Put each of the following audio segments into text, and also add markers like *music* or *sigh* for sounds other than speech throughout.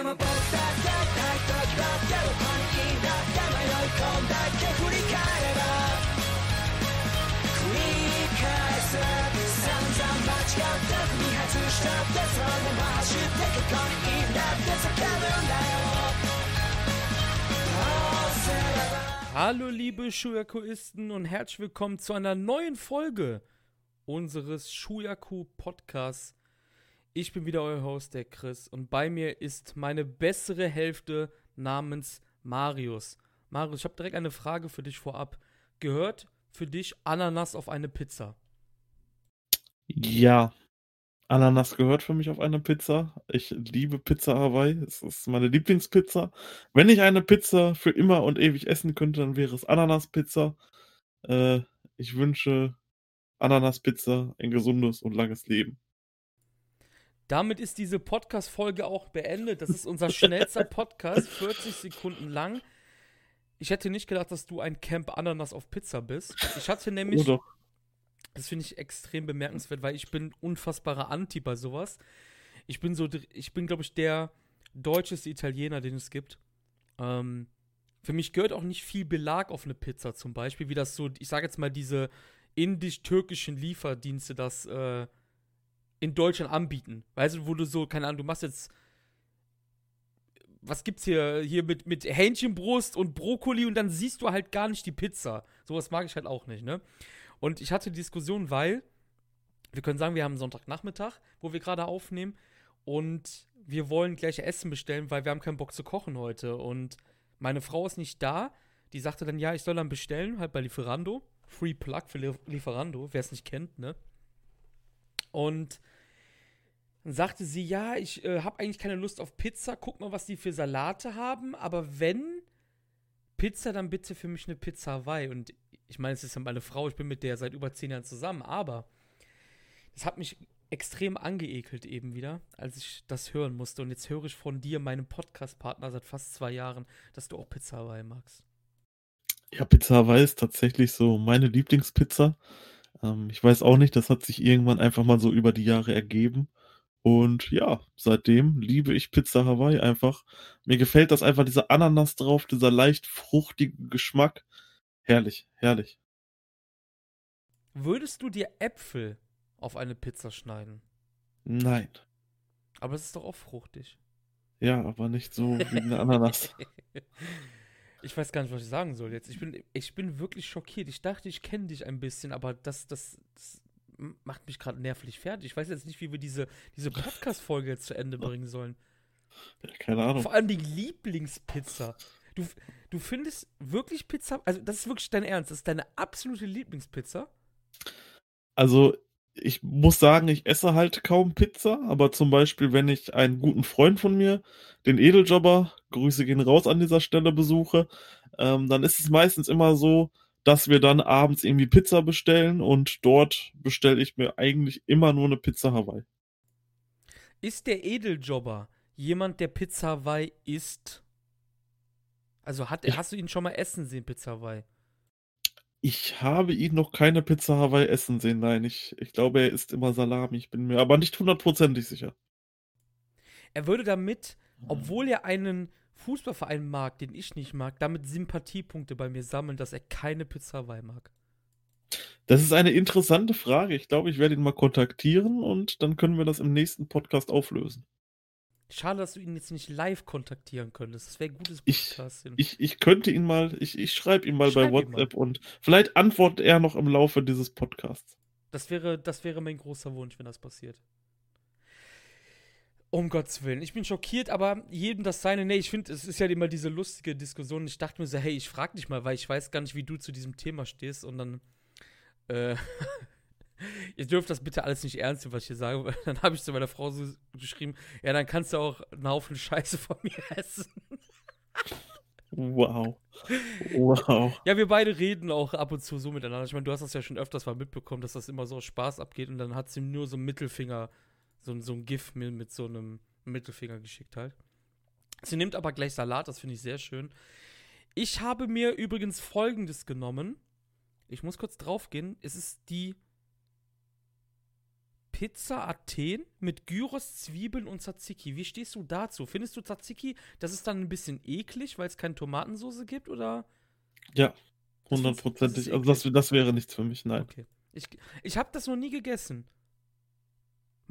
でも僕だって大時だってどこにいたって迷い込んだけ振り返れば繰り返す散々間違って踏み外したってそれでも走ってここにいるんだって叫ぶんだよどうすれば Hallo liebe Shuyakuisten und herzlich willkommen zu einer neuen Folge unseres Shuyaku Podcasts. ich bin wieder euer Host, der Chris, und bei mir ist meine bessere Hälfte namens Marius. Marius, ich habe direkt eine Frage für dich vorab. Gehört für dich Ananas auf eine Pizza? Ja, Ananas gehört für mich auf eine Pizza. Ich liebe Pizza Hawaii. Es ist meine Lieblingspizza. Wenn ich eine Pizza für immer und ewig essen könnte, dann wäre es Ananaspizza. Äh, ich wünsche Ananaspizza ein gesundes und langes Leben. Damit ist diese Podcast-Folge auch beendet. Das ist unser schnellster Podcast, 40 Sekunden lang. Ich hätte nicht gedacht, dass du ein Camp Ananas auf Pizza bist. Ich hatte nämlich. Oh doch. Das finde ich extrem bemerkenswert, weil ich bin unfassbarer Anti bei sowas. Ich bin so, ich bin, glaube ich, der deutscheste Italiener, den es gibt. Ähm, für mich gehört auch nicht viel Belag auf eine Pizza zum Beispiel, wie das so, ich sage jetzt mal, diese indisch-türkischen Lieferdienste das äh, in Deutschland anbieten. Weißt du, wo du so, keine Ahnung, du machst jetzt was gibt's hier, hier mit, mit Hähnchenbrust und Brokkoli und dann siehst du halt gar nicht die Pizza. Sowas mag ich halt auch nicht, ne? Und ich hatte die Diskussion, weil wir können sagen, wir haben Sonntagnachmittag, wo wir gerade aufnehmen und wir wollen gleich Essen bestellen, weil wir haben keinen Bock zu kochen heute und meine Frau ist nicht da. Die sagte dann, ja, ich soll dann bestellen, halt bei Lieferando. Free Plug für Lieferando, wer es nicht kennt, ne? Und dann sagte sie, ja, ich äh, habe eigentlich keine Lust auf Pizza. Guck mal, was die für Salate haben. Aber wenn Pizza, dann bitte für mich eine Pizza Hawaii. Und ich meine, es ist ja meine Frau, ich bin mit der seit über zehn Jahren zusammen. Aber das hat mich extrem angeekelt eben wieder, als ich das hören musste. Und jetzt höre ich von dir, meinem Podcast-Partner seit fast zwei Jahren, dass du auch Pizza Hawaii magst. Ja, Pizza Hawaii ist tatsächlich so meine Lieblingspizza. Ähm, ich weiß auch nicht, das hat sich irgendwann einfach mal so über die Jahre ergeben. Und ja, seitdem liebe ich Pizza Hawaii einfach. Mir gefällt das einfach, dieser Ananas drauf, dieser leicht fruchtige Geschmack. Herrlich, herrlich. Würdest du dir Äpfel auf eine Pizza schneiden? Nein. Aber es ist doch auch fruchtig. Ja, aber nicht so wie eine Ananas. *laughs* Ich weiß gar nicht, was ich sagen soll jetzt. Ich bin, ich bin wirklich schockiert. Ich dachte, ich kenne dich ein bisschen, aber das, das, das macht mich gerade nervlich fertig. Ich weiß jetzt nicht, wie wir diese, diese Podcast-Folge jetzt zu Ende bringen sollen. Keine Ahnung. Vor allem die Lieblingspizza. Du, du findest wirklich Pizza, also das ist wirklich dein Ernst, das ist deine absolute Lieblingspizza? Also, ich muss sagen, ich esse halt kaum Pizza, aber zum Beispiel, wenn ich einen guten Freund von mir, den Edeljobber, Grüße gehen raus an dieser Stelle, besuche, ähm, dann ist es meistens immer so, dass wir dann abends irgendwie Pizza bestellen und dort bestelle ich mir eigentlich immer nur eine Pizza Hawaii. Ist der Edeljobber jemand, der Pizza Hawaii isst? Also hat, Ich- hast du ihn schon mal essen sehen, Pizza Hawaii? Ich habe ihn noch keine Pizza Hawaii essen sehen, nein. Ich, ich glaube, er isst immer Salami. Ich bin mir aber nicht hundertprozentig sicher. Er würde damit, obwohl er einen Fußballverein mag, den ich nicht mag, damit Sympathiepunkte bei mir sammeln, dass er keine Pizza Hawaii mag. Das ist eine interessante Frage. Ich glaube, ich werde ihn mal kontaktieren und dann können wir das im nächsten Podcast auflösen. Schade, dass du ihn jetzt nicht live kontaktieren könntest. Das wäre gutes Ich- Podcasting. Ich, ich könnte ihn mal, ich, ich schreibe ihn mal bei Schreib ihn mal. WhatsApp und vielleicht antwortet er noch im Laufe dieses Podcasts. Das wäre, das wäre mein großer Wunsch, wenn das passiert. Um Gottes Willen. Ich bin schockiert, aber jedem das seine. Nee, ich finde, es ist ja immer diese lustige Diskussion. Ich dachte mir so, hey, ich frag dich mal, weil ich weiß gar nicht, wie du zu diesem Thema stehst. Und dann, äh, *laughs* ihr dürft das bitte alles nicht ernst nehmen, was ich hier sage. Weil dann habe ich zu meiner Frau so geschrieben, ja, dann kannst du auch einen Haufen Scheiße von mir *laughs* essen. Wow. Wow. Ja, wir beide reden auch ab und zu so miteinander. Ich meine, du hast das ja schon öfters mal mitbekommen, dass das immer so aus Spaß abgeht und dann hat sie nur so einen Mittelfinger, so, ein- so ein GIF mit, mit so einem Mittelfinger geschickt halt. Sie nimmt aber gleich Salat, das finde ich sehr schön. Ich habe mir übrigens folgendes genommen. Ich muss kurz draufgehen. Es ist die Pizza Athen mit Gyros, Zwiebeln und Tzatziki. Wie stehst du dazu? Findest du Tzatziki, das ist dann ein bisschen eklig, weil es keine Tomatensauce gibt, oder? Ja, hundertprozentig. Also das, das wäre nichts für mich, nein. Okay. Ich, ich habe das noch nie gegessen.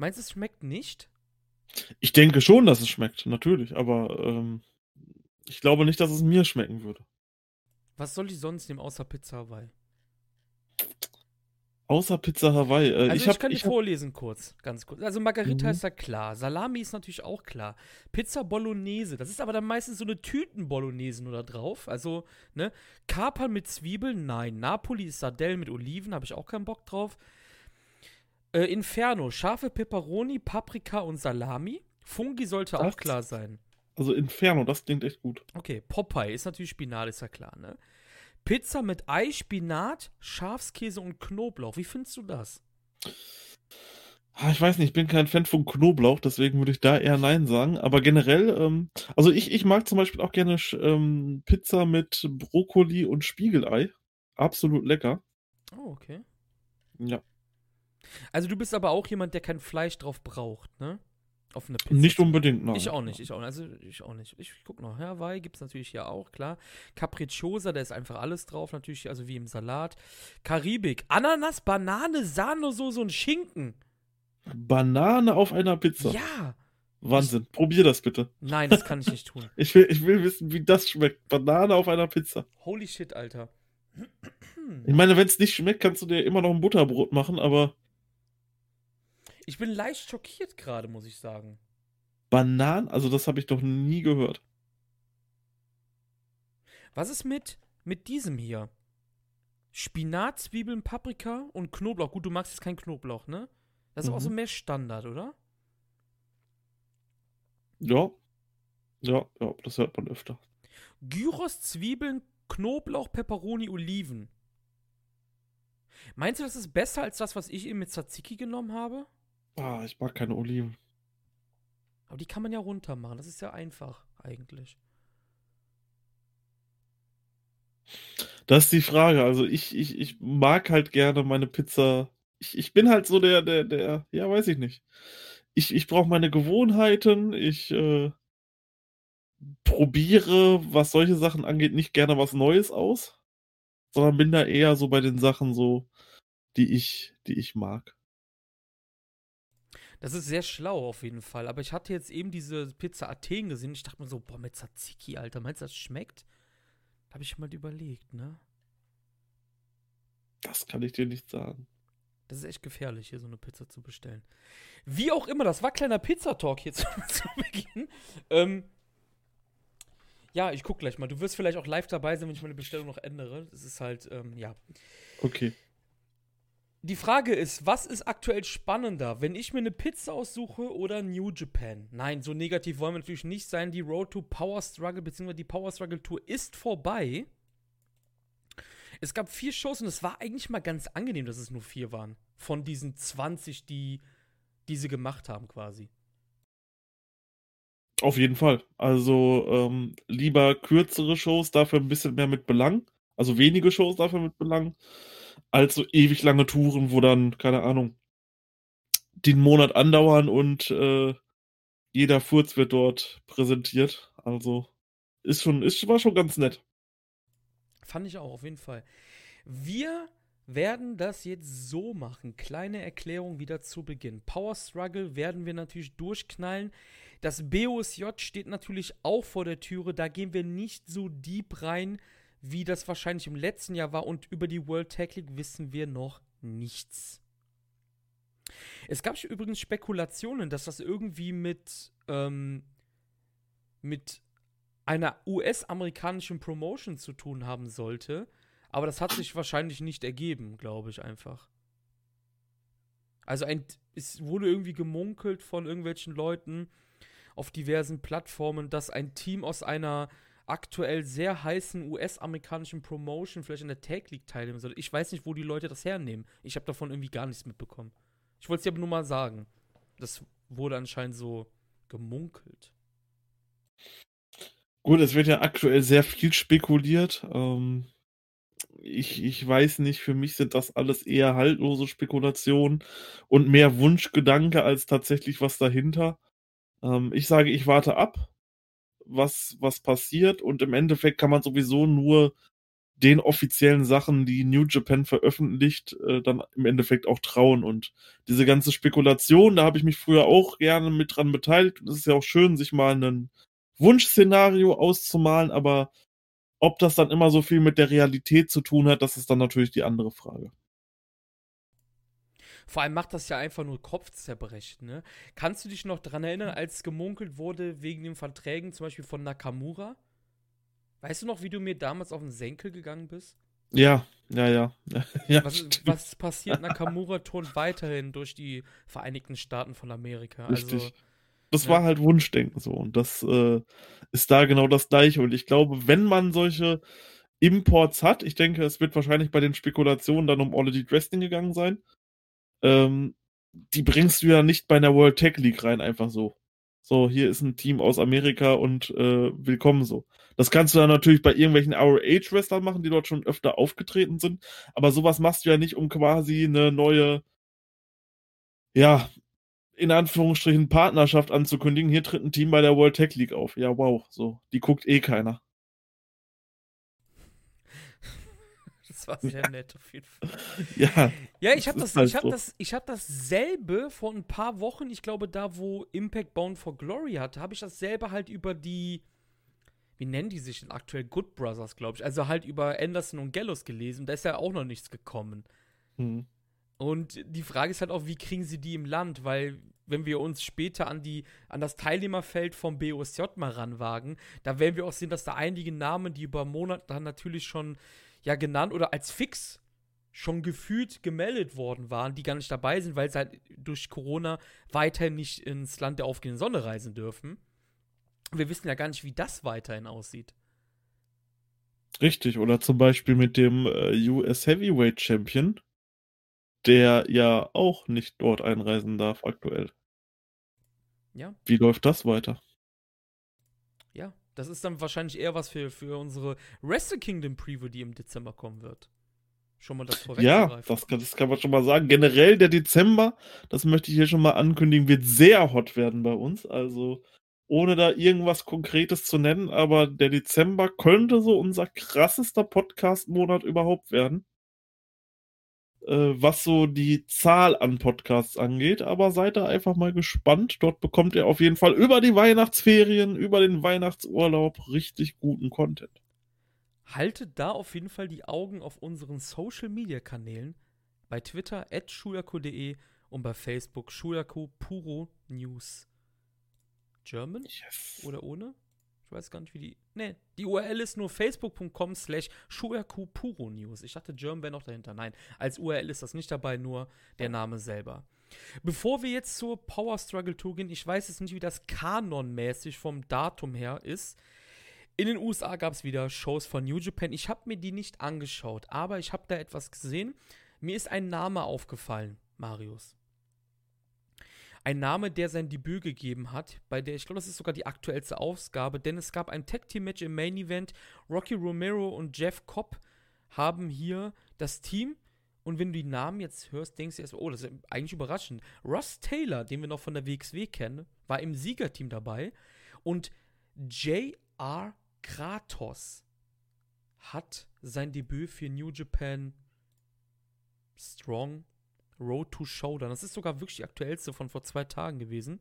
Meinst du, es schmeckt nicht? Ich denke schon, dass es schmeckt, natürlich, aber ähm, ich glaube nicht, dass es mir schmecken würde. Was soll ich sonst nehmen außer Pizza Hawaii? Außer Pizza Hawaii. Äh, Also ich ich, hab, kann dir ich hab, vorlesen kurz, ganz kurz. Also Margarita Mhm. ist ja klar, Salami ist natürlich auch klar. Pizza Bolognese, das ist aber dann meistens so eine Tüten-Bolognese nur da drauf. Also, ne? Kapern mit Zwiebeln, nein. Napoli ist Sardellen mit Oliven, habe ich auch keinen Bock drauf. Äh, Inferno, scharfe Peperoni, Paprika und Salami. Fungi sollte auch Das- klar sein. also Inferno, das klingt echt gut. Okay, Popeye ist natürlich Spinat, ist ja klar, ne? Pizza mit Ei, Spinat, Schafskäse und Knoblauch. Wie findest du das? Ah, Ich weiß nicht, ich bin kein Fan von Knoblauch, deswegen würde ich da eher Nein sagen. Aber generell, ähm, also ich, ich mag zum Beispiel auch gerne ähm, Pizza mit Brokkoli und Spiegelei. Absolut lecker. Oh, okay. Ja. Also du bist aber auch jemand, der kein Fleisch drauf braucht, ne? Auf eine Pizza. Nicht unbedingt, nein. Ich auch nicht, ich auch nicht. Also ich auch nicht. Ich guck noch. Hawaii gibt es natürlich hier auch, klar. Capricciosa, da ist einfach alles drauf, natürlich, also wie im Salat. Karibik, Ananas, Banane, Sahnesoße und Schinken. Banane auf einer Pizza. Ja. Wahnsinn. Probier das bitte. Nein, das kann ich nicht tun. *laughs* Ich will, ich will wissen, wie das schmeckt. Banane auf einer Pizza. Holy shit, Alter. Ich meine, wenn es nicht schmeckt, kannst du dir immer noch ein Butterbrot machen, aber Ich bin leicht schockiert gerade, muss ich sagen. Bananen, also das habe ich doch nie gehört. Was ist mit, mit diesem hier? Spinat, Zwiebeln, Paprika und Knoblauch. Gut, du magst jetzt keinen Knoblauch, ne? Das ist auch Mhm. so mehr Standard, oder? Ja. Ja, ja, das hört man öfter. Gyros, Zwiebeln, Knoblauch, Peperoni, Oliven. Meinst du, das ist besser als das, was ich eben mit Tzatziki genommen habe? Ah, ich mag keine Oliven. Aber die kann man ja runter machen. Das ist ja einfach, eigentlich. Das ist die Frage. Also ich, ich, ich mag halt gerne meine Pizza. Ich, ich bin halt so der, der, der, ja, weiß ich nicht. Ich, ich brauche meine Gewohnheiten. Ich äh, probiere, was solche Sachen angeht, nicht gerne was Neues aus, sondern bin da eher so bei den Sachen so, die ich, die ich mag. Das ist sehr schlau auf jeden Fall. Aber ich hatte jetzt eben diese Pizza Athen gesehen. Ich dachte mir so, boah, mit Tzatziki, Alter. Meinst du, das schmeckt? Da habe ich mal überlegt, ne? Das kann ich dir nicht sagen. Das ist echt gefährlich, hier so eine Pizza zu bestellen. Wie auch immer, das war kleiner Pizzatalk hier *laughs* zu, zu Beginn. Ähm, ja, ich guck gleich mal. Du wirst vielleicht auch live dabei sein, wenn ich meine Bestellung noch ändere. Das ist halt, ähm, ja. Okay. Die Frage ist, was ist aktuell spannender, wenn ich mir eine Pizza aussuche oder New Japan? Nein, so negativ wollen wir natürlich nicht sein. Die Road to Power Struggle bzw. die Power Struggle Tour ist vorbei. Es gab vier Shows und es war eigentlich mal ganz angenehm, dass es nur vier waren. Von diesen 20, die, die sie gemacht haben, quasi. Auf jeden Fall. Also ähm, lieber kürzere Shows, dafür ein bisschen mehr mit Belang. Also wenige Shows dafür mit Belang. Als so ewig lange Touren, wo dann, keine Ahnung, den Monat andauern und äh, jeder Furz wird dort präsentiert. Also ist schon, ist, war schon ganz nett. Fand ich auch, auf jeden Fall. Wir werden das jetzt so machen. Kleine Erklärung wieder zu Beginn. Power Struggle werden wir natürlich durchknallen. Das BOSJ steht natürlich auch vor der Türe. Da gehen wir nicht so deep rein, wie das wahrscheinlich im letzten Jahr war. Und über die World Tag League wissen wir noch nichts. Es gab übrigens Spekulationen, dass das irgendwie mit, ähm, mit einer US-amerikanischen Promotion zu tun haben sollte. Aber das hat sich wahrscheinlich nicht ergeben, glaube ich einfach. Also ein, es wurde irgendwie gemunkelt von irgendwelchen Leuten auf diversen Plattformen, dass ein Team aus einer aktuell sehr heißen US-amerikanischen Promotion vielleicht in der Tag League teilnehmen soll. Ich weiß nicht, wo die Leute das hernehmen. Ich habe davon irgendwie gar nichts mitbekommen. Ich wollte es dir aber nur mal sagen. Das wurde anscheinend so gemunkelt. Gut, es wird ja aktuell sehr viel spekuliert. Ähm, ich, ich weiß nicht, für mich sind das alles eher haltlose Spekulationen und mehr Wunschgedanke als tatsächlich was dahinter. Ähm, ich sage, ich warte ab, was, was passiert und im Endeffekt kann man sowieso nur den offiziellen Sachen, die New Japan veröffentlicht, äh, dann im Endeffekt auch trauen. Und diese ganze Spekulation, da habe ich mich früher auch gerne mit dran beteiligt. Es ist ja auch schön, sich mal ein Wunschszenario auszumalen, aber ob das dann immer so viel mit der Realität zu tun hat, das ist dann natürlich die andere Frage. Vor allem macht das ja einfach nur Kopfzerbrechen, ne? Kannst du dich noch daran erinnern, als gemunkelt wurde wegen den Verträgen zum Beispiel von Nakamura? Weißt du noch, wie du mir damals auf den Senkel gegangen bist? Ja, ja, ja. *laughs* ja was, was, passiert? Nakamura turnt weiterhin durch die Vereinigten Staaten von Amerika. Richtig. Also, das ja. war halt Wunschdenken so. Und das äh, ist da genau das gleiche. Und ich glaube, wenn man solche Imports hat, ich denke, es wird wahrscheinlich bei den Spekulationen dann um All Elite Wrestling gegangen sein, ähm, die bringst du ja nicht bei einer World Tech League rein, einfach so. So, hier ist ein Team aus Amerika und äh, willkommen so. Das kannst du dann natürlich bei irgendwelchen ROH-Wrestlern machen, die dort schon öfter aufgetreten sind. Aber sowas machst du ja nicht, um quasi eine neue, ja, in Anführungsstrichen Partnerschaft anzukündigen. Hier tritt ein Team bei der World Tech League auf. Ja, wow, so. Die guckt eh keiner. War sehr nett auf jeden Fall. *laughs* Ja. Ja, ich habe das, halt ich hab so. das, ich hab dasselbe vor ein paar Wochen, ich glaube, da, wo Impact Bound for Glory hatte, habe ich dasselbe halt über die, wie nennen die sich denn aktuell? Good Brothers, glaube ich. Also halt über Anderson und Gallows gelesen. Da ist ja auch noch nichts gekommen. Hm. Und die Frage ist halt auch, wie kriegen sie die im Land? Weil, wenn wir uns später an, die, an das Teilnehmerfeld vom BOSJ mal ranwagen, da werden wir auch sehen, dass da einige Namen, die über Monate dann natürlich schon ja genannt oder als fix schon gefühlt gemeldet worden waren, die gar nicht dabei sind, weil sie halt durch Corona weiterhin nicht ins Land der aufgehenden Sonne reisen dürfen. Wir wissen ja gar nicht, wie das weiterhin aussieht. Richtig, oder zum Beispiel mit dem äh, US Heavyweight Champion, der ja auch nicht dort einreisen darf aktuell. Ja. Wie läuft das weiter? Das ist dann wahrscheinlich eher was für, für unsere Wrestle Kingdom Preview, die im Dezember kommen wird. Schon mal das vorweg. Ja, das kann, das kann man schon mal sagen. Generell der Dezember, das möchte ich hier schon mal ankündigen, wird sehr hot werden bei uns. Also ohne da irgendwas Konkretes zu nennen, aber der Dezember könnte so unser krassester Podcast-Monat überhaupt werden was so die Zahl an Podcasts angeht. Aber seid da einfach mal gespannt. Dort bekommt ihr auf jeden Fall über die Weihnachtsferien, über den Weihnachtsurlaub richtig guten Content. Haltet da auf jeden Fall die Augen auf unseren Social Media Kanälen. Bei Twitter at schulaku.de und bei Facebook schulaku puro news. German? Yes. Oder ohne? Ich weiß gar nicht, wie die. Ne, die URL ist nur facebook.com slash News. Ich dachte, German wäre noch dahinter. Nein, als URL ist das nicht dabei, nur der Name selber. Bevor wir jetzt zur Power Struggle Tour gehen, ich weiß jetzt nicht, wie das kanonmäßig vom Datum her ist. In den USA gab es wieder Shows von New Japan. Ich habe mir die nicht angeschaut, aber ich habe da etwas gesehen. Mir ist ein Name aufgefallen, Marius ein Name, der sein Debüt gegeben hat, bei der, ich glaube, das ist sogar die aktuellste Ausgabe, denn es gab ein Tag Team Match im Main Event. Rocky Romero und Jeff Cobb haben hier das Team. Und wenn du die Namen jetzt hörst, denkst du erstmal, oh, das ist eigentlich überraschend. Ross Taylor, den wir noch von der WXW kennen, war im Siegerteam dabei. Und J.R. Kratos hat sein Debüt für New Japan Strong Road to Showdown. Das ist sogar wirklich die aktuellste von vor zwei Tagen gewesen.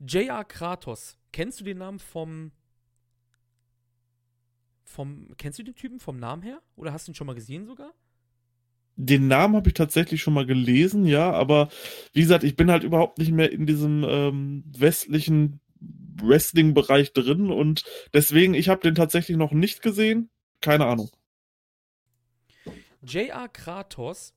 J.R. Kratos. Kennst du den Namen vom. vom. Kennst du den Typen vom Namen her? Oder hast du ihn schon mal gesehen sogar? Den Namen habe ich tatsächlich schon mal gelesen, ja, aber wie gesagt, ich bin halt überhaupt nicht mehr in diesem ähm, westlichen Wrestling-Bereich drin und deswegen, ich habe den tatsächlich noch nicht gesehen. Keine Ahnung. J.R. Kratos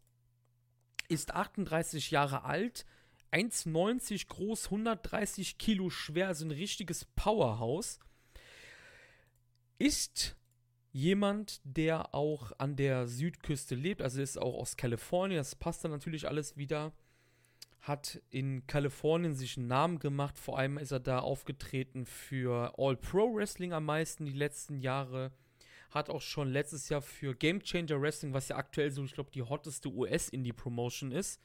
ist 38 Jahre alt, 1,90 groß, 130 Kilo schwer, also ein richtiges Powerhouse. Ist jemand, der auch an der Südküste lebt, also ist auch aus Kalifornien, das passt dann natürlich alles wieder. Hat in Kalifornien sich einen Namen gemacht, vor allem ist er da aufgetreten für All Pro Wrestling am meisten die letzten Jahre hat auch schon letztes Jahr für Game Changer Wrestling, was ja aktuell so, ich glaube, die hotteste US-Indie-Promotion ist,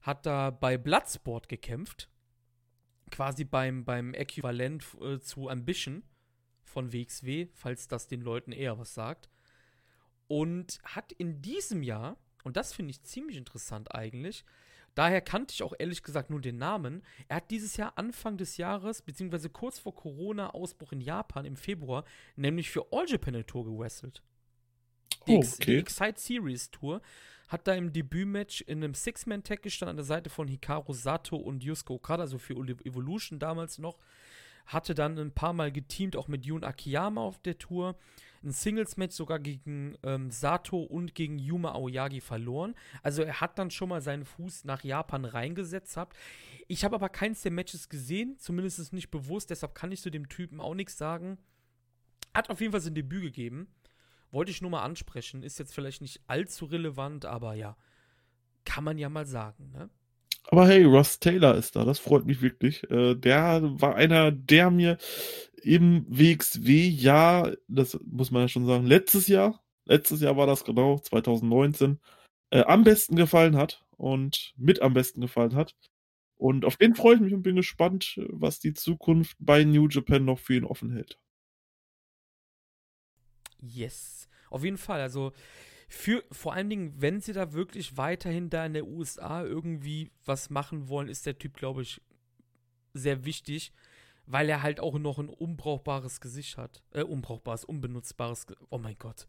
hat da bei Bloodsport gekämpft. Quasi beim, beim Äquivalent äh, zu Ambition von WXW, falls das den Leuten eher was sagt. Und hat in diesem Jahr, und das finde ich ziemlich interessant eigentlich, Daher kannte ich auch ehrlich gesagt nur den Namen. Er hat dieses Jahr Anfang des Jahres, beziehungsweise kurz vor Corona-Ausbruch in Japan im Februar, nämlich für All Japan Tour gewrestelt. Die, Oh, okay. die Excite Series Tour hat da im Debütmatch in einem Six-Man-Tag gestanden an der Seite von Hikaru Sato und Yusuke Okada, also für Evolution damals noch. Hatte dann ein paar Mal geteamt, auch mit Jun Akiyama auf der Tour. Ein Singles-Match sogar gegen ähm, Sato und gegen Yuma Aoyagi verloren. Also er hat dann schon mal seinen Fuß nach Japan reingesetzt. Habt. Ich habe aber keins der Matches gesehen, zumindest nicht bewusst, deshalb kann ich zu dem Typen auch nichts sagen. Hat auf jeden Fall sein Debüt gegeben. Wollte ich nur mal ansprechen. Ist jetzt vielleicht nicht allzu relevant, aber ja, kann man ja mal sagen, ne? Aber hey, Ross Taylor ist da, das freut mich wirklich. Äh, der war einer, der mir im WXW-Jahr, das muss man ja schon sagen, letztes Jahr, letztes Jahr war das genau, 2019, äh, am besten gefallen hat und mit am besten gefallen hat. Und auf den freue ich mich und bin gespannt, was die Zukunft bei New Japan noch für ihn offen hält. Yes. Auf jeden Fall. Also für vor allen Dingen, wenn sie da wirklich weiterhin da in der USA irgendwie was machen wollen, ist der Typ, glaube ich, sehr wichtig, weil er halt auch noch ein unbrauchbares Gesicht hat. Äh, unbrauchbares, unbenutzbares. Ge oh mein Gott.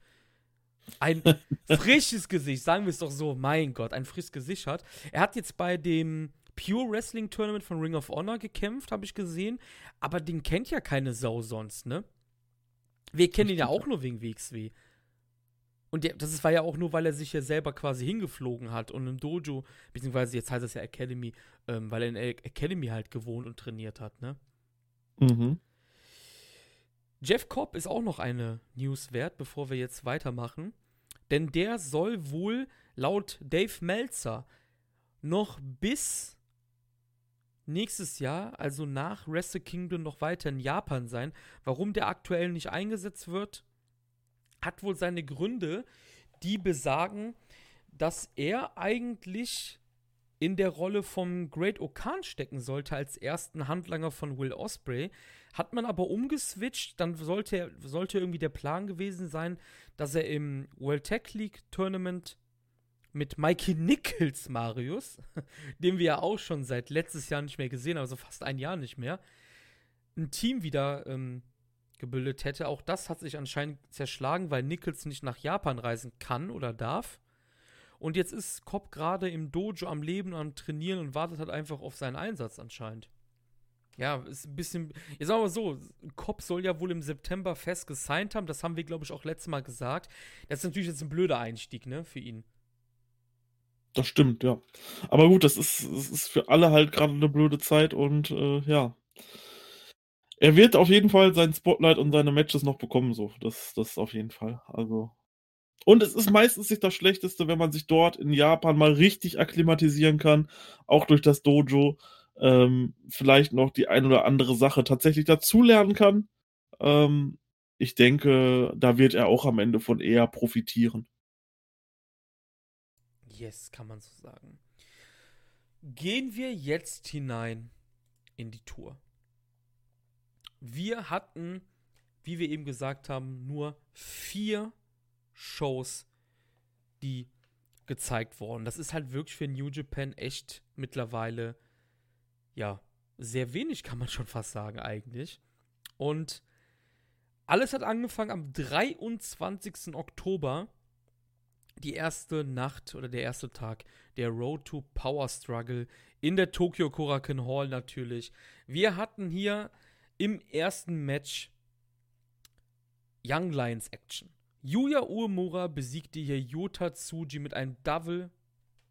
Ein *laughs* frisches Gesicht, sagen wir es doch so. Mein Gott, ein frisches Gesicht hat. Er hat jetzt bei dem Pure Wrestling Tournament von Ring of Honor gekämpft, habe ich gesehen. Aber den kennt ja keine Sau sonst, ne? Wir kennen ihn ja auch nur wegen WXW. Und der, das war ja auch nur, weil er sich ja selber quasi hingeflogen hat und im Dojo, beziehungsweise jetzt heißt es ja Academy, ähm, weil er in der Academy halt gewohnt und trainiert hat, ne? Mhm. Jeff Cobb ist auch noch eine News wert, bevor wir jetzt weitermachen. Denn der soll wohl laut Dave Meltzer noch bis nächstes Jahr, also nach Wrestle Kingdom, noch weiter in Japan sein. Warum der aktuell nicht eingesetzt wird, hat wohl seine Gründe, die besagen, dass er eigentlich in der Rolle vom Great Okan stecken sollte als ersten Handlanger von Will Osprey. Hat man aber umgeswitcht, dann sollte, sollte irgendwie der Plan gewesen sein, dass er im World Tech League Tournament mit Mikey Nichols, Marius, *laughs* den wir ja auch schon seit letztes Jahr nicht mehr gesehen haben, also fast ein Jahr nicht mehr, ein Team wieder ähm, gebildet hätte. Auch das hat sich anscheinend zerschlagen, weil Nichols nicht nach Japan reisen kann oder darf. Und jetzt ist Cobb gerade im Dojo am Leben, am Trainieren und wartet halt einfach auf seinen Einsatz anscheinend. Ja, ist ein bisschen. Jetzt sagen wir mal so: Cobb soll ja wohl im September fest gesigned haben. Das haben wir, glaube ich, auch letztes Mal gesagt. Das ist natürlich jetzt ein blöder Einstieg, ne, für ihn. Das stimmt, ja. Aber gut, das ist, das ist für alle halt gerade eine blöde Zeit und äh, ja. Er wird auf jeden Fall sein Spotlight und seine Matches noch bekommen, so. Das, das auf jeden Fall. Also. Und es ist meistens nicht das Schlechteste, wenn man sich dort in Japan mal richtig akklimatisieren kann, auch durch das Dojo, ähm, vielleicht noch die ein oder andere Sache tatsächlich dazulernen kann. Ähm, ich denke, da wird er auch am Ende von eher profitieren. Yes, kann man so sagen. Gehen wir jetzt hinein in die Tour. Wir hatten, wie wir eben gesagt haben, nur vier Shows, die gezeigt wurden. Das ist halt wirklich für New Japan echt mittlerweile, ja, sehr wenig, kann man schon fast sagen, eigentlich. Und alles hat angefangen am 23. Oktober die erste Nacht oder der erste Tag der Road to Power Struggle in der Tokyo Korakuen Hall natürlich. Wir hatten hier im ersten Match Young Lions Action. Yuya Uemura besiegte hier Yota Tsuji mit einem Double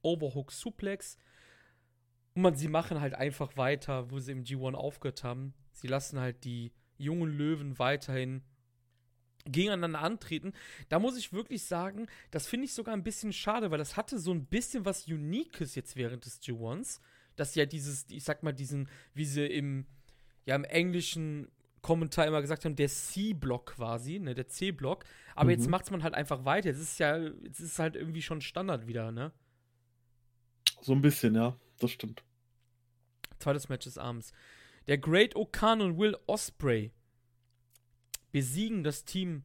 Overhook Suplex. Und man, sie machen halt einfach weiter, wo sie im G1 aufgehört haben. Sie lassen halt die jungen Löwen weiterhin gegeneinander antreten. Da muss ich wirklich sagen, das finde ich sogar ein bisschen schade, weil das hatte so ein bisschen was Uniques jetzt während des G1s. Dass ja dieses, ich sag mal, diesen, wie sie im, ja, im Englischen Kommentar immer gesagt haben, der C-Block quasi, ne, der C-Block. Aber jetzt Mhm. macht man halt einfach weiter. Jetzt ist es ja, jetzt ist es halt irgendwie schon Standard wieder, ne? So ein bisschen, ja, das stimmt. Zweites Match des Abends. Der Great Okan und Will Osprey besiegen das Team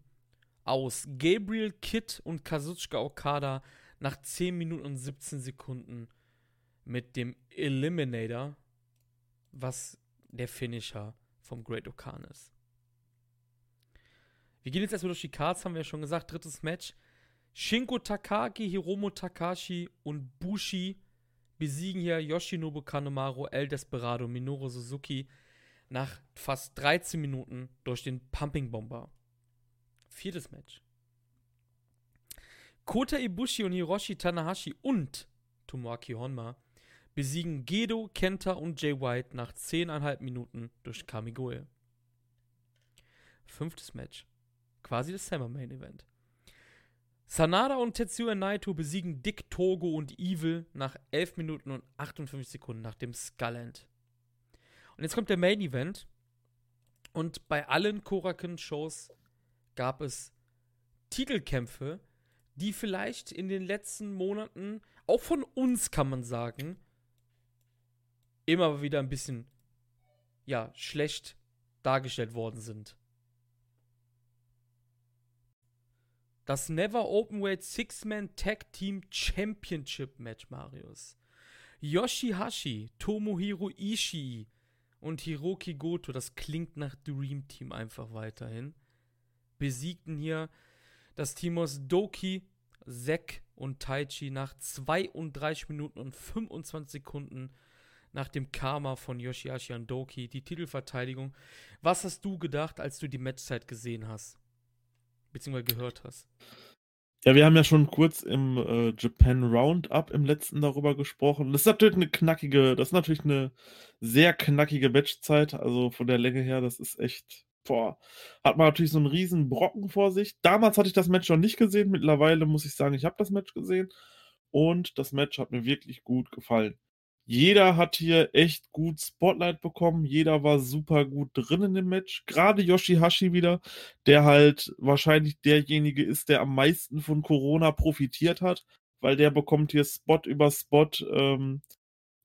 aus Gabriel Kidd und Kazuchika Okada nach 10 Minuten und 17 Sekunden mit dem Eliminator, was der Finisher vom Great Okan ist. Wir gehen jetzt erstmal durch die Cards, haben wir ja schon gesagt. Drittes Match. Shinko Takagi, Hiromo Takashi und Bushi besiegen hier Yoshinobu Kanemaru, El Desperado, Minoru Suzuki nach fast 13 Minuten durch den Pumping Bomber. Viertes Match. Kota Ibushi und Hiroshi Tanahashi und Tomoaki Honma besiegen Gedo, Kenta und Jay White nach 10,5 Minuten durch Kamigoe. Fünftes Match. Quasi das Summer Main Event. Sanada und Tetsuya Naito besiegen Dick Togo und Evil nach 11 Minuten und 58 Sekunden nach dem Skull-End. Und jetzt kommt der Main Event. Und bei allen Koraken-Shows gab es Titelkämpfe, die vielleicht in den letzten Monaten, auch von uns kann man sagen, immer wieder ein bisschen, ja, schlecht dargestellt worden sind. Das Never Openweight Six-Man Tag Team Championship Match, Marius. Yoshihashi, Tomohiro Ishii und Hiroki Goto, das klingt nach Dream Team einfach weiterhin, besiegten hier das Team aus Doki, Zack und Taichi nach 32 Minuten und 25 Sekunden nach dem Karma von Yoshihashi und Doki, die Titelverteidigung. Was hast du gedacht, als du die Matchzeit gesehen hast? Beziehungsweise gehört hast? Ja, wir haben ja schon kurz im äh, Japan Roundup im letzten darüber gesprochen. Das ist natürlich eine knackige, das ist natürlich eine sehr knackige Matchzeit. Also von der Länge her, das ist echt, boah, hat man natürlich so einen riesen Brocken vor sich. Damals hatte ich das Match noch nicht gesehen. Mittlerweile muss ich sagen, ich habe das Match gesehen. Und das Match hat mir wirklich gut gefallen. Jeder hat hier echt gut Spotlight bekommen. Jeder war super gut drin in dem Match. Gerade Yoshihashi wieder, der halt wahrscheinlich derjenige ist, der am meisten von Corona profitiert hat, weil der bekommt hier Spot über Spot. Ähm,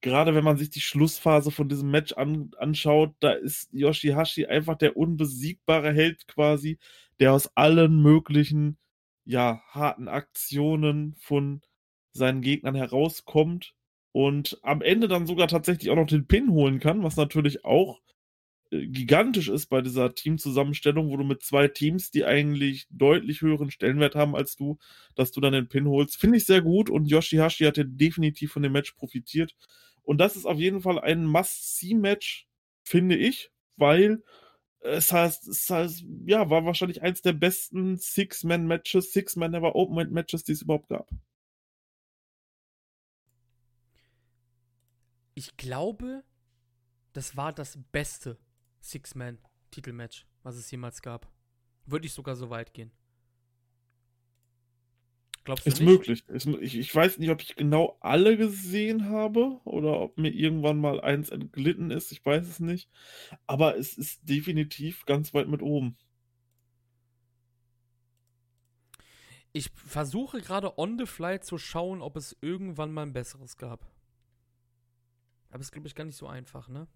gerade wenn man sich die Schlussphase von diesem Match an, anschaut, da ist Yoshihashi einfach der unbesiegbare Held quasi, der aus allen möglichen, ja, harten Aktionen von seinen Gegnern herauskommt und am Ende dann sogar tatsächlich auch noch den Pin holen kann, was natürlich auch äh, gigantisch ist bei dieser Teamzusammenstellung, wo du mit zwei Teams, die eigentlich deutlich höheren Stellenwert haben als du, dass du dann den Pin holst. Finde ich sehr gut und Yoshihashi hat ja definitiv von dem Match profitiert. Und das ist auf jeden Fall ein Must-See-Match, finde ich, weil es heißt, es heißt, ja, war wahrscheinlich eins der besten Six-Man-Matches, Six-Man-Never Open-Matches, die es überhaupt gab. Ich glaube, das war das beste Six-Man-Titelmatch, was es jemals gab. Würde ich sogar so weit gehen. Glaubst du Ist nicht? möglich. Ist, ich, ich weiß nicht, ob ich genau alle gesehen habe oder ob mir irgendwann mal eins entglitten ist. Ich weiß es nicht. Aber es ist definitiv ganz weit mit oben. Ich versuche gerade on the fly zu schauen, ob es irgendwann mal ein besseres gab. Aber es ist, glaube ich, gar nicht so einfach, ne?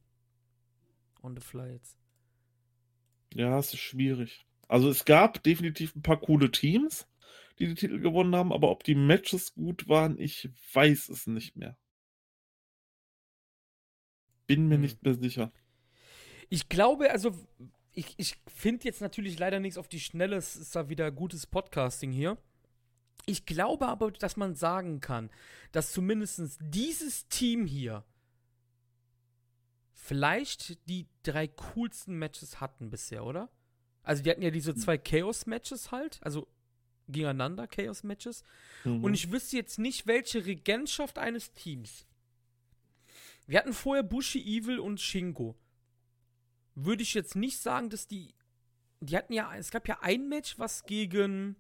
On the fly jetzt. Ja, es ist schwierig. Also es gab definitiv ein paar coole Teams, die die Titel gewonnen haben, aber ob die Matches gut waren, ich weiß es nicht mehr. Bin mir Hm. nicht mehr sicher. Ich glaube, also, ich, ich finde jetzt natürlich leider nichts auf die Schnelle. Es ist da wieder gutes Podcasting hier. Ich glaube aber, dass man sagen kann, dass zumindest dieses Team hier vielleicht die drei coolsten Matches hatten bisher, oder? Also, die hatten ja diese zwei Chaos-Matches halt, also gegeneinander Chaos-Matches. Mhm. Und ich wüsste jetzt nicht, welche Regentschaft eines Teams. Wir hatten vorher Bushi, Evil und Shingo. Würde ich jetzt nicht sagen, dass die. Die hatten ja. Es gab ja ein Match, was gegen.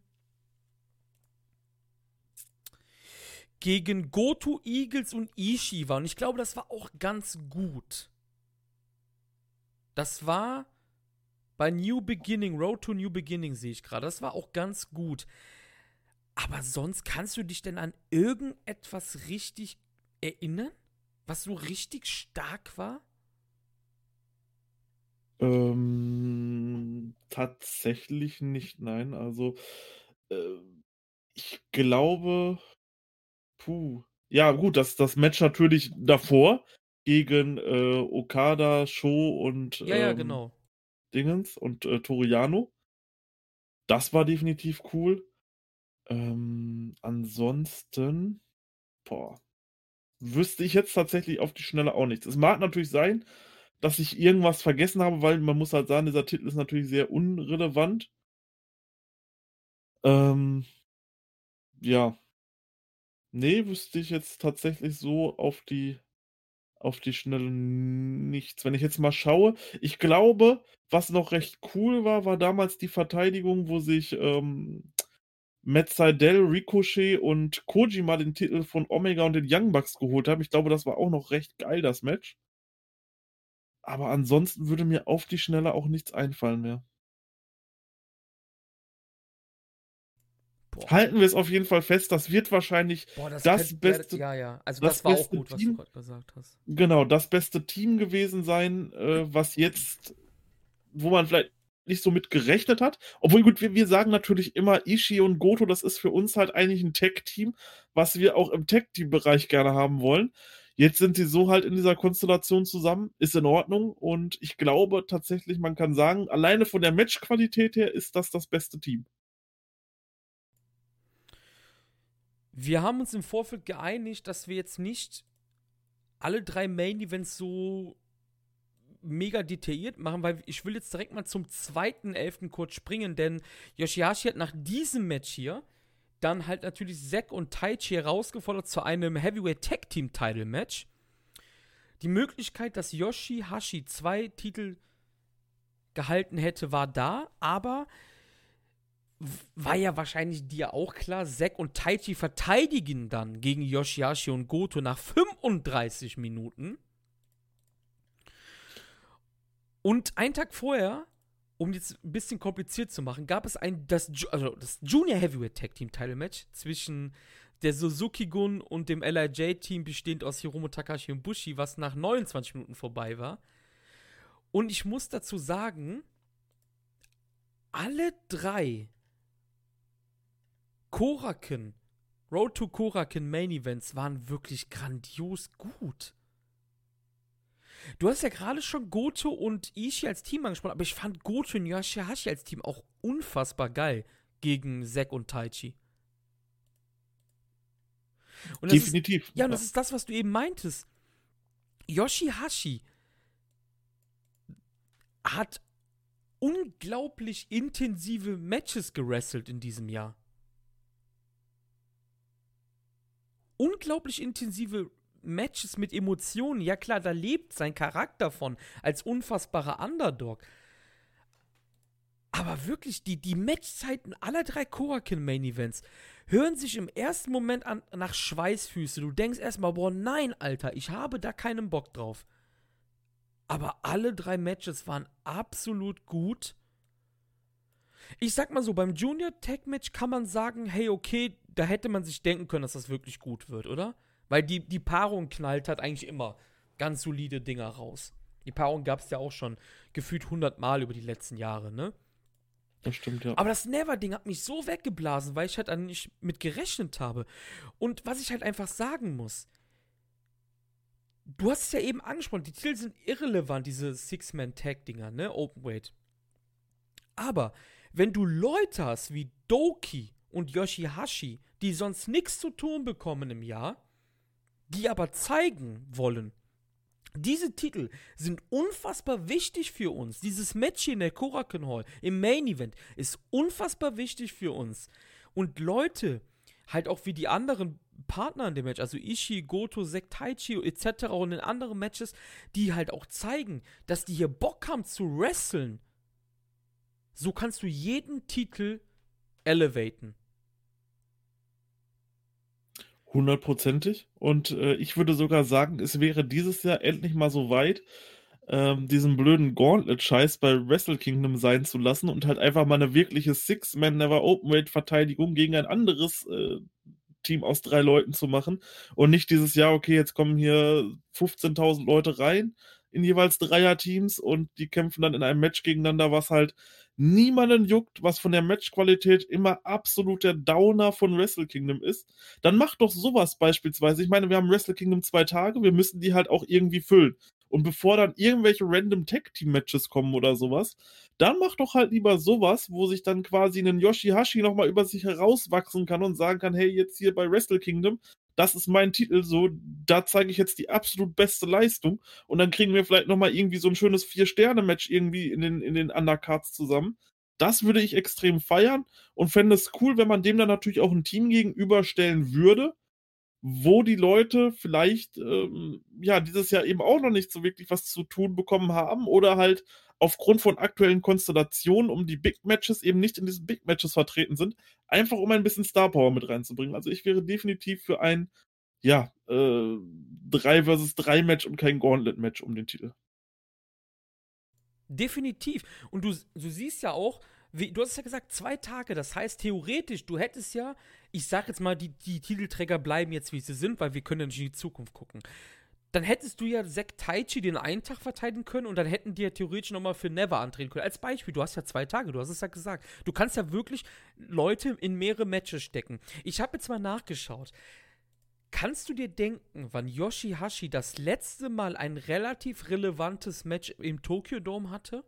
Gegen Goto, Eagles und Ishii war. Und ich glaube, das war auch ganz gut. Das war Bei New Beginning, Road to New Beginning sehe ich gerade. Das war auch ganz gut. Aber sonst kannst du dich denn an irgendetwas richtig erinnern, was so richtig stark war? Ähm, tatsächlich nicht, nein. Also, äh, ich glaube, puh. Ja, gut, das, das Match natürlich davor gegen äh, Okada, Sho und Ja, ja, ähm, genau. Dingens und äh, Toriano. Das war definitiv cool. Ähm, ansonsten, boah, wüsste ich jetzt tatsächlich auf die Schnelle auch nichts. Es mag natürlich sein, dass ich irgendwas vergessen habe, weil man muss halt sagen, dieser Titel ist natürlich sehr unrelevant. Ähm, ja. Nee, wüsste ich jetzt tatsächlich so auf die auf die Schnelle nichts. Wenn ich jetzt mal schaue, ich glaube, was noch recht cool war, war damals die Verteidigung, wo sich ähm, Matt Seidel, Ricochet und Kojima den Titel von Omega und den Young Bucks geholt haben. Ich glaube, das war auch noch recht geil, das Match. Aber ansonsten würde mir auf die Schnelle auch nichts einfallen mehr. Boah, Halten wir es auf jeden Fall fest, das wird wahrscheinlich boah, das, das könnte- beste- Ja, ja. Also das das, war auch gut, was Team- du gerade gesagt hast. genau das beste Team gewesen sein, äh, was jetzt, wo man vielleicht nicht so mit gerechnet hat. Obwohl, gut, wir, wir sagen natürlich immer, Ishii und Goto, das ist für uns halt eigentlich ein Tag-Team, was wir auch im Tag-Team-Bereich gerne haben wollen. Jetzt sind sie so halt in dieser Konstellation zusammen, ist in Ordnung und ich glaube tatsächlich, man kann sagen, alleine von der Matchqualität her ist das das beste Team. Wir haben uns im Vorfeld geeinigt, dass wir jetzt nicht alle drei Main Events so mega detailliert machen, weil ich will jetzt direkt mal zum zweiten Elften kurz springen, denn Yoshihashi hat nach diesem Match hier dann halt natürlich Zack und Taichi herausgefordert zu einem Heavyweight Tag Team Title Match. Die Möglichkeit, dass Yoshihashi zwei Titel gehalten hätte, war da, aber war ja wahrscheinlich dir auch klar, Zack und Taichi verteidigen dann gegen Yoshihashi und Goto nach 35 Minuten. Und einen Tag vorher, um jetzt ein bisschen kompliziert zu machen, gab es ein das, also das Junior Heavyweight Tag Team Title Match zwischen der Suzuki Gun und dem LIJ Team bestehend aus Hiromu Takashi und Bushi, was nach 29 Minuten vorbei war. Und ich muss dazu sagen, alle drei Koraken, Road to Koraken Main Events waren wirklich grandios gut. Du hast ja gerade schon Goto und Ishii als Team angesprochen, aber ich fand Goto und Yoshihashi als Team auch unfassbar geil gegen Zack und Taichi. Und das ist, Definitiv. ja, und das ist das, was du eben meintest. Yoshihashi hat unglaublich intensive Matches gewrestelt in diesem Jahr. Unglaublich intensive Matches mit Emotionen. Ja klar, da lebt sein Charakter von als unfassbarer Underdog. Aber wirklich, die, die Matchzeiten aller drei Korakin Main Events hören sich im ersten Moment an nach Schweißfüße. Du denkst erstmal, boah, nein, Alter, ich habe da keinen Bock drauf. Aber alle drei Matches waren absolut gut. Ich sag mal so, beim Junior Tag Match kann man sagen, hey, okay, da hätte man sich denken können, dass das wirklich gut wird, oder? Weil die, die Paarung knallt hat eigentlich immer ganz solide Dinger raus. Die Paarung gab es ja auch schon gefühlt 100 Mal über die letzten Jahre, ne? Das stimmt, ja. Aber das Never-Ding hat mich so weggeblasen, weil ich halt dann nicht mit gerechnet habe. Und was ich halt einfach sagen muss, du hast es ja eben angesprochen, die Titel sind irrelevant, diese Six-Man-Tag-Dinger, ne? Openweight. Aber wenn du Leute hast wie Doki und Yoshihashi, die sonst nichts zu tun bekommen im Jahr, die aber zeigen wollen, diese Titel sind unfassbar wichtig für uns. Dieses Match hier in der Korakuen Hall im Main Event ist unfassbar wichtig für uns. Und Leute, halt auch wie die anderen Partner in dem Match, also Ishii, Goto, Sek Taichi etc. und in anderen Matches, die halt auch zeigen, dass die hier Bock haben zu wresteln. So kannst du jeden Titel elevaten. Hundertprozentig. Und äh, ich würde sogar sagen, es wäre dieses Jahr endlich mal so weit, ähm, diesen blöden Gauntlet-Scheiß bei Wrestle Kingdom sein zu lassen und halt einfach mal eine wirkliche Six-Man-Never-Openweight-Verteidigung gegen ein anderes äh, Team aus drei Leuten zu machen und nicht dieses Jahr, okay, jetzt kommen hier 15.000 Leute rein in jeweils Dreier-Teams und die kämpfen dann in einem Match gegeneinander, was halt niemanden juckt, was von der Matchqualität immer absolut der Downer von Wrestle Kingdom ist, dann macht doch sowas beispielsweise. Ich meine, wir haben Wrestle Kingdom zwei Tage, wir müssen die halt auch irgendwie füllen. Und bevor dann irgendwelche random Tag-Team-Matches kommen oder sowas, dann mach doch halt lieber sowas, wo sich dann quasi ein Yoshihashi nochmal über sich herauswachsen kann und sagen kann, hey, jetzt hier bei Wrestle Kingdom, das ist mein Titel, so, da zeige ich jetzt die absolut beste Leistung und dann kriegen wir vielleicht nochmal irgendwie so ein schönes Vier-Sterne-Match irgendwie in den, in den Undercards zusammen. Das würde ich extrem feiern und fände es cool, wenn man dem dann natürlich auch ein Team gegenüberstellen würde, wo die Leute vielleicht ähm, ja dieses Jahr eben auch noch nicht so wirklich was zu tun bekommen haben oder halt aufgrund von aktuellen Konstellationen um die Big Matches eben nicht in diesen Big Matches vertreten sind, einfach um ein bisschen Star Power mit reinzubringen. Also ich wäre definitiv für ein ja, äh, 3 versus 3 Match und kein Gauntlet Match um den Titel. Definitiv. Und du, du siehst ja auch, wie, du hast ja gesagt, zwei Tage. Das heißt, theoretisch, du hättest ja, ich sag jetzt mal, die, die Titelträger bleiben jetzt, wie sie sind, weil wir können ja nicht in die Zukunft gucken. Dann hättest du ja Zack Taichi den einen Tag verteidigen können und dann hätten die ja theoretisch nochmal für Never antreten können. Als Beispiel, du hast ja zwei Tage, du hast es ja gesagt. Du kannst ja wirklich Leute in mehrere Matches stecken. Ich habe jetzt mal nachgeschaut. Kannst du dir denken, wann Yoshihashi das letzte Mal ein relativ relevantes Match im Tokyo Dome hatte?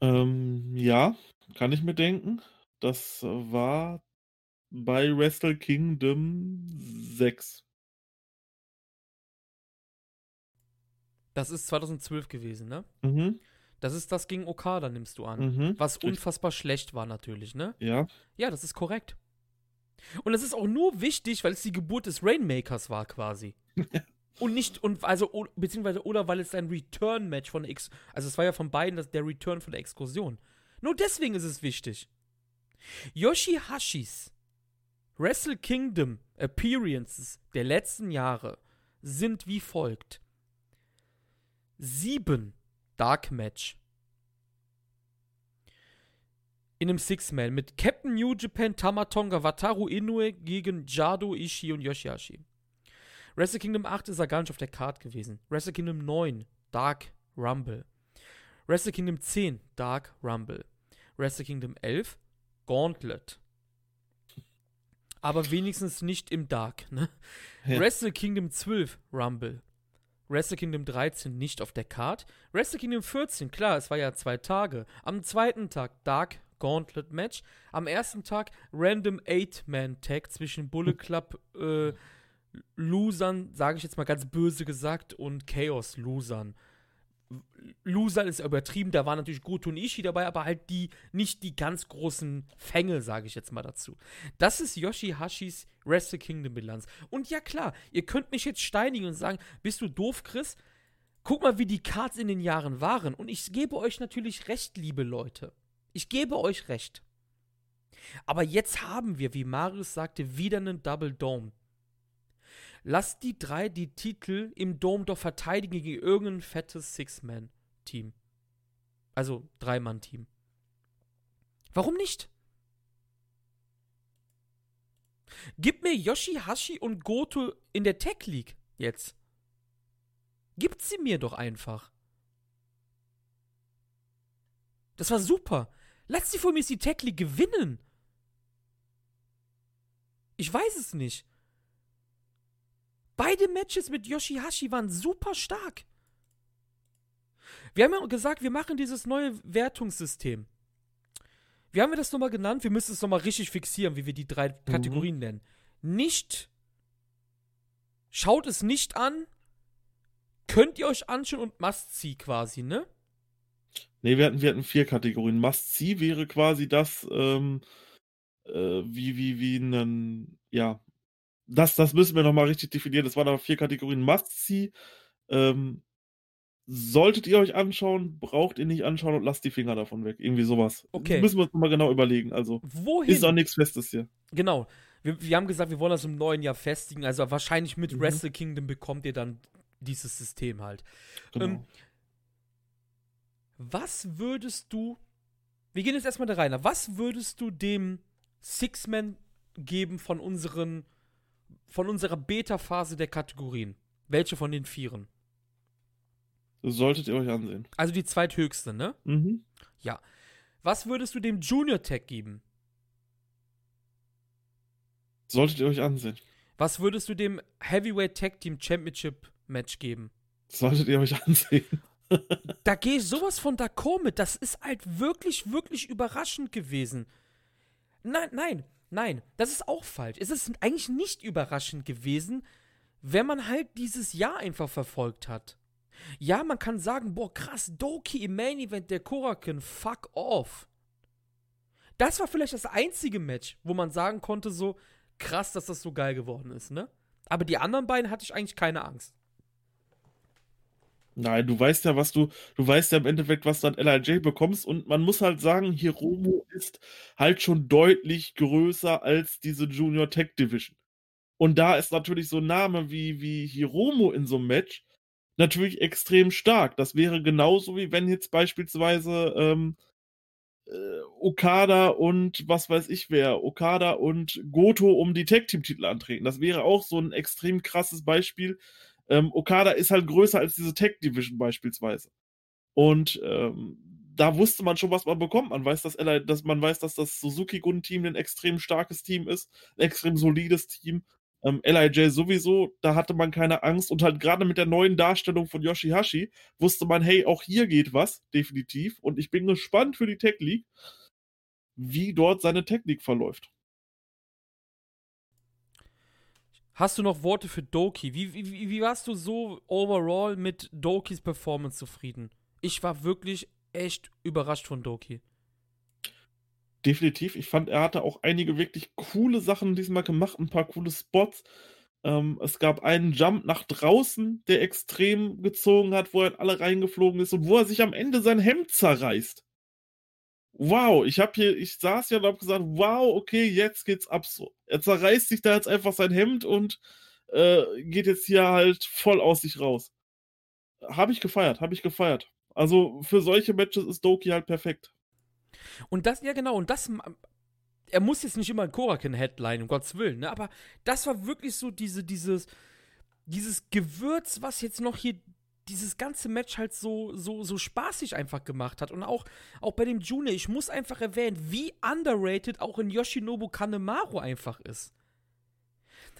Ähm, ja, kann ich mir denken. Das war bei Wrestle Kingdom 6. Das ist 2012 gewesen, ne? Mhm. Das ist das gegen Okada, nimmst du an. Mhm. Was unfassbar schlecht war natürlich, ne? Ja. Ja, das ist korrekt. Und das ist auch nur wichtig, weil es die Geburt des Rainmakers war quasi. *laughs* und nicht, und also, beziehungsweise, oder weil es ein Return-Match von X, also es war ja von beiden das, der Return von der Exkursion. Nur deswegen ist es wichtig. Yoshihashis Wrestle Kingdom Appearances der letzten Jahre sind wie folgt. Sieben Dark Match. In einem Six-Man mit Captain New Japan, Tamatonga, Wataru Inoue gegen Jado, Ishii und Yoshihashi. Wrestle Kingdom 8 ist er gar nicht auf der Card gewesen. Wrestle Kingdom 9, Dark Rumble. Wrestle Kingdom 10, Dark Rumble. Wrestle Kingdom 11, Gauntlet. Aber wenigstens nicht im Dark, ne? Ja. Wrestle Kingdom 12, Rumble. Wrestle Kingdom 13 nicht auf der Card. Wrestle Kingdom 14, klar, es war ja zwei Tage. Am zweiten Tag Dark Gauntlet Match. Am ersten Tag Random Eight-Man-Tag zwischen Bullet Club äh, Losern, sage ich jetzt mal ganz böse gesagt, und Chaos Losern. Losern ist übertrieben, da waren natürlich Goto und Ishii dabei, aber halt die, nicht die ganz großen Fänge, sage ich jetzt mal dazu. Das ist Yoshihashis Wrestle Kingdom Bilanz. Und ja klar, ihr könnt mich jetzt steinigen und sagen, bist du doof, Chris? Guck mal, wie die Cards in den Jahren waren. Und ich gebe euch natürlich recht, liebe Leute. Ich gebe euch recht. Aber jetzt haben wir, wie Marius sagte, wieder einen Double Dome. Lasst die drei die Titel im Dome doch verteidigen gegen irgendein fettes Six-Man-Team. Also Drei-Mann-Team. Warum nicht? Gib mir Yoshihashi und Goto in der Tech League jetzt. Gibt sie mir doch einfach. Das war super. Lass sie von mir die Tech League gewinnen. Ich weiß es nicht. Beide Matches mit Yoshihashi waren super stark. Wir haben ja gesagt, wir machen dieses neue Wertungssystem. Wie haben wir das nochmal genannt? Wir müssen es nochmal richtig fixieren, wie wir die drei Kategorien nennen. Nicht. Schaut es nicht an. Könnt ihr euch anschauen und Must-See quasi, ne? Nee, wir hatten, wir hatten vier Kategorien. Must-See wäre quasi das, ähm, äh, wie, wie, wie ein, ja, das, das müssen wir nochmal richtig definieren. Das waren aber vier Kategorien. Must-See, ähm, solltet ihr euch anschauen, braucht ihr nicht anschauen und lasst die Finger davon weg. Irgendwie sowas. Okay. Müssen wir uns nochmal genau überlegen. Also, Wohin? ist auch nichts Festes hier. Genau. Wir, wir haben gesagt, wir wollen das im neuen Jahr festigen. Also wahrscheinlich mit Mhm. Wrestle Kingdom bekommt ihr dann dieses System halt. Genau. Ähm, Was würdest du, wir gehen jetzt erstmal da rein, was würdest du dem Six-Man geben von unseren, von unserer Beta-Phase der Kategorien? Welche von den Vieren? das solltet ihr euch ansehen. Also die zweithöchste, ne? Mhm. Was würdest du dem Junior Tag geben? Solltet ihr euch ansehen. Was würdest du dem Heavyweight Tag Team Championship Match geben? Solltet ihr euch ansehen. *laughs* Da gehe ich sowas von d'accord mit. Das ist halt wirklich, wirklich überraschend gewesen. Nein, nein, nein, das ist auch falsch. Es ist eigentlich nicht überraschend gewesen, wenn man halt dieses Jahr einfach verfolgt hat. Ja, man kann sagen, boah, krass, Doki im Main Event der Koraken, fuck off. Das war vielleicht das einzige Match, wo man sagen konnte, so krass, dass das so geil geworden ist, ne? Aber die anderen beiden hatte ich eigentlich keine Angst. Nein, du weißt ja, was du, du weißt ja im Endeffekt, was du an LIJ bekommst und man muss halt sagen, Hiromo ist halt schon deutlich größer als diese Junior Tech Division. Und da ist natürlich so ein Name wie, wie Hiromo in so einem Match natürlich extrem stark. Das wäre genauso wie wenn jetzt beispielsweise ähm, äh, Okada und was weiß ich wer, Okada und Goto um die Tag Team Titel antreten. Das wäre auch so ein extrem krasses Beispiel. Ähm, Okada ist halt größer als diese Tag Division beispielsweise. Und ähm, da wusste man schon, was man bekommt. Man weiß, dass, LA, dass man weiß, dass das Suzuki-Gun-Team ein extrem starkes Team ist, ein extrem solides Team. Ähm, LIJ sowieso, da hatte man keine Angst. Und halt gerade mit der neuen Darstellung von Yoshihashi wusste man, hey, auch hier geht was, definitiv. Und ich bin gespannt für die Tech League, wie dort seine Technik verläuft. Hast du noch Worte für Doki? Wie, wie, wie warst du so overall mit Dokis Performance zufrieden? Ich war wirklich echt überrascht von Doki. Definitiv. Ich fand, er hatte auch einige wirklich coole Sachen diesmal gemacht, ein paar coole Spots. Ähm, es gab einen Jump nach draußen, der extrem gezogen hat, wo er in alle reingeflogen ist und wo er sich am Ende sein Hemd zerreißt. Wow, ich hab hier, ich saß ja und hab gesagt, wow, okay, jetzt geht's ab so. Er zerreißt sich da jetzt einfach sein Hemd und äh, geht jetzt hier halt voll aus sich raus. Habe ich gefeiert, habe ich gefeiert. Also für solche Matches ist Doki halt perfekt. Und das, ja genau, und das, er muss jetzt nicht immer ein Korakin-Headline, um Gottes Willen, ne? Aber das war wirklich so diese, dieses, dieses Gewürz, was jetzt noch hier dieses ganze Match halt so, so, so spaßig einfach gemacht hat. Und auch, auch bei dem Junior, ich muss einfach erwähnen, wie underrated auch in Yoshinobu Kanemaru einfach ist.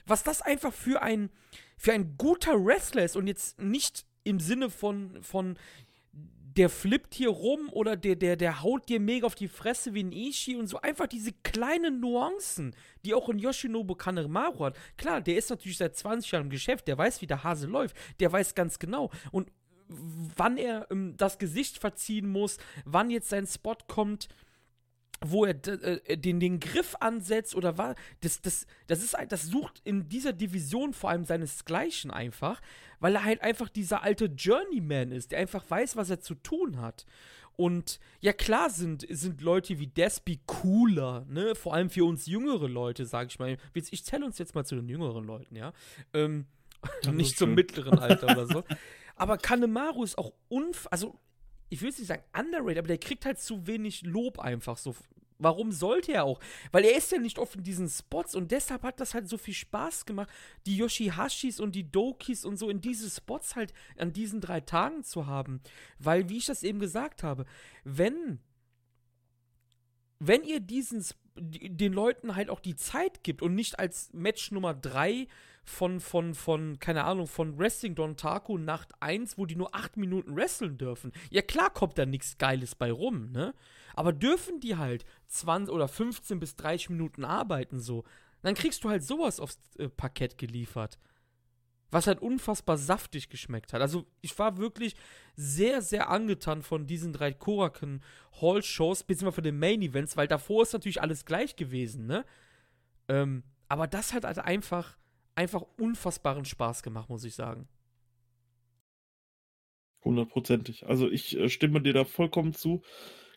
Was das einfach für ein, für ein guter Wrestler ist und jetzt nicht im Sinne von, von der flippt hier rum oder der, der, der haut dir mega auf die Fresse wie ein Ishii und so. Einfach diese kleinen Nuancen, die auch in Yoshinobu Kanemaru hat. Klar, der ist natürlich seit 20 Jahren im Geschäft, der weiß, wie der Hase läuft, der weiß ganz genau. Und wann er ähm, das Gesicht verziehen muss, wann jetzt sein Spot kommt, wo er äh, den, den Griff ansetzt oder was, das, das, das ist das sucht in dieser Division vor allem seinesgleichen einfach, weil er halt einfach dieser alte Journeyman ist, der einfach weiß, was er zu tun hat. Und ja, klar sind, sind Leute wie Despi cooler, ne? Vor allem für uns jüngere Leute, sag ich mal. Ich zähle uns jetzt mal zu den jüngeren Leuten, ja. Ähm, *laughs* nicht zum mittleren Alter oder so. *laughs* Aber Kanemaru ist auch unf... Also, ich will jetzt nicht sagen underrated, aber der kriegt halt zu wenig Lob einfach so. Warum sollte er auch? Weil er ist ja nicht oft in diesen Spots und deshalb hat das halt so viel Spaß gemacht, die Yoshihashis und die Dokis und so in diese Spots halt an diesen drei Tagen zu haben. Weil, wie ich das eben gesagt habe, wenn wenn ihr diesen Sp- die- den Leuten halt auch die Zeit gibt und nicht als Match Nummer 3 von, von, von, keine Ahnung, von Wrestling Don Taco Nacht 1, wo die nur 8 Minuten wresteln dürfen. Ja, klar kommt da nichts Geiles bei rum, ne? Aber dürfen die halt 20 oder 15 bis 30 Minuten arbeiten so, dann kriegst du halt sowas aufs äh, Parkett geliefert. Was halt unfassbar saftig geschmeckt hat. Also, ich war wirklich sehr, sehr angetan von diesen drei Koraken Hall Shows, beziehungsweise von den Main Events, weil davor ist natürlich alles gleich gewesen, ne? Ähm, aber das hat halt einfach, einfach unfassbaren Spaß gemacht, muss ich sagen. Hundertprozentig. Also ich äh, stimme dir da vollkommen zu.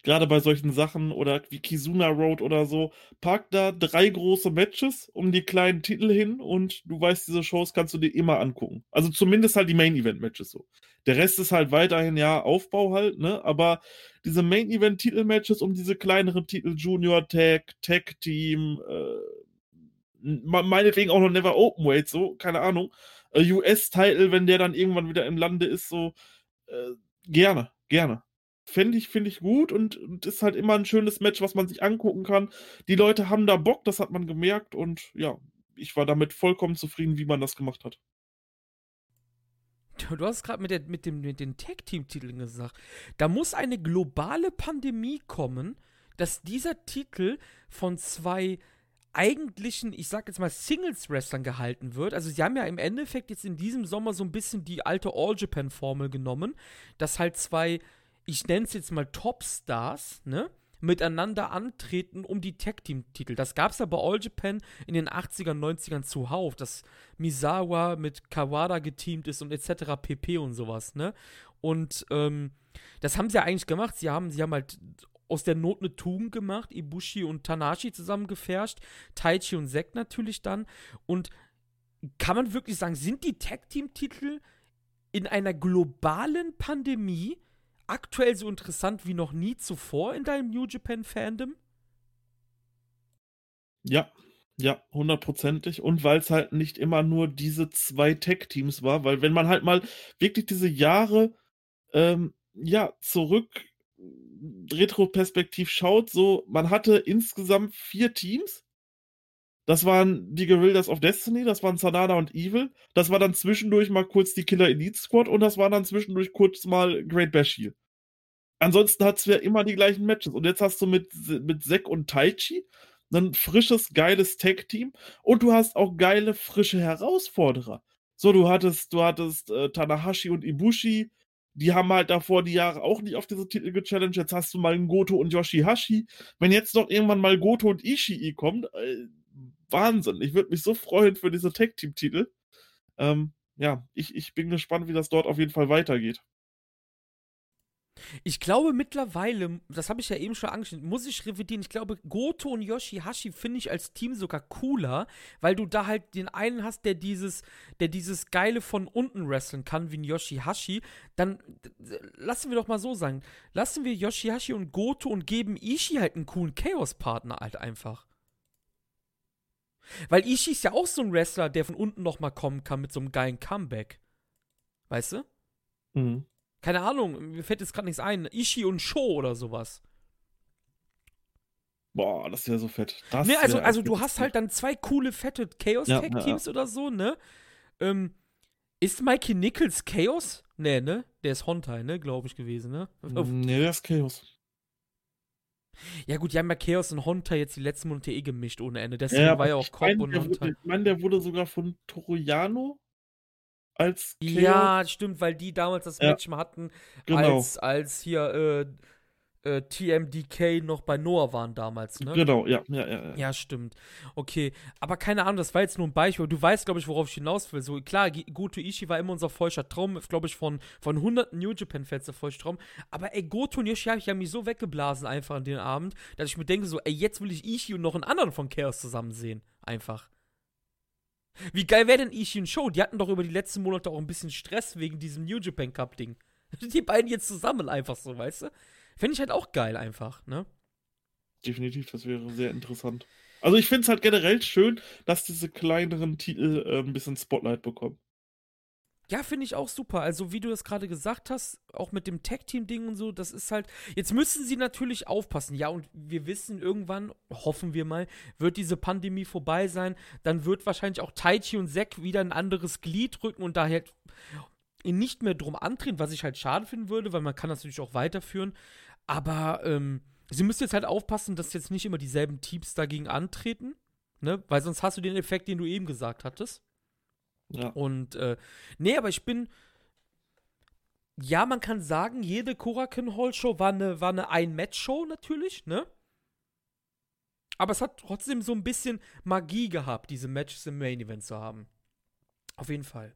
Gerade bei solchen Sachen oder wie Kizuna Road oder so, pack da drei große Matches um die kleinen Titel hin und du weißt, diese Shows kannst du dir immer angucken. Also zumindest halt die Main Event Matches so. Der Rest ist halt weiterhin ja Aufbau halt, ne? Aber diese Main Event Titel Matches um diese kleineren Titel Junior Tag, Tag Team, äh, meinetwegen auch noch Never Openweight so, keine Ahnung. Äh, US-Title, wenn der dann irgendwann wieder im Lande ist, so äh, gerne, gerne. Fände ich, finde ich gut und, und ist halt immer ein schönes Match, was man sich angucken kann. Die Leute haben da Bock, das hat man gemerkt und ja, ich war damit vollkommen zufrieden, wie man das gemacht hat. Du hast gerade mit, mit, mit den Tag-Team-Titeln gesagt. Da muss eine globale Pandemie kommen, dass dieser Titel von zwei eigentlichen, ich sag jetzt mal, Singles-Wrestlern gehalten wird. Also sie haben ja im Endeffekt jetzt in diesem Sommer so ein bisschen die alte All-Japan-Formel genommen, dass halt zwei, ich nenne es jetzt mal Top-Stars, ne? miteinander antreten um die Tag-Team-Titel. Das gab es ja bei All Japan in den 80ern, 90ern zuhauf, dass Misawa mit Kawada geteamt ist und etc. pp und sowas, ne? Und ähm, das haben sie ja eigentlich gemacht. Sie haben, sie haben halt aus der Not eine Tugend gemacht, Ibushi und Tanashi zusammengefärscht, Taichi und Zack natürlich dann. Und kann man wirklich sagen, sind die Tag-Team-Titel in einer globalen Pandemie aktuell so interessant wie noch nie zuvor in deinem New Japan-Fandom? Ja, ja, hundertprozentig. Und weil es halt nicht immer nur diese zwei Tech-Teams war, weil wenn man halt mal wirklich diese Jahre ähm, ja zurück retroperspektiv schaut, so, man hatte insgesamt vier Teams. Das waren die Guerrillas of Destiny, das waren Sanada und Evil. Das war dann zwischendurch mal kurz die Killer Elite Squad und das war dann zwischendurch kurz mal Great Bashir. Ansonsten hat es ja immer die gleichen Matches. Und jetzt hast du mit, mit Zack und Taichi ein frisches, geiles Tag-Team und du hast auch geile, frische Herausforderer. So, du hattest, du hattest äh, Tanahashi und Ibushi, die haben halt davor die Jahre auch nicht auf diese Titel gechallenged. Jetzt hast du mal einen Goto und Yoshihashi. Wenn jetzt noch irgendwann mal Goto und Ishii kommt, äh, Wahnsinn. Ich würde mich so freuen für diese Tag-Team-Titel. Ähm, ja, ich, ich bin gespannt, wie das dort auf jeden Fall weitergeht. Ich glaube mittlerweile, das habe ich ja eben schon angeschnitten, muss ich revidieren. Ich glaube, Goto und Yoshihashi finde ich als Team sogar cooler, weil du da halt den einen hast, der dieses, der dieses Geile von unten wresteln kann, wie ein Yoshihashi. Dann lassen wir doch mal so sagen, lassen wir Yoshihashi und Goto und geben Ishii halt einen coolen Chaos-Partner halt einfach. Weil Ishii ist ja auch so ein Wrestler, der von unten nochmal kommen kann mit so einem geilen Comeback. Weißt du? Mhm. Keine Ahnung, mir fällt jetzt gerade nichts ein. Ishi und Sho oder sowas. Boah, das wäre so fett. Das ne, also, also du hast halt dann zwei coole, fette Chaos-Tag-Teams ja, ja. oder so, ne? Ähm, ist Mikey Nichols Chaos? Nee, ne? Der ist Hontai, ne? Glaube ich gewesen, ne? Nee, der ist Chaos. Ja, gut, die haben ja Chaos und Hontai jetzt die letzten Monate eh gemischt ohne Ende. Deswegen ja, war ja auch Cobb und Hontai. Ich meine, der wurde sogar von Toroyano als Chaos. Ja, stimmt, weil die damals das ja. Match mal hatten, genau. als, als hier äh, äh, TMDK noch bei Noah waren damals, ne? Genau, ja, ja, ja, ja. Ja, stimmt. Okay, aber keine Ahnung, das war jetzt nur ein Beispiel. Du weißt, glaube ich, worauf ich hinaus will. So, klar, Goto Ishii war immer unser feuchter Traum, glaube ich, von, von hunderten New Japan-Fans der feuchte Traum. Aber ey, Goto und Ishii habe ich ja mich so weggeblasen einfach an den Abend, dass ich mir denke so, ey, jetzt will ich Ishii und noch einen anderen von Chaos zusammen sehen. Einfach. Wie geil wäre denn Ishin Show? Die hatten doch über die letzten Monate auch ein bisschen Stress wegen diesem New Japan Cup Ding. *laughs* Die beiden jetzt zusammen einfach so, weißt du? Fände ich halt auch geil einfach, ne? Definitiv, das wäre sehr interessant. Also ich finde es halt generell schön, dass diese kleineren Titel äh, ein bisschen Spotlight bekommen. Ja, finde ich auch super. Also, wie du das gerade gesagt hast, auch mit dem Tag-Team-Ding und so, das ist halt. Jetzt müssen sie natürlich aufpassen. Ja, und wir wissen irgendwann, hoffen wir mal, wird diese Pandemie vorbei sein. Dann wird wahrscheinlich auch Taichi und Zack wieder ein anderes Glied drücken und daher nicht mehr drum antreten, was ich halt schade finden würde, weil man kann das natürlich auch weiterführen. Aber ähm, sie müssen jetzt halt aufpassen, dass jetzt nicht immer dieselben Teams dagegen antreten. Ne? Weil sonst hast du den Effekt, den du eben gesagt hattest. Ja. Und, äh, nee, aber ich bin. Ja, man kann sagen, jede Korakin Hall Show war eine, war eine Ein-Match-Show natürlich, ne? Aber es hat trotzdem so ein bisschen Magie gehabt, diese Matches im Main Event zu haben. Auf jeden Fall.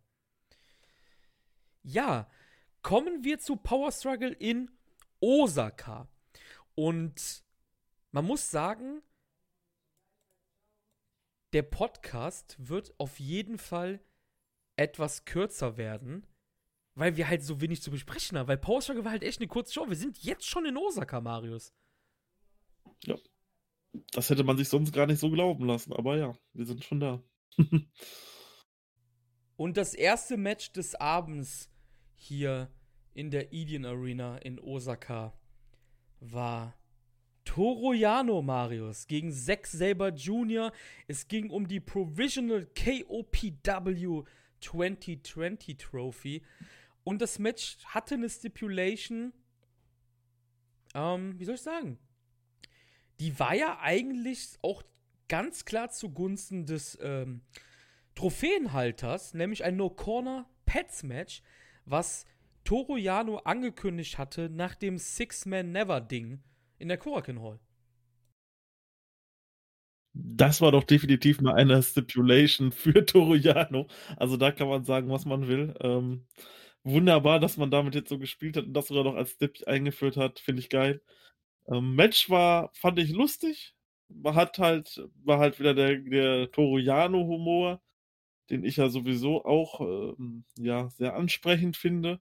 Ja, kommen wir zu Power Struggle in Osaka. Und man muss sagen, der Podcast wird auf jeden Fall etwas kürzer werden, weil wir halt so wenig zu besprechen haben. Weil Power Struggle war halt echt eine kurze Show. Wir sind jetzt schon in Osaka, Marius. Das hätte man sich sonst gar nicht so glauben lassen, aber ja, wir sind schon da. *laughs* Und das erste Match des Abends hier in der Edian Arena in Osaka war Toro Yano Marius gegen Zack Saber Jr. Es ging um die Provisional KOPW 2020 Trophy. Und das Match hatte eine Stipulation. Ähm, wie soll ich sagen? Die war ja eigentlich auch ganz klar zugunsten des ähm, Trophäenhalters, nämlich ein No-Corner-Pets-Match, was Toro Yano angekündigt hatte nach dem Six-Man-Never-Ding in der Korakin Hall. Das war doch definitiv mal eine Stipulation für Toriano. Also da kann man sagen, was man will. Ähm, wunderbar, dass man damit jetzt so gespielt hat und das sogar noch als Stip eingeführt hat. Finde ich geil. Ähm, Match war, fand ich lustig. Man hat halt, war halt wieder der, der Toriano-Humor, den ich ja sowieso auch ähm, ja, sehr ansprechend finde.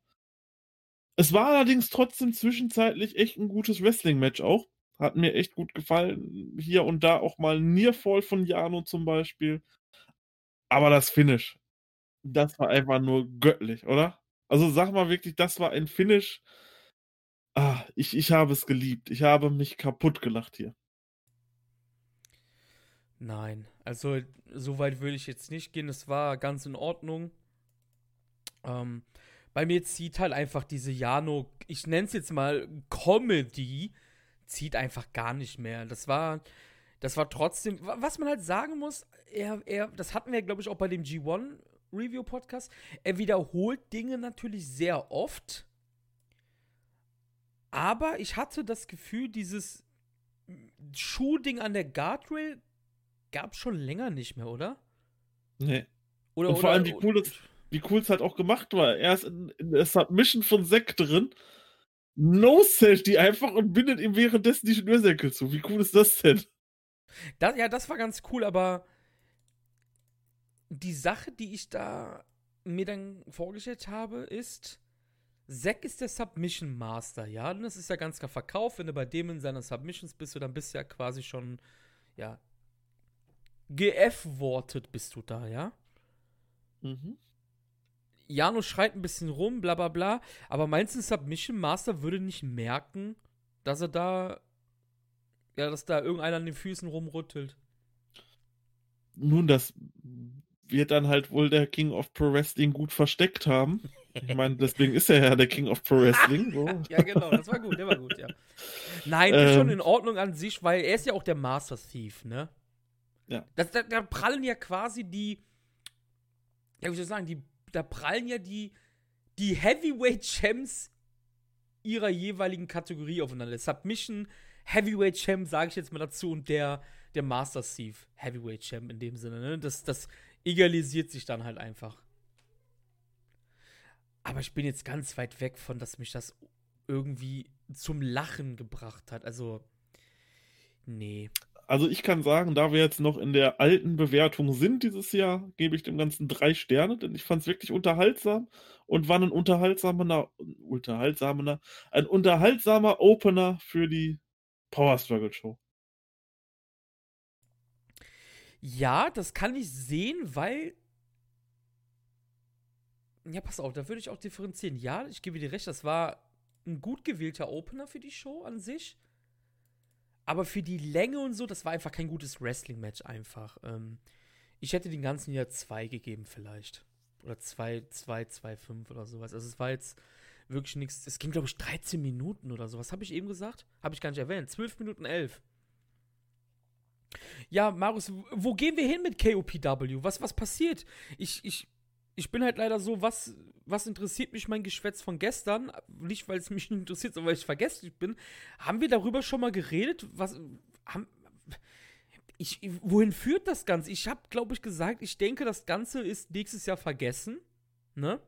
Es war allerdings trotzdem zwischenzeitlich echt ein gutes Wrestling-Match auch. Hat mir echt gut gefallen. Hier und da auch mal Nearfall von Jano zum Beispiel. Aber das Finish, das war einfach nur göttlich, oder? Also sag mal wirklich, das war ein Finish. Ah, ich, ich habe es geliebt. Ich habe mich kaputt gelacht hier. Nein, also so weit würde ich jetzt nicht gehen. Es war ganz in Ordnung. Ähm, bei mir zieht halt einfach diese Jano, ich nenne es jetzt mal Comedy, zieht einfach gar nicht mehr. Das war, das war trotzdem, was man halt sagen muss, er, er, das hatten wir, glaube ich, auch bei dem G1 Review Podcast. Er wiederholt Dinge natürlich sehr oft. Aber ich hatte das Gefühl, dieses Schuhding an der Guardrail gab es schon länger nicht mehr, oder? Nee. Oder, und vor oder, allem, wie cool das, wie cool es halt auch gemacht war. Er ist in, in der Submission von Zack drin, no-sellt die einfach und bindet ihm währenddessen die Schnürsenkel zu. Wie cool ist das denn? Das, ja, das war ganz cool, aber die Sache, die ich da mir dann vorgestellt habe, ist, Zack ist der Submission Master, ja. Und das ist ja ganz klar Verkauf. Wenn du bei dem in seiner Submissions bist, du, dann bist du ja quasi schon, ja, gef-wortet bist du da, ja. Mhm. Jano schreit ein bisschen rum, bla bla bla. Aber meinst du, ein Submission Master würde nicht merken, dass er da. Ja, dass da irgendeiner an den Füßen rumrüttelt? Nun, das wird dann halt wohl der King of Pro Wrestling gut versteckt haben. Ich meine, *laughs* deswegen ist er ja der King of Pro Wrestling. So. *laughs* ja, genau, das war gut, der war gut, ja. Nein, ist schon Ähm. in Ordnung an sich, weil er ist ja auch der Master Thief, ne? Ja. Das, da, da prallen ja quasi die. Ja, wie soll ich sagen, die, da prallen ja die, die Heavyweight Champs ihrer jeweiligen Kategorie aufeinander. Der Submission Heavyweight Champ, sage ich jetzt mal dazu, und der, der Master Thief Heavyweight Champ in dem Sinne, ne? Das, das egalisiert sich dann halt einfach. Aber ich bin jetzt ganz weit weg von, dass mich das irgendwie zum Lachen gebracht hat. Also, nee. Also ich kann sagen, da wir jetzt noch in der alten Bewertung sind dieses Jahr, gebe ich dem Ganzen drei Sterne, denn ich fand es wirklich unterhaltsam und war ein unterhaltsamer, unterhaltsamer, ein unterhaltsamer Opener für die Power Struggle Show. Ja, das kann ich sehen, weil. Ja, pass auf, da würde ich auch differenzieren. Ja, ich gebe dir recht, das war ein gut gewählter Opener für die Show an sich. Aber für die Länge und so, das war einfach kein gutes Wrestling-Match einfach. Ähm, ich hätte den ganzen Jahr zwei gegeben, vielleicht. Oder zwei, zwei, zwei, fünf oder sowas. Also es war jetzt wirklich nichts. Es ging, glaube ich, 13 Minuten oder sowas. Habe ich eben gesagt? Habe ich gar nicht erwähnt. 12 Minuten 11. Ja, Marius, wo gehen wir hin mit KOPW? Was, was passiert? Ich, ich, ich bin halt leider so, was, was interessiert mich mein Geschwätz von gestern? Nicht, weil es mich *laughs* interessiert, sondern weil ich vergesslich bin. Haben wir darüber schon mal geredet? Was, haben, ich, wohin führt das Ganze? Ich habe, glaube ich, gesagt, ich denke, das Ganze ist nächstes Jahr vergessen. Ne?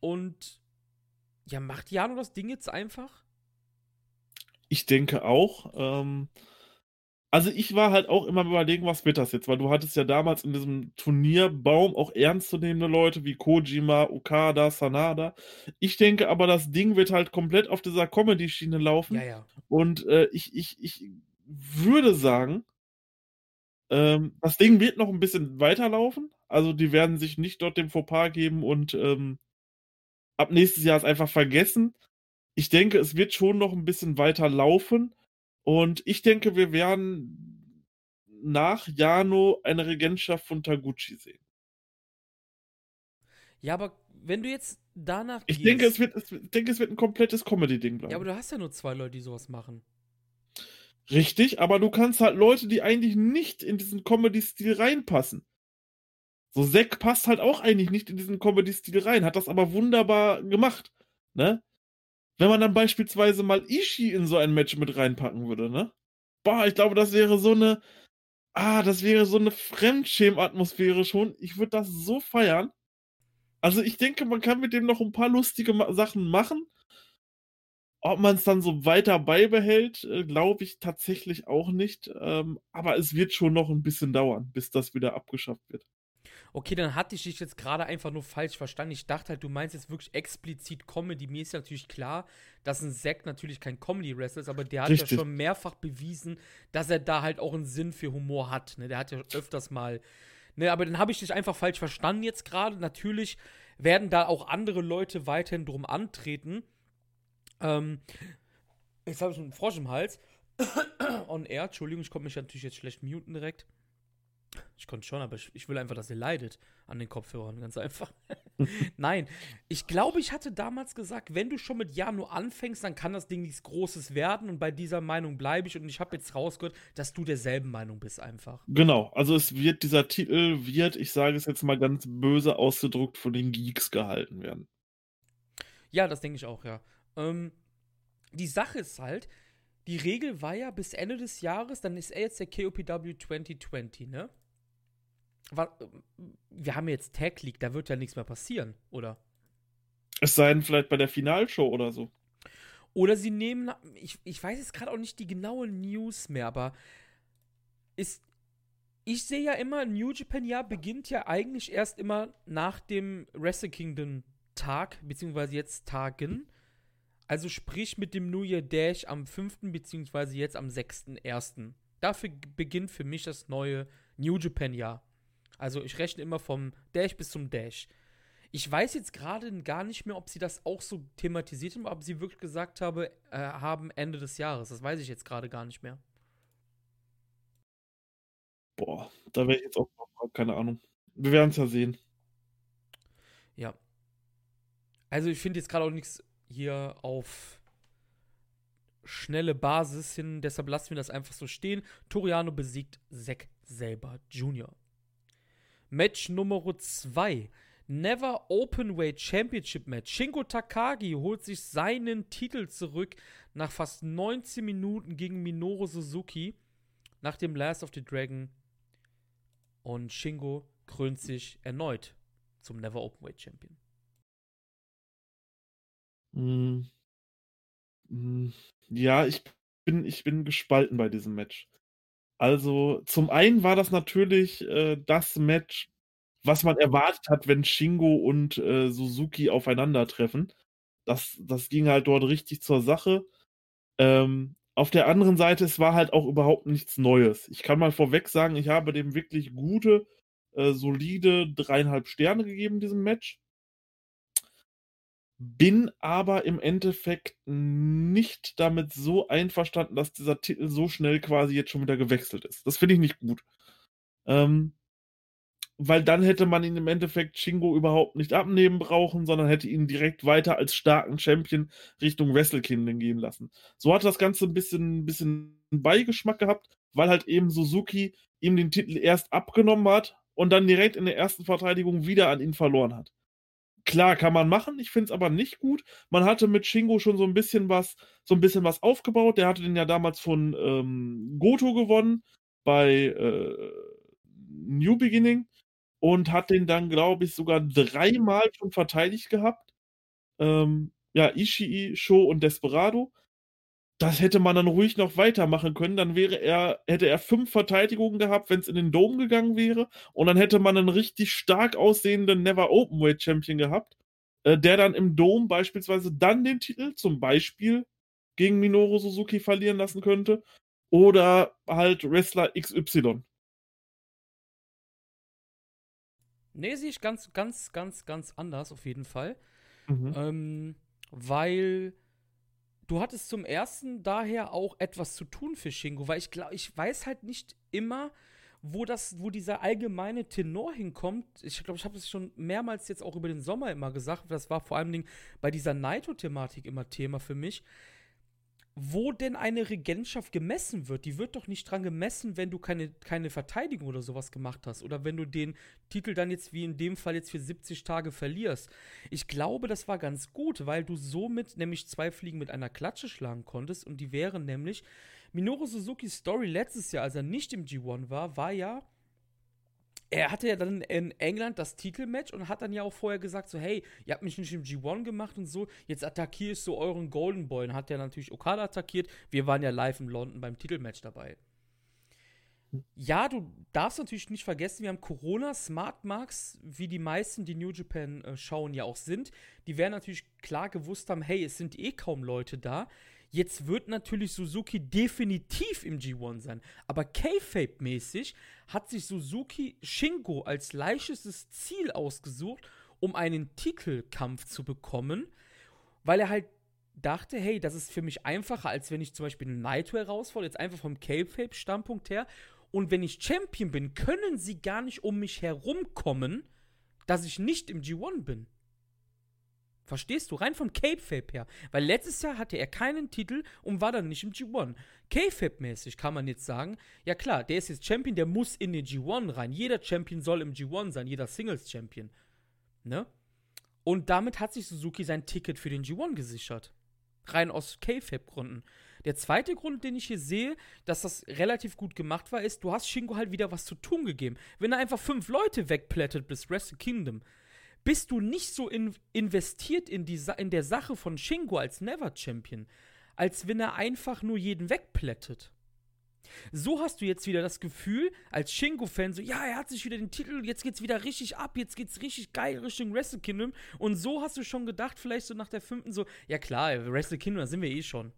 Und ja, macht Jano das Ding jetzt einfach? Ich denke auch. Ähm, also ich war halt auch immer überlegen, was wird das jetzt, weil du hattest ja damals in diesem Turnierbaum auch ernstzunehmende Leute wie Kojima, Okada, Sanada. Ich denke aber, das Ding wird halt komplett auf dieser Comedy-Schiene laufen. Ja, ja. Und äh, ich, ich, ich würde sagen, ähm, das Ding wird noch ein bisschen weiterlaufen. Also die werden sich nicht dort dem Fauxpas geben und ähm, ab nächstes Jahr es einfach vergessen. Ich denke, es wird schon noch ein bisschen weiter laufen. Und ich denke, wir werden nach Jano eine Regentschaft von Taguchi sehen. Ja, aber wenn du jetzt danach Ich denke, es wird, es, ich denke, es wird ein komplettes Comedy-Ding bleiben. Ja, aber du hast ja nur zwei Leute, die sowas machen. Richtig, aber du kannst halt Leute, die eigentlich nicht in diesen Comedy-Stil reinpassen. So Zack passt halt auch eigentlich nicht in diesen Comedy-Stil rein, hat das aber wunderbar gemacht, ne? Wenn man dann beispielsweise mal Ishii in so ein Match mit reinpacken würde, ne? Boah, ich glaube, das wäre so eine, ah, das wäre so eine Fremdschämen-Atmosphäre schon. Ich würde das so feiern. Also ich denke, man kann mit dem noch ein paar lustige Sachen machen. Ob man es dann so weiter beibehält, äh, glaube ich tatsächlich auch nicht. Ähm, aber es wird schon noch ein bisschen dauern, bis das wieder abgeschafft wird. Okay, dann hatte ich dich jetzt gerade einfach nur falsch verstanden. Ich dachte halt, du meinst jetzt wirklich explizit Comedy. Mir ist ja natürlich klar, dass ein Zack natürlich kein Comedy-Wrestler ist, aber der hat Richtig. ja schon mehrfach bewiesen, dass er da halt auch einen Sinn für Humor hat. Ne? Der hat ja öfters mal. Ne, aber dann habe ich dich einfach falsch verstanden jetzt gerade. Natürlich werden da auch andere Leute weiterhin drum antreten. Ähm, jetzt habe ich einen Frosch im Hals. *coughs* On air, Entschuldigung, ich konnte mich natürlich jetzt schlecht muten direkt. Ich konnte schon, aber ich, ich will einfach, dass ihr leidet an den Kopfhörern, ganz einfach. *laughs* *laughs* Nein, ich glaube, ich hatte damals gesagt, wenn du schon mit Jano anfängst, dann kann das Ding nichts Großes werden und bei dieser Meinung bleibe ich und ich habe jetzt rausgehört, dass du derselben Meinung bist einfach. Genau, also es wird, dieser Titel wird, ich sage es jetzt mal ganz böse ausgedruckt, von den Geeks gehalten werden. Ja, das denke ich auch, ja. Ähm, die Sache ist halt, die Regel war ja bis Ende des Jahres, dann ist er jetzt der KOPW 2020, ne? Wir haben jetzt Tag League, da wird ja nichts mehr passieren, oder? Es sei denn, vielleicht bei der Finalshow oder so. Oder sie nehmen, ich, ich weiß jetzt gerade auch nicht die genaue News mehr, aber ist, ich sehe ja immer, New Japan Jahr beginnt ja eigentlich erst immer nach dem Wrestle Kingdom Tag, beziehungsweise jetzt Tagen. Also sprich mit dem New Year Dash am 5. beziehungsweise jetzt am 6.1. Dafür beginnt für mich das neue New Japan Jahr. Also ich rechne immer vom Dash bis zum Dash. Ich weiß jetzt gerade gar nicht mehr, ob sie das auch so thematisiert haben, ob sie wirklich gesagt habe, äh, haben Ende des Jahres. Das weiß ich jetzt gerade gar nicht mehr. Boah, da wäre ich jetzt auch noch, keine Ahnung. Wir werden es ja sehen. Ja. Also ich finde jetzt gerade auch nichts hier auf schnelle Basis hin, deshalb lassen wir das einfach so stehen. Toriano besiegt Zack selber Jr. Match Nummer 2. Never Openweight Championship Match. Shingo Takagi holt sich seinen Titel zurück nach fast 19 Minuten gegen Minoru Suzuki nach dem Last of the Dragon. Und Shingo krönt sich erneut zum Never Openweight Champion. Hm. Hm. Ja, ich bin, ich bin gespalten bei diesem Match. Also, zum einen war das natürlich äh, das Match, was man erwartet hat, wenn Shingo und äh, Suzuki aufeinandertreffen. Das, das ging halt dort richtig zur Sache. Ähm, auf der anderen Seite, es war halt auch überhaupt nichts Neues. Ich kann mal vorweg sagen, ich habe dem wirklich gute, äh, solide dreieinhalb Sterne gegeben, diesem Match. Bin aber im Endeffekt nicht damit so einverstanden, dass dieser Titel so schnell quasi jetzt schon wieder gewechselt ist. Das finde ich nicht gut. Ähm, weil dann hätte man ihn im Endeffekt Shingo überhaupt nicht abnehmen brauchen, sondern hätte ihn direkt weiter als starken Champion Richtung Wrestle gehen lassen. So hat das Ganze ein bisschen, ein bisschen Beigeschmack gehabt, weil halt eben Suzuki ihm den Titel erst abgenommen hat und dann direkt in der ersten Verteidigung wieder an ihn verloren hat. Klar, kann man machen, ich finde es aber nicht gut. Man hatte mit Shingo schon so ein bisschen was, so ein bisschen was aufgebaut. Der hatte den ja damals von ähm, Goto gewonnen bei äh, New Beginning und hat den dann, glaube ich, sogar dreimal schon verteidigt gehabt. Ähm, ja, Ishii, Sho und Desperado. Das hätte man dann ruhig noch weitermachen können. Dann wäre er, hätte er fünf Verteidigungen gehabt, wenn es in den Dom gegangen wäre. Und dann hätte man einen richtig stark aussehenden Never Openweight Champion gehabt, äh, der dann im Dom beispielsweise dann den Titel zum Beispiel gegen Minoru Suzuki verlieren lassen könnte. Oder halt Wrestler XY. Nee, sehe ich ganz, ganz, ganz, ganz anders auf jeden Fall. Mhm. Ähm, weil du hattest zum ersten daher auch etwas zu tun für Shingo, weil ich glaube, ich weiß halt nicht immer, wo das, wo dieser allgemeine Tenor hinkommt. Ich glaube, ich habe es schon mehrmals jetzt auch über den Sommer immer gesagt. Das war vor allem bei dieser Naito-Thematik immer Thema für mich wo denn eine Regentschaft gemessen wird. Die wird doch nicht dran gemessen, wenn du keine, keine Verteidigung oder sowas gemacht hast. Oder wenn du den Titel dann jetzt wie in dem Fall jetzt für 70 Tage verlierst. Ich glaube, das war ganz gut, weil du somit nämlich zwei Fliegen mit einer Klatsche schlagen konntest. Und die wären nämlich Minoru Suzukis Story letztes Jahr, als er nicht im G1 war, war ja er hatte ja dann in England das Titelmatch und hat dann ja auch vorher gesagt, so, hey, ihr habt mich nicht im G1 gemacht und so, jetzt attackiere ich so euren Golden Boy. Und hat ja natürlich Okada attackiert. Wir waren ja live in London beim Titelmatch dabei. Ja, du darfst natürlich nicht vergessen, wir haben Corona, Smart Marks, wie die meisten, die New Japan äh, schauen, ja auch sind. Die werden natürlich klar gewusst haben, hey, es sind eh kaum Leute da. Jetzt wird natürlich Suzuki definitiv im G1 sein. Aber K-Fape-mäßig hat sich Suzuki Shingo als leichtestes Ziel ausgesucht, um einen Titelkampf zu bekommen, weil er halt dachte, hey, das ist für mich einfacher, als wenn ich zum Beispiel einen Naito herausfordere, jetzt einfach vom K-Fape-Standpunkt her. Und wenn ich Champion bin, können sie gar nicht um mich herumkommen, dass ich nicht im G1 bin. Verstehst du? Rein vom Cape-Fape her. Weil letztes Jahr hatte er keinen Titel und war dann nicht im G1. Cape-Fape-mäßig kann man jetzt sagen, ja klar, der ist jetzt Champion, der muss in den G1 rein. Jeder Champion soll im G1 sein, jeder Singles-Champion. Ne? Und damit hat sich Suzuki sein Ticket für den G1 gesichert. Rein aus K-Fape-Gründen. Der zweite Grund, den ich hier sehe, dass das relativ gut gemacht war, ist, du hast Shingo halt wieder was zu tun gegeben. Wenn er einfach fünf Leute wegplättet bis Wrestle Kingdom, bist du nicht so in, investiert in, die, in der Sache von Shingo als Never Champion, als wenn er einfach nur jeden wegplättet. So hast du jetzt wieder das Gefühl, als Shingo-Fan, so, ja, er hat sich wieder den Titel, jetzt geht's wieder richtig ab, jetzt geht's richtig geil Richtung Wrestle Kingdom. Und so hast du schon gedacht, vielleicht so nach der fünften, so, ja klar, Wrestle Kingdom, da sind wir eh schon.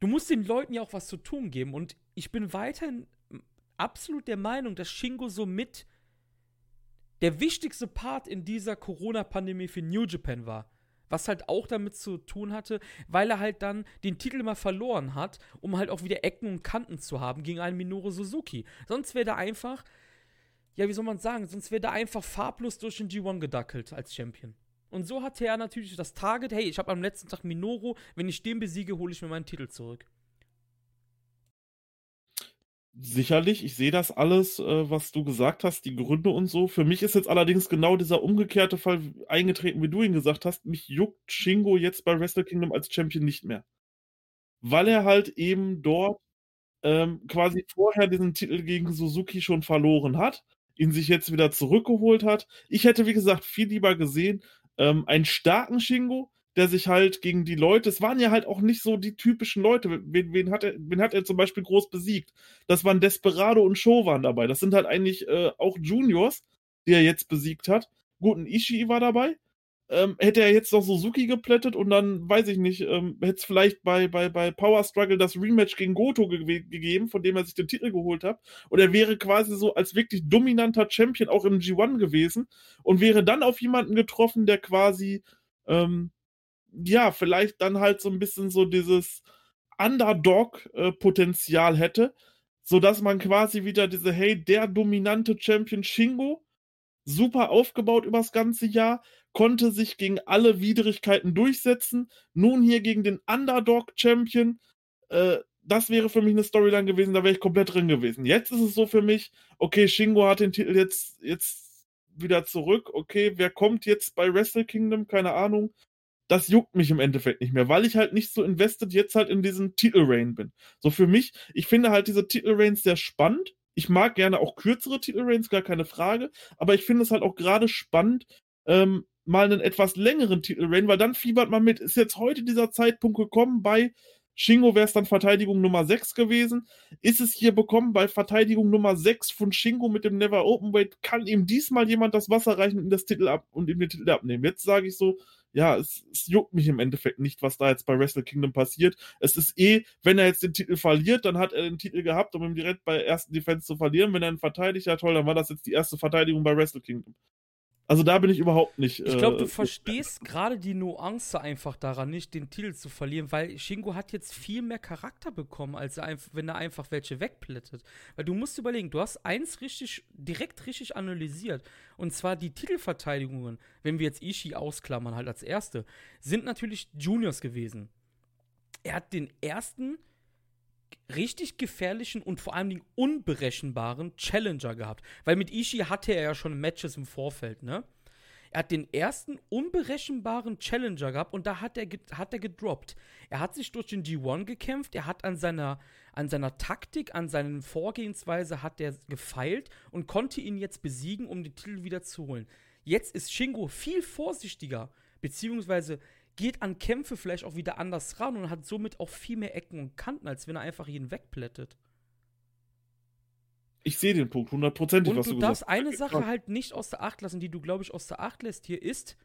Du musst den Leuten ja auch was zu tun geben. Und ich bin weiterhin absolut der Meinung, dass Shingo so mit der wichtigste Part in dieser Corona-Pandemie für New Japan war. Was halt auch damit zu tun hatte, weil er halt dann den Titel immer verloren hat, um halt auch wieder Ecken und Kanten zu haben gegen einen Minoru Suzuki. Sonst wäre der einfach, ja, wie soll man sagen, sonst wäre der einfach farblos durch den G1 gedackelt als Champion. Und so hatte er natürlich das Target, hey, ich habe am letzten Tag Minoru, wenn ich den besiege, hole ich mir meinen Titel zurück. Sicherlich, ich sehe das alles, äh, was du gesagt hast, die Gründe und so. Für mich ist jetzt allerdings genau dieser umgekehrte Fall eingetreten, wie du ihn gesagt hast. Mich juckt Shingo jetzt bei Wrestle Kingdom als Champion nicht mehr. Weil er halt eben dort ähm, quasi vorher diesen Titel gegen Suzuki schon verloren hat, ihn sich jetzt wieder zurückgeholt hat. Ich hätte, wie gesagt, viel lieber gesehen, ähm, einen starken Shingo, der sich halt gegen die Leute, es waren ja halt auch nicht so die typischen Leute. Wen, wen, hat, er, wen hat er zum Beispiel groß besiegt? Das waren Desperado und Show waren dabei. Das sind halt eigentlich äh, auch Juniors, die er jetzt besiegt hat. Gut, ein Ishii war dabei. Ähm, hätte er jetzt noch Suzuki geplättet und dann, weiß ich nicht, ähm, hätte es vielleicht bei, bei, bei Power Struggle das Rematch gegen Goto ge gegeben, von dem er sich den Titel geholt hat. Und er wäre quasi so als wirklich dominanter Champion auch im G1 gewesen und wäre dann auf jemanden getroffen, der quasi ähm, ja, vielleicht dann halt so ein bisschen so dieses Underdog-Potenzial hätte, sodass man quasi wieder diese, hey, der dominante Champion Shingo, super aufgebaut übers ganze Jahr, konnte sich gegen alle Widrigkeiten durchsetzen, nun hier gegen den Underdog-Champion, äh, das wäre für mich eine Storyline gewesen, da wäre ich komplett drin gewesen. Jetzt ist es so für mich, okay, Shingo hat den Titel jetzt, jetzt wieder zurück, okay, wer kommt jetzt bei Wrestle Kingdom, keine Ahnung, das juckt mich im Endeffekt nicht mehr, weil ich halt nicht so invested jetzt halt in diesen Titelreign bin. So für mich, ich finde halt diese Titelreigns sehr spannend. Ich mag gerne auch kürzere Titelreigns, gar keine Frage, aber ich finde es halt auch gerade spannend, ähm, mal einen etwas längeren Titelreign, weil dann fiebert man mit, ist jetzt heute dieser Zeitpunkt gekommen bei Shingo wäre es dann Verteidigung Nummer 6 gewesen. Ist es hier bekommen bei Verteidigung Nummer 6 von Shingo mit dem Never Openweight, kann ihm diesmal jemand das Wasser reichen und, das Titel ab, und ihm den Titel abnehmen. Jetzt sage ich so, ja, es, es, juckt mich im Endeffekt nicht, was da jetzt bei Wrestle Kingdom passiert. Es ist eh, wenn er jetzt den Titel verliert, dann hat er den Titel gehabt, um ihn direkt bei ersten Defense zu verlieren. Wenn er ihn verteidigt, ja toll, dann war das jetzt die erste Verteidigung bei Wrestle Kingdom. Also da bin ich überhaupt nicht. Ich glaube, du äh, verstehst gerade die Nuance einfach daran, nicht den Titel zu verlieren, weil Shingo hat jetzt viel mehr Charakter bekommen, als er einfach, wenn er einfach welche wegplättet. Weil du musst überlegen, du hast eins richtig, direkt richtig analysiert. Und zwar die Titelverteidigungen, wenn wir jetzt Ishii ausklammern, halt als erste, sind natürlich Juniors gewesen. Er hat den ersten richtig gefährlichen und vor allen Dingen unberechenbaren Challenger gehabt. Weil mit Ishii hatte er ja schon Matches im Vorfeld, ne? Er hat den ersten unberechenbaren Challenger gehabt und da hat er, hat er gedroppt. Er hat sich durch den G1 gekämpft, er hat an seiner, an seiner Taktik, an seiner Vorgehensweise hat er gefeilt und konnte ihn jetzt besiegen, um den Titel wieder zu holen. Jetzt ist Shingo viel vorsichtiger, beziehungsweise geht an Kämpfe vielleicht auch wieder anders ran und hat somit auch viel mehr Ecken und Kanten, als wenn er einfach jeden wegplättet. Ich sehe den Punkt hundertprozentig, was du, du darfst gesagt eine Sache halt nicht aus der Acht lassen, die du, glaube ich, aus der Acht lässt hier, ist,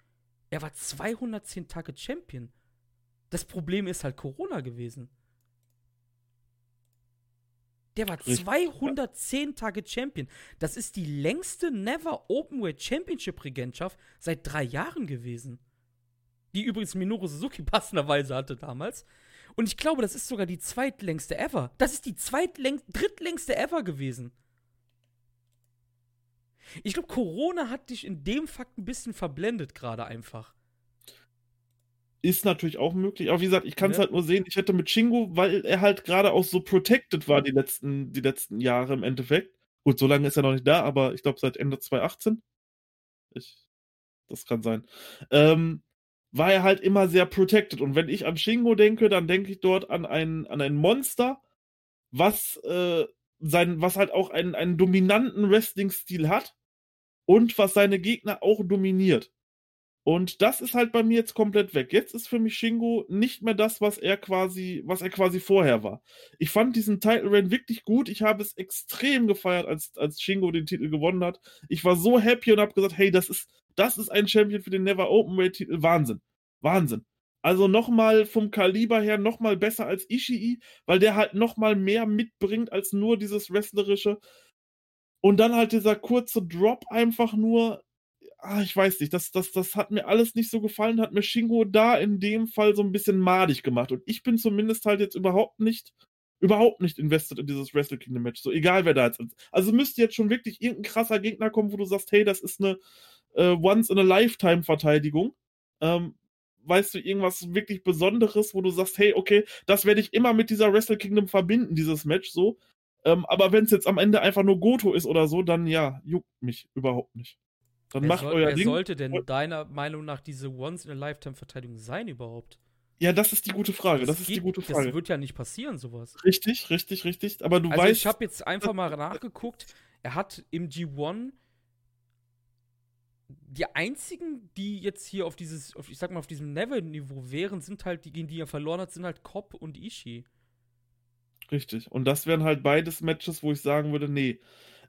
er war 210 Tage Champion. Das Problem ist halt Corona gewesen. Der war 210 Tage Champion. Das ist die längste Never Openweight Championship Regentschaft seit drei Jahren gewesen die übrigens Minoru Suzuki *laughs* passenderweise hatte damals. Und ich glaube, das ist sogar die zweitlängste ever. Das ist die zweitlängste, drittlängste ever gewesen. Ich glaube, Corona hat dich in dem Fakt ein bisschen verblendet, gerade einfach. Ist natürlich auch möglich. Aber wie gesagt, ich kann es ja. halt nur sehen. Ich hätte mit Shingo, weil er halt gerade auch so protected war die letzten, die letzten Jahre im Endeffekt. Gut, so lange ist er noch nicht da, aber ich glaube seit Ende 2018. Ich, das kann sein. Ähm, war er halt immer sehr protected. Und wenn ich an Shingo denke, dann denke ich dort an ein, an ein Monster, was, äh, sein, was halt auch einen, einen dominanten Wrestling-Stil hat und was seine Gegner auch dominiert. Und das ist halt bei mir jetzt komplett weg. Jetzt ist für mich Shingo nicht mehr das, was er quasi, was er quasi vorher war. Ich fand diesen Title Reign wirklich gut. Ich habe es extrem gefeiert, als, als Shingo den Titel gewonnen hat. Ich war so happy und habe gesagt, hey, das ist, das ist ein Champion für den Never Openweight Titel. Wahnsinn. Wahnsinn. Also nochmal vom Kaliber her nochmal besser als Ishii, weil der halt nochmal mehr mitbringt als nur dieses Wrestlerische. Und dann halt dieser kurze Drop einfach nur, ah, ich weiß nicht, das, das, das hat mir alles nicht so gefallen, hat mir Shingo da in dem Fall so ein bisschen madig gemacht. Und ich bin zumindest halt jetzt überhaupt nicht, überhaupt nicht invested in dieses Wrestle Kingdom Match. So egal wer da jetzt ist. Also müsste jetzt schon wirklich irgendein krasser Gegner kommen, wo du sagst, hey, das ist eine äh, Once-in-a-Lifetime-Verteidigung. Ähm, weißt du, irgendwas wirklich Besonderes, wo du sagst, hey, okay, das werde ich immer mit dieser Wrestle Kingdom verbinden, dieses Match so. Ähm, aber wenn es jetzt am Ende einfach nur Goto ist oder so, dann ja, juckt mich überhaupt nicht. Dann wer macht soll, euer wer Ding. sollte denn deiner Meinung nach diese Once-in-a-Lifetime-Verteidigung sein überhaupt? Ja, das ist die gute Frage. Das, das ist geht, die gute Frage. Das wird ja nicht passieren, sowas. Richtig, richtig, richtig. Aber du also weißt. Ich habe jetzt einfach mal *laughs* nachgeguckt. Er hat im G1 die einzigen, die jetzt hier auf dieses, auf, ich sag mal, auf diesem Never-Niveau wären, sind halt, die, die er verloren hat, sind halt Cobb und Ishii. Richtig. Und das wären halt beides Matches, wo ich sagen würde, nee.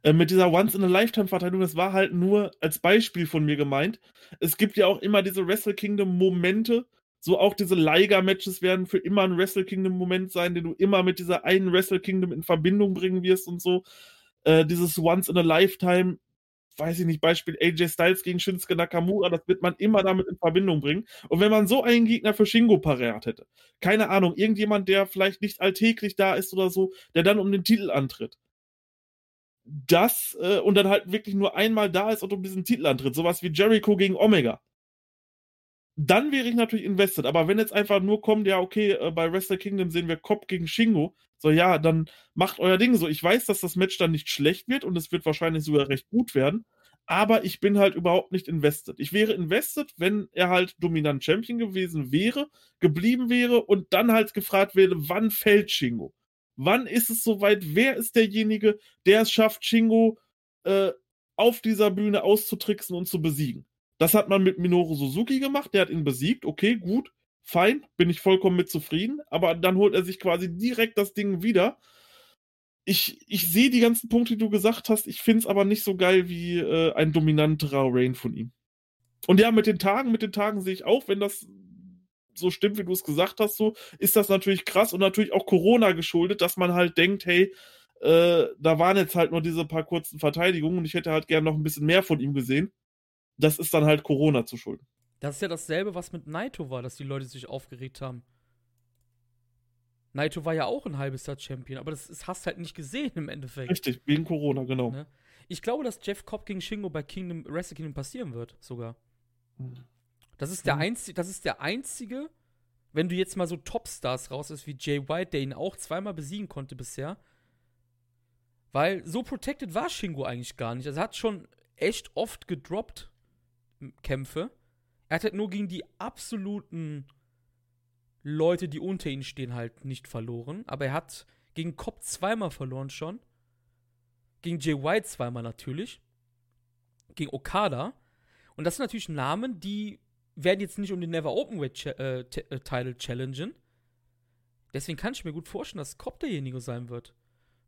Äh, mit dieser Once-in-a-Lifetime-Verteilung, das war halt nur als Beispiel von mir gemeint. Es gibt ja auch immer diese Wrestle Kingdom-Momente. So auch diese Liger-Matches werden für immer ein Wrestle Kingdom-Moment sein, den du immer mit dieser einen Wrestle Kingdom in Verbindung bringen wirst und so. Äh, dieses Once-in-a-Lifetime weiß ich nicht, Beispiel AJ Styles gegen Shinsuke Nakamura, das wird man immer damit in Verbindung bringen. Und wenn man so einen Gegner für Shingo parat hätte, keine Ahnung, irgendjemand, der vielleicht nicht alltäglich da ist oder so, der dann um den Titel antritt. Das, äh, und dann halt wirklich nur einmal da ist und um diesen Titel antritt, sowas wie Jericho gegen Omega. Dann wäre ich natürlich invested. Aber wenn jetzt einfach nur kommt, ja, okay, äh, bei Wrestle Kingdom sehen wir Cobb gegen Shingo, so, ja, dann macht euer Ding so. Ich weiß, dass das Match dann nicht schlecht wird und es wird wahrscheinlich sogar recht gut werden. Aber ich bin halt überhaupt nicht invested. Ich wäre invested, wenn er halt dominant Champion gewesen wäre, geblieben wäre und dann halt gefragt wäre, wann fällt Shingo? Wann ist es soweit? Wer ist derjenige, der es schafft, Shingo äh, auf dieser Bühne auszutricksen und zu besiegen? Das hat man mit Minoru Suzuki gemacht, der hat ihn besiegt, okay, gut. fein, bin ich vollkommen mit zufrieden, aber dann holt er sich quasi direkt das Ding wieder. Ich, ich sehe die ganzen Punkte, die du gesagt hast, ich finde es aber nicht so geil wie äh, ein dominanterer Rain von ihm. Und ja, mit den Tagen, mit den Tagen sehe ich auch, wenn das so stimmt, wie du es gesagt hast, so ist das natürlich krass und natürlich auch Corona geschuldet, dass man halt denkt, hey, äh, da waren jetzt halt nur diese paar kurzen Verteidigungen und ich hätte halt gern noch ein bisschen mehr von ihm gesehen. Das ist dann halt Corona zu schulden. Das ist ja dasselbe, was mit Naito war, dass die Leute sich aufgeregt haben. Naito war ja auch ein halbes Jahr Champion, aber das, das hast halt nicht gesehen im Endeffekt. Richtig, wegen Corona, genau. Ne? Ich glaube, dass Jeff Cobb gegen Shingo bei Kingdom, Wrestle Kingdom passieren wird, sogar. Das ist der, Mhm. einzige, das ist der einzige, wenn du jetzt mal so Topstars raus ist wie Jay White, der ihn auch zweimal besiegen konnte bisher. Weil so protected war Shingo eigentlich gar nicht. Also er hat schon echt oft gedroppt Kämpfe. Er hat halt nur gegen die absoluten Leute, die unter ihm stehen, halt nicht verloren. Aber er hat gegen Cobb zweimal verloren schon. Gegen Jay White zweimal natürlich. Gegen Okada. Und das sind natürlich Namen, die werden jetzt nicht um den Never Openweight Ch äh, äh, Title challengen. Deswegen kann ich mir gut vorstellen, dass Cobb derjenige sein wird.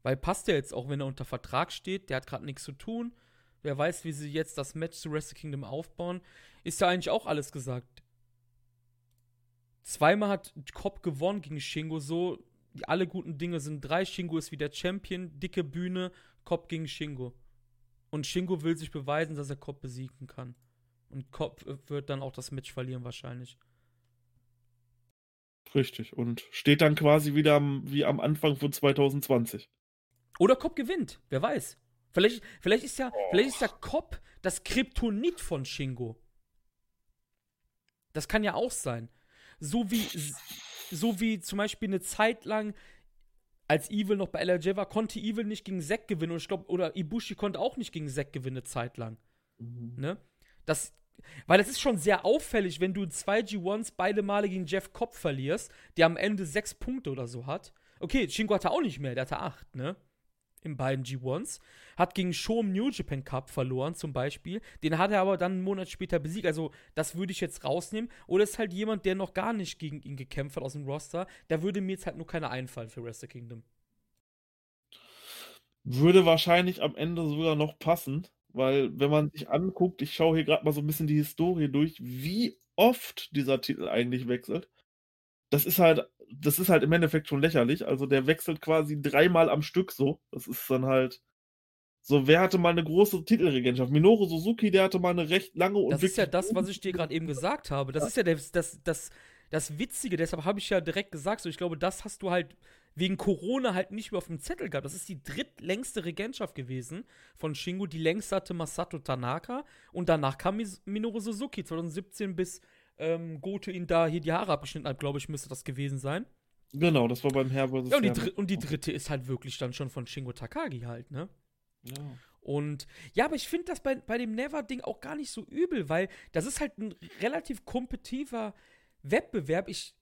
Weil passt ja jetzt auch, wenn er unter Vertrag steht, der hat gerade nichts zu tun. Wer weiß, wie sie jetzt das Match zu Wrestle Kingdom aufbauen. Ist ja eigentlich auch alles gesagt. Zweimal hat Cobb gewonnen gegen Shingo so. Die, alle guten Dinge sind drei. Shingo ist wieder Champion, dicke Bühne, Cobb gegen Shingo. Und Shingo will sich beweisen, dass er Cobb besiegen kann. Und Cobb äh, wird dann auch das Match verlieren wahrscheinlich. Richtig. Und steht dann quasi wieder am, wie am Anfang von 2020. Oder Cobb gewinnt, wer weiß. Vielleicht, vielleicht, ist ja, vielleicht ist ja Cobb das Kryptonit von Shingo. Das kann ja auch sein. So wie, so wie zum Beispiel eine Zeit lang, als Evil noch bei LRJ war, konnte Evil nicht gegen Zack gewinnen. Und ich glaube, oder Ibushi konnte auch nicht gegen Zack gewinnen, eine Zeit lang. Ne? Das, weil das ist schon sehr auffällig, wenn du zwei G1s beide Male gegen Jeff Cobb verlierst, der am Ende sechs Punkte oder so hat. Okay, Shingo hatte auch nicht mehr, der hatte acht, ne? In beiden G1s. Hat gegen Sho im New Japan Cup verloren, zum Beispiel. Den hat er aber dann einen Monat später besiegt. Also, das würde ich jetzt rausnehmen. Oder ist halt jemand, der noch gar nicht gegen ihn gekämpft hat aus dem Roster. Da würde mir jetzt halt nur keiner einfallen für Wrestle Kingdom. Würde wahrscheinlich am Ende sogar noch passen, weil wenn man sich anguckt, ich schaue hier gerade mal so ein bisschen die Historie durch, wie oft dieser Titel eigentlich wechselt. Das ist halt, das ist halt im Endeffekt schon lächerlich. Also der wechselt quasi dreimal am Stück so. Das ist dann halt. So, wer hatte mal eine große Titelregentschaft? Minoru Suzuki, der hatte mal eine recht lange und Das ist ja das, was ich dir gerade eben gesagt habe. Das ist ja das, das, das, das Witzige, deshalb habe ich ja direkt gesagt, so ich glaube, das hast du halt wegen Corona halt nicht mehr auf dem Zettel gehabt. Das ist die drittlängste Regentschaft gewesen von Shingo. Die längste hatte Masato Tanaka und danach kam Minoru Suzuki 2017 bis ähm, Goto ihn da hier die Haare abgeschnitten hat, glaube ich, müsste das gewesen sein. Genau, das war beim Herr vs. Ja, und die, und die dritte ist halt wirklich dann schon von Shingo Takagi halt, ne? Ja. Und ja, aber ich finde das bei, bei dem Never-Ding auch gar nicht so übel, weil das ist halt ein relativ kompetitiver Wettbewerb. Ich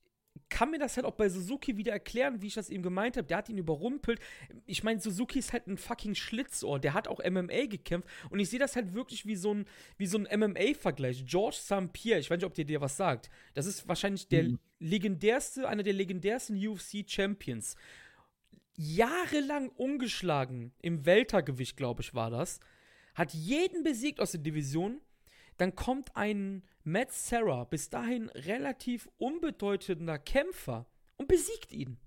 kann mir das halt auch bei Suzuki wieder erklären, wie ich das eben gemeint habe. Der hat ihn überrumpelt. Ich meine, Suzuki ist halt ein fucking Schlitzohr. Der hat auch MMA gekämpft. Und ich sehe das halt wirklich wie so ein, wie so ein MMA-Vergleich. George St. Pierre, ich weiß nicht, ob dir dir was sagt. Das ist wahrscheinlich der Mhm. legendärste, einer der legendärsten UFC-Champions jahrelang ungeschlagen im Weltergewicht, glaube ich, war das. Hat jeden besiegt aus der Division. Dann kommt ein Matt Serra, bis dahin relativ unbedeutender Kämpfer, und besiegt ihn.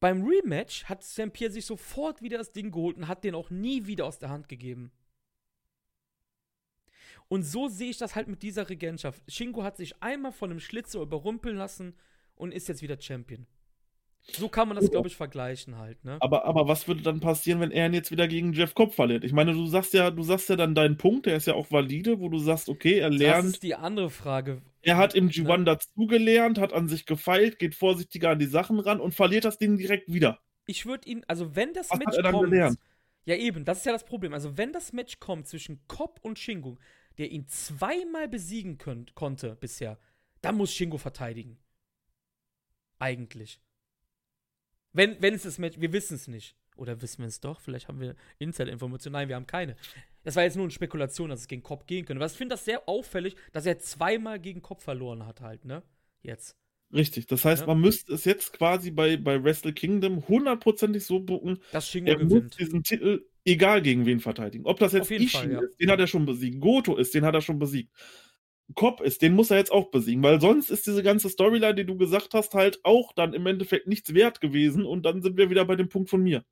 Beim Rematch hat St. Pierre sich sofort wieder das Ding geholt und hat den auch nie wieder aus der Hand gegeben. Und so sehe ich das halt mit dieser Regentschaft. Shingo hat sich einmal von einem Schlitzer überrumpeln lassen und ist jetzt wieder Champion. So kann man das, glaube ich, vergleichen halt, ne? Aber, aber was würde dann passieren, wenn er ihn jetzt wieder gegen Jeff Cobb verliert? Ich meine, du sagst ja, du sagst ja dann deinen Punkt, der ist ja auch valide, wo du sagst, okay, er Das lernt, ist die andere Frage. er hat im G1 Ne? dazugelernt, hat an sich gefeilt, geht vorsichtiger an die Sachen ran und verliert das Ding direkt wieder. Ich würde ihn, also wenn das Was Match er dann kommt. gelernt? Ja, eben, das ist ja das Problem. Also, wenn das Match kommt zwischen Cobb und Shingo, der ihn zweimal besiegen könnt, konnte bisher, dann muss Shingo verteidigen. Eigentlich. Wenn, wenn es das Match, wir wissen es nicht. Oder wissen wir es doch? Vielleicht haben wir Insider-Informationen. Nein, wir haben keine. Das war jetzt nur eine Spekulation, dass es gegen Cobb gehen könnte. Aber ich finde das sehr auffällig, dass er zweimal gegen Cobb verloren hat, halt, ne? Jetzt. Richtig. Das heißt, Ja. man müsste es jetzt quasi bei, bei Wrestle Kingdom hundertprozentig so bucken, Dass Shingo er muss gewinnt. diesen Titel egal gegen wen verteidigen. Ob das jetzt Ishii Fall, ja. ist, den hat er schon besiegt. Goto ist, den hat er schon besiegt. Cobb ist, den muss er jetzt auch besiegen, weil sonst ist diese ganze Storyline, die du gesagt hast, halt auch dann im Endeffekt nichts wert gewesen und dann sind wir wieder bei dem Punkt von mir.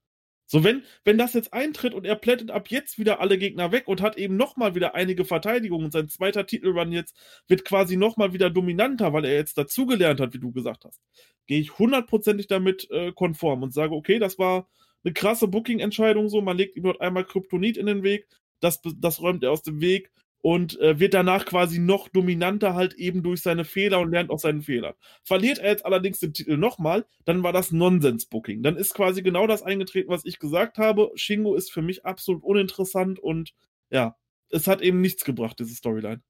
So, wenn, wenn das jetzt eintritt und er plättet ab jetzt wieder alle Gegner weg und hat eben nochmal wieder einige Verteidigungen und sein zweiter Titelrun jetzt wird quasi nochmal wieder dominanter, weil er jetzt dazugelernt hat, wie du gesagt hast, gehe ich hundertprozentig damit äh, konform und sage, okay, das war eine krasse Booking-Entscheidung so, man legt ihm dort einmal Kryptonit in den Weg, das, das räumt er aus dem Weg und äh, wird danach quasi noch dominanter halt eben durch seine Fehler und lernt aus seinen Fehlern. Verliert er jetzt allerdings den Titel nochmal, dann war das Nonsens-Booking. Dann ist quasi genau das eingetreten, was ich gesagt habe. Shingo ist für mich absolut uninteressant und ja, es hat eben nichts gebracht, diese Storyline.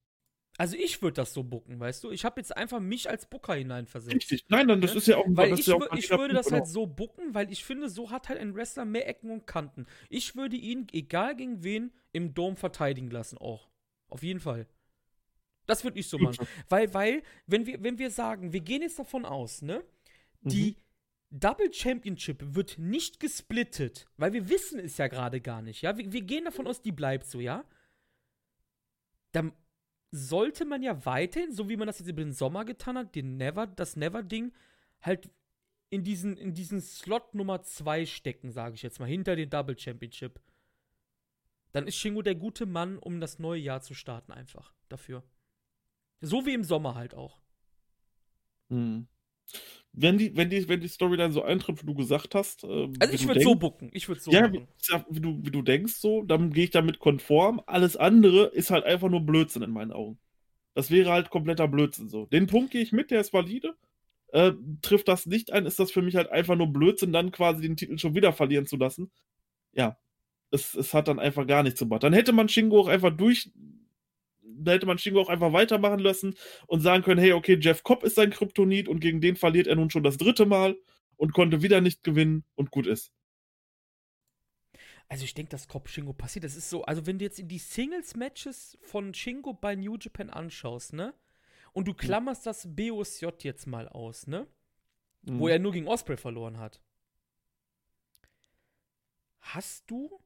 Also ich würde das so bucken, weißt du? Ich habe jetzt einfach mich als Booker hineinversetzt. Richtig. Nein, dann das Ja? ist ja auch Weil das ich, ja auch ein ich würde das halt so bucken, weil ich finde, so hat halt ein Wrestler mehr Ecken und Kanten. Ich würde ihn, egal gegen wen, im Dom verteidigen lassen auch. Auf jeden Fall. Das würde ich so machen. Weil, weil, wenn wir, wenn wir sagen, wir gehen jetzt davon aus, ne? Die Mhm. Double Championship wird nicht gesplittet, weil wir wissen es ja gerade gar nicht, ja? Wir, wir gehen davon aus, die bleibt so, ja? Dann sollte man ja weiterhin, so wie man das jetzt über den Sommer getan hat, den Never, das Never-Ding, halt in diesen, in diesen Slot Nummer 2 stecken, sage ich jetzt mal, hinter den Double Championship. Dann ist Shingo der gute Mann, um das neue Jahr zu starten, einfach dafür. So wie im Sommer halt auch. Mhm. Wenn die, wenn die, wenn die Storyline so eintritt, wie du gesagt hast, äh, Also ich würde so bucken. Ich würde so ja, wie, bucken. wie, du, wie du denkst so, dann gehe ich damit konform. Alles andere ist halt einfach nur Blödsinn in meinen Augen. Das wäre halt kompletter Blödsinn so. Den Punkt gehe ich mit, der ist valide. Äh, trifft das nicht ein, ist das für mich halt einfach nur Blödsinn, dann quasi den Titel schon wieder verlieren zu lassen. Ja, es, es hat dann einfach gar nichts gebracht. Dann hätte man Shingo auch einfach durch, da hätte man Shingo auch einfach weitermachen lassen und sagen können, hey, okay, Jeff Cobb ist sein Kryptonit und gegen den verliert er nun schon das dritte Mal und konnte wieder nicht gewinnen und gut ist. Also ich denke, dass Cobb Shingo passiert. Das ist so, also wenn du jetzt in die Singles-Matches von Shingo bei New Japan anschaust, ne? Und du klammerst das BOSJ jetzt mal aus, ne? Wo Mhm. er nur gegen Osprey verloren hat. Hast du?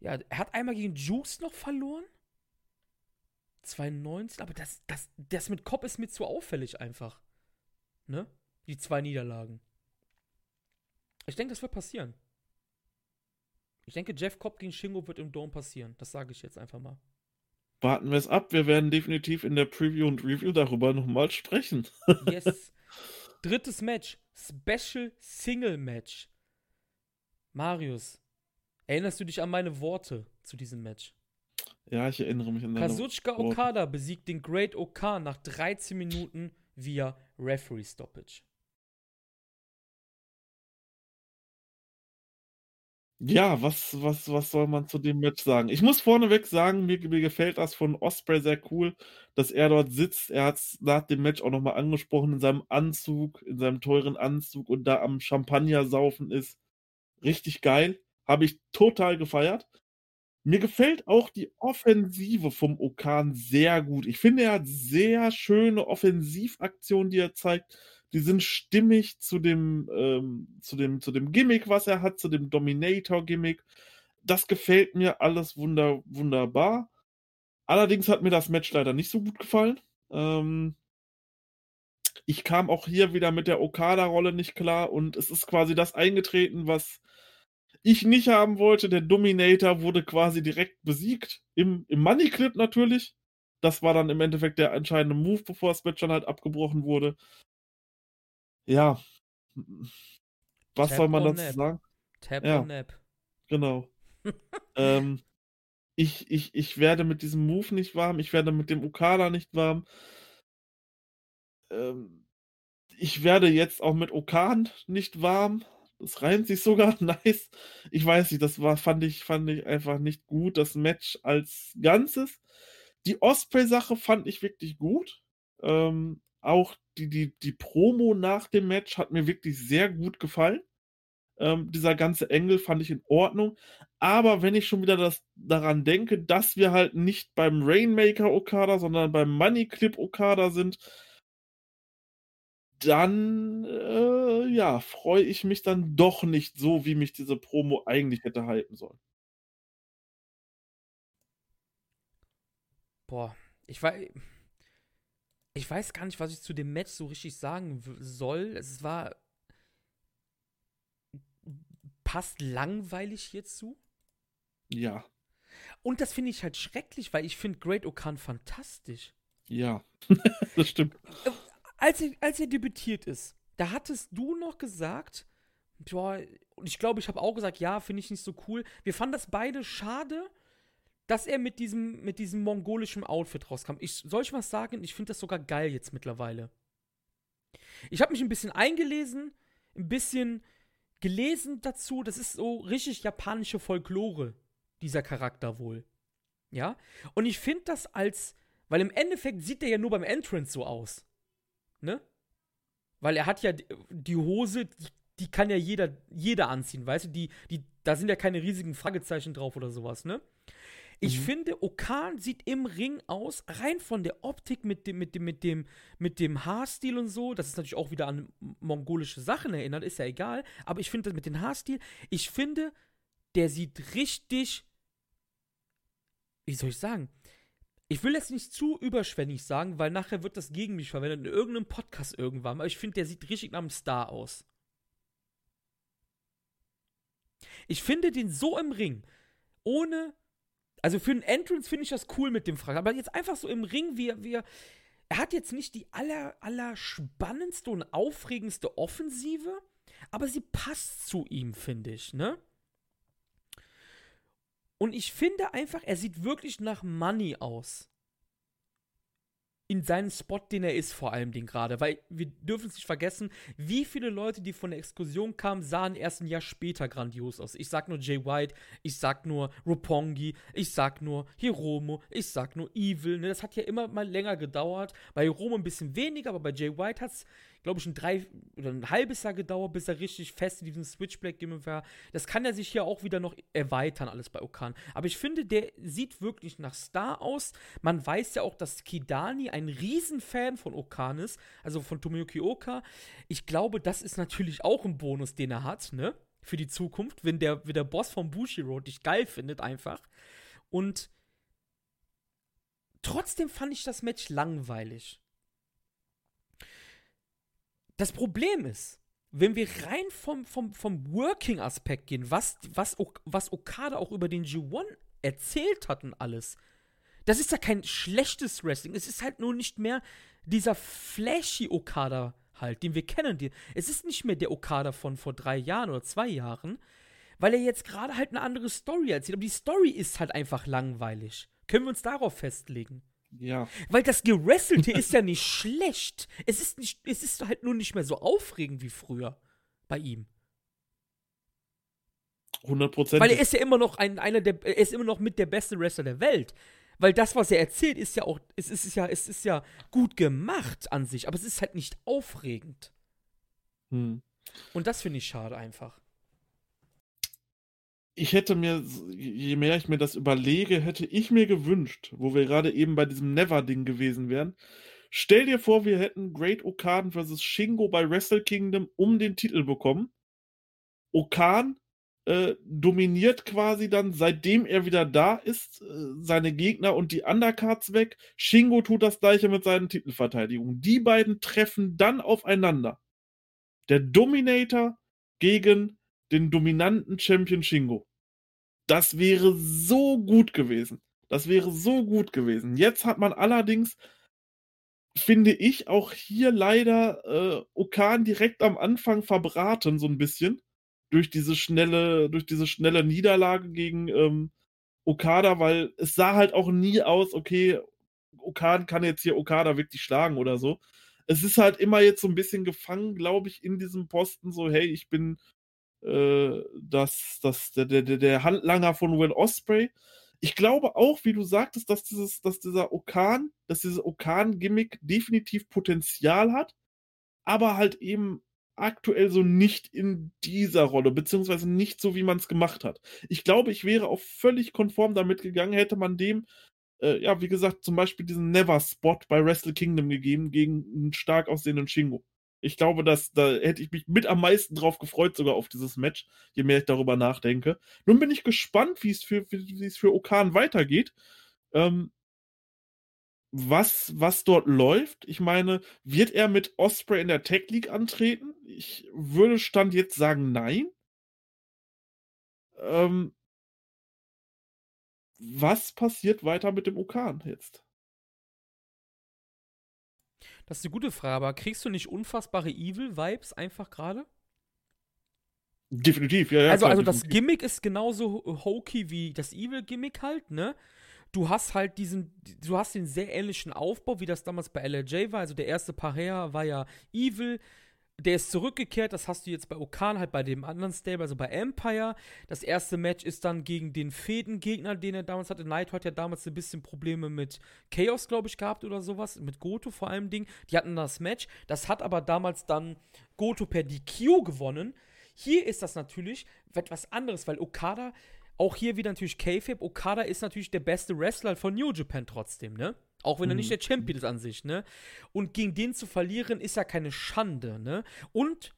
Ja, er hat einmal gegen Juice noch verloren. 2019, aber das, das, das mit Cobb ist mir zu auffällig einfach. Ne? Die zwei Niederlagen. Ich denke, das wird passieren. Ich denke, Jeff Cobb gegen Shingo wird im Dome passieren. Das sage ich jetzt einfach mal. Warten wir es ab. Wir werden definitiv in der Preview und Review darüber nochmal sprechen. *laughs* Yes. Drittes Match. Special Single Match. Marius, erinnerst du dich an meine Worte zu diesem Match? Ja, ich erinnere mich an deine Kazuchika Worte. Okada besiegt den Great Okan nach 13 Minuten via Referee Stoppage. Ja, was, was, was soll man zu dem Match sagen? Ich muss vorneweg sagen, mir, mir gefällt das von Osprey sehr cool, dass er dort sitzt. Er hat es nach dem Match auch nochmal angesprochen, in seinem Anzug, in seinem teuren Anzug und da am Champagner saufen ist. Richtig geil. Habe ich total gefeiert. Mir gefällt auch die Offensive vom Okan sehr gut. Ich finde, er hat sehr schöne Offensivaktionen, die er zeigt. Die sind stimmig zu dem, ähm, zu dem, zu dem Gimmick, was er hat, zu dem Dominator-Gimmick. Das gefällt mir alles wunder, wunderbar. Allerdings hat mir das Match leider nicht so gut gefallen. Ähm, ich kam auch hier wieder mit der Okada-Rolle nicht klar und es ist quasi das eingetreten, was ich nicht haben wollte. Der Dominator wurde quasi direkt besiegt. Im, im Money Clip natürlich. Das war dann im Endeffekt der entscheidende Move, bevor das Match dann halt abgebrochen wurde. Ja. Was Tap soll man dazu nap. sagen? Tap Ja. or Nap. Genau. *laughs* ähm, ich, ich, ich werde mit diesem Move nicht warm. Ich werde mit dem Okada nicht warm. Ähm, ich werde jetzt auch mit Okan nicht warm. Das reimt sich sogar *laughs* nice. Ich weiß nicht, das war, fand ich, fand ich einfach nicht gut. Das Match als Ganzes. Die Osprey-Sache fand ich wirklich gut. Ähm, auch die, die, die Promo nach dem Match hat mir wirklich sehr gut gefallen. Ähm, dieser ganze Engel fand ich in Ordnung. Aber wenn ich schon wieder das, daran denke, dass wir halt nicht beim Rainmaker Okada, sondern beim Money Clip Okada sind, dann, äh, ja, freue ich mich dann doch nicht so, wie mich diese Promo eigentlich hätte hypen sollen. Boah, ich weiß. Ich weiß gar nicht, was ich zu dem Match so richtig sagen soll. Es war. passt langweilig hierzu. Ja. Und das finde ich halt schrecklich, weil ich finde Great Okan fantastisch. Ja, *laughs* das stimmt. Als er, als er debütiert ist, da hattest du noch gesagt, boah, und ich glaube, ich habe auch gesagt, ja, finde ich nicht so cool. Wir fanden das beide schade, dass er mit diesem, mit diesem mongolischen Outfit rauskam. Ich, soll ich was sagen? Ich finde das sogar geil jetzt mittlerweile. Ich habe mich ein bisschen eingelesen, ein bisschen gelesen dazu. Das ist so richtig japanische Folklore, dieser Charakter wohl. Ja? Und ich finde das als, weil im Endeffekt sieht er ja nur beim Entrance so aus. Ne? Weil er hat ja die Hose, die, die kann ja jeder, jeder anziehen, weißt du? Die, die, da sind ja keine riesigen Fragezeichen drauf oder sowas, ne? Ich mhm. finde, Okan sieht im Ring aus, rein von der Optik mit dem, mit dem, mit dem, mit dem Haarstil und so. Das ist natürlich auch wieder an mongolische Sachen erinnert, ist ja egal. Aber ich finde das mit dem Haarstil, ich finde, der sieht richtig, wie soll ich sagen? Ich will jetzt nicht zu überschwänglich sagen, weil nachher wird das gegen mich verwendet in irgendeinem Podcast irgendwann. Aber ich finde, der sieht richtig nach einem Star aus. Ich finde den so im Ring, ohne. Also für einen Entrance finde ich das cool mit dem Frag. Aber jetzt einfach so im Ring, wie wie er. Er hat jetzt nicht die aller, aller spannendste und aufregendste Offensive, aber sie passt zu ihm, finde ich, ne? Und ich finde einfach, er sieht wirklich nach Money aus. In seinem Spot, den er ist, vor allem den gerade. Weil wir dürfen es nicht vergessen, wie viele Leute, die von der Exkursion kamen, sahen erst ein Jahr später grandios aus. Ich sag nur Jay White, ich sag nur Roppongi, ich sag nur Hiromo, ich sag nur Evil. Ne? Das hat ja immer mal länger gedauert. Bei Hiromo ein bisschen weniger, aber bei Jay White hat es glaube ich, ein drei oder ein halbes Jahr gedauert, bis er richtig fest in diesem Switchblade-Gimmick war. Das kann er sich hier auch wieder noch erweitern, alles bei Okan. Aber ich finde, der sieht wirklich nach Star aus. Man weiß ja auch, dass Kidani ein Riesenfan von Okan ist, also von Tomoyuki Oka. Ich glaube, das ist natürlich auch ein Bonus, den er hat, ne? Für die Zukunft, wenn der, wenn der Boss vom Bushiro dich geil findet, einfach. Und trotzdem fand ich das Match langweilig. Das Problem ist, wenn wir rein vom, vom, vom Working-Aspekt gehen, was, was, was Okada auch über den G1 erzählt hat und alles, das ist ja kein schlechtes Wrestling. Es ist halt nur nicht mehr dieser flashy Okada halt, den wir kennen. Es ist nicht mehr der Okada von vor drei Jahren oder zwei Jahren, weil er jetzt gerade halt eine andere Story erzählt. Aber die Story ist halt einfach langweilig. Können wir uns darauf festlegen? Ja. Weil das Gerasselte ist ja nicht schlecht. Es ist, nicht, es ist halt nur nicht mehr so aufregend wie früher bei ihm. 100%. Weil er ist ja immer noch ein, einer der, er ist immer noch mit der beste Wrestler der Welt. Weil das, was er erzählt, ist ja auch, es ist ja, es ist ja gut gemacht an sich, aber es ist halt nicht aufregend. Hm. Und das finde ich schade einfach ich hätte mir, je mehr ich mir das überlege, hätte ich mir gewünscht, wo wir gerade eben bei diesem Never-Ding gewesen wären. Stell dir vor, wir hätten Great Okan vs. Shingo bei Wrestle Kingdom um den Titel bekommen. Okan äh, dominiert quasi dann, seitdem er wieder da ist, äh, seine Gegner und die Undercards weg. Shingo tut das gleiche mit seinen Titelverteidigungen. Die beiden treffen dann aufeinander. Der Dominator gegen den dominanten Champion Shingo. Das wäre so gut gewesen. Das wäre so gut gewesen. Jetzt hat man allerdings, finde ich, auch hier leider äh, Okan direkt am Anfang verbraten, so ein bisschen. Durch diese schnelle, durch diese schnelle Niederlage gegen ähm, Okada, weil es sah halt auch nie aus, okay, Okan kann jetzt hier Okada wirklich schlagen oder so. Es ist halt immer jetzt so ein bisschen gefangen, glaube ich, in diesem Posten, so, hey, ich bin äh, dass, dass der, der, der Handlanger von Will Osprey. Ich glaube auch, wie du sagtest, dass, dieses, dass dieser Okan, dass dieses Okan-Gimmick definitiv Potenzial hat, aber halt eben aktuell so nicht in dieser Rolle, beziehungsweise nicht so, wie man es gemacht hat. Ich glaube, ich wäre auch völlig konform damit gegangen, hätte man dem, äh, ja, wie gesagt, zum Beispiel diesen Never-Spot bei Wrestle Kingdom gegeben gegen einen stark aussehenden Shingo. Ich glaube, dass da hätte ich mich mit am meisten drauf gefreut, sogar auf dieses Match, je mehr ich darüber nachdenke. Nun bin ich gespannt, wie es für, wie es für Okan weitergeht. Ähm, was, was dort läuft. Ich meine, wird er mit Osprey in der Tech League antreten? Ich würde Stand jetzt sagen, nein. Ähm, was passiert weiter mit dem Okan jetzt? Das ist eine gute Frage, aber kriegst du nicht unfassbare Evil-Vibes einfach gerade? Definitiv, ja, ja. also, klar, also das definitiv. Gimmick ist genauso hokey wie das Evil-Gimmick halt, ne? Du hast halt diesen, du hast den sehr ähnlichen Aufbau, wie das damals bei LRJ war. Also der erste Parea war ja Evil. Der ist zurückgekehrt, das hast du jetzt bei Okan, halt bei dem anderen Stable, also bei Empire. Das erste Match ist dann gegen den Fädengegner, den er damals hatte. Naito hat ja damals ein bisschen Probleme mit Chaos, glaube ich, gehabt oder sowas. Mit Goto vor allem Ding. Die hatten das Match. Das hat aber damals dann Goto per DQ gewonnen. Hier ist das natürlich etwas anderes, weil Okada, auch hier wieder natürlich K-Fab, Okada ist natürlich der beste Wrestler von New Japan trotzdem, ne? Auch wenn er Mhm. nicht der Champion ist an sich, ne? Und gegen den zu verlieren ist ja keine Schande, ne? Und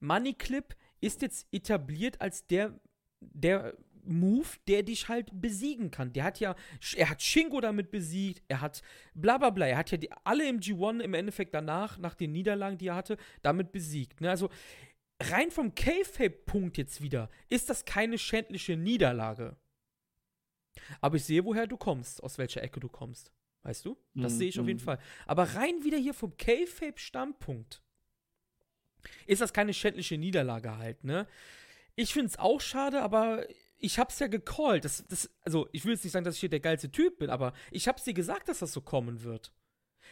Money Clip ist jetzt etabliert als der, der Move, der dich halt besiegen kann. Der hat ja, er hat Shingo damit besiegt, er hat bla bla bla, er hat ja die, alle im G1 im Endeffekt danach, nach den Niederlagen, die er hatte, damit besiegt. Ne? Also rein vom K-Fape-Punkt jetzt wieder, ist das keine schändliche Niederlage. Aber ich sehe, woher du kommst, aus welcher Ecke du kommst. Weißt du? Das Mhm, sehe ich auf jeden mhm. Fall. Aber rein wieder hier vom K-Fape-Standpunkt ist das keine schändliche Niederlage halt, ne? Ich finde es auch schade, aber ich hab's ja gecallt. Das, das, also, ich will jetzt nicht sagen, dass ich hier der geilste Typ bin, aber ich hab's dir gesagt, dass das so kommen wird.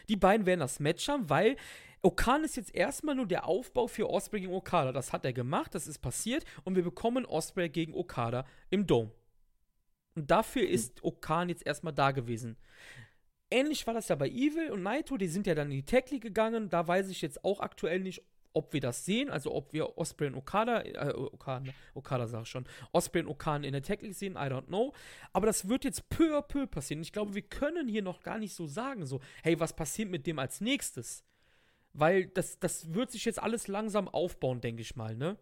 Die beiden werden das Match haben, weil Okan ist jetzt erstmal nur der Aufbau für Osprey gegen Okada. Das hat er gemacht, das ist passiert und wir bekommen Osprey gegen Okada im Dome. Und dafür ist Okan jetzt erstmal da gewesen. Ähnlich war das ja bei Evil und Naito, die sind ja dann in die Tech League gegangen. Da weiß ich jetzt auch aktuell nicht, ob wir das sehen, also ob wir Osprey und Okada, äh, Okada, Okada sag ich schon, Osprey und Okan in der Tech League sehen, I don't know. Aber das wird jetzt peu à peu passieren. Ich glaube, wir können hier noch gar nicht so sagen, so, hey, was passiert mit dem als nächstes? Weil das, das wird sich jetzt alles langsam aufbauen, denke ich mal, ne?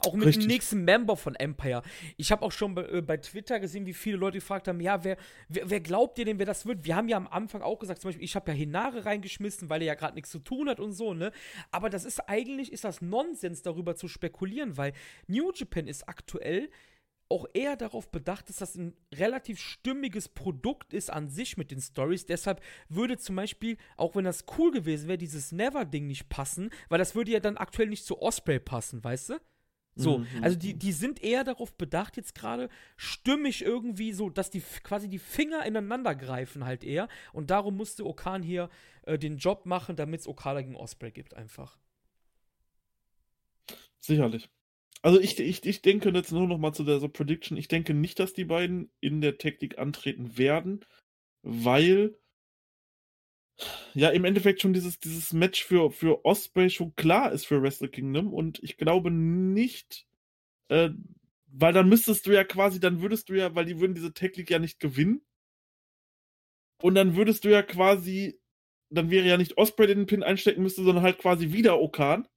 Auch mit Richtig. dem nächsten Member von Empire. Ich habe auch schon bei, äh, bei Twitter gesehen, wie viele Leute gefragt haben, ja, wer, wer, wer glaubt ihr denn, wer das wird? Wir haben ja am Anfang auch gesagt, zum Beispiel, ich habe ja Hinare reingeschmissen, weil er ja gerade nichts zu tun hat und so, ne? Aber das ist eigentlich, ist das Nonsens, darüber zu spekulieren, weil New Japan ist aktuell auch eher darauf bedacht, dass das ein relativ stimmiges Produkt ist an sich mit den Stories. Deshalb würde zum Beispiel, auch wenn das cool gewesen wäre, dieses Never-Ding nicht passen, weil das würde ja dann aktuell nicht zu Osprey passen, weißt du? So, Mhm. also die, die sind eher darauf bedacht, jetzt gerade stimmig irgendwie so, dass die quasi die Finger ineinander greifen halt eher. Und darum musste Okan hier äh, den Job machen, damit es Okada gegen Osprey gibt, einfach. Sicherlich. Also ich, ich, ich denke jetzt nur noch mal zu der so Prediction. Ich denke nicht, dass die beiden in der Taktik antreten werden, weil ja im Endeffekt schon dieses, dieses Match für, für Osprey schon klar ist für Wrestle Kingdom und ich glaube nicht, äh, weil dann müsstest du ja quasi, dann würdest du ja, weil die würden diese Taktik ja nicht gewinnen und dann würdest du ja quasi, dann wäre ja nicht Osprey, den Pin einstecken müsste, sondern halt quasi wieder Okan.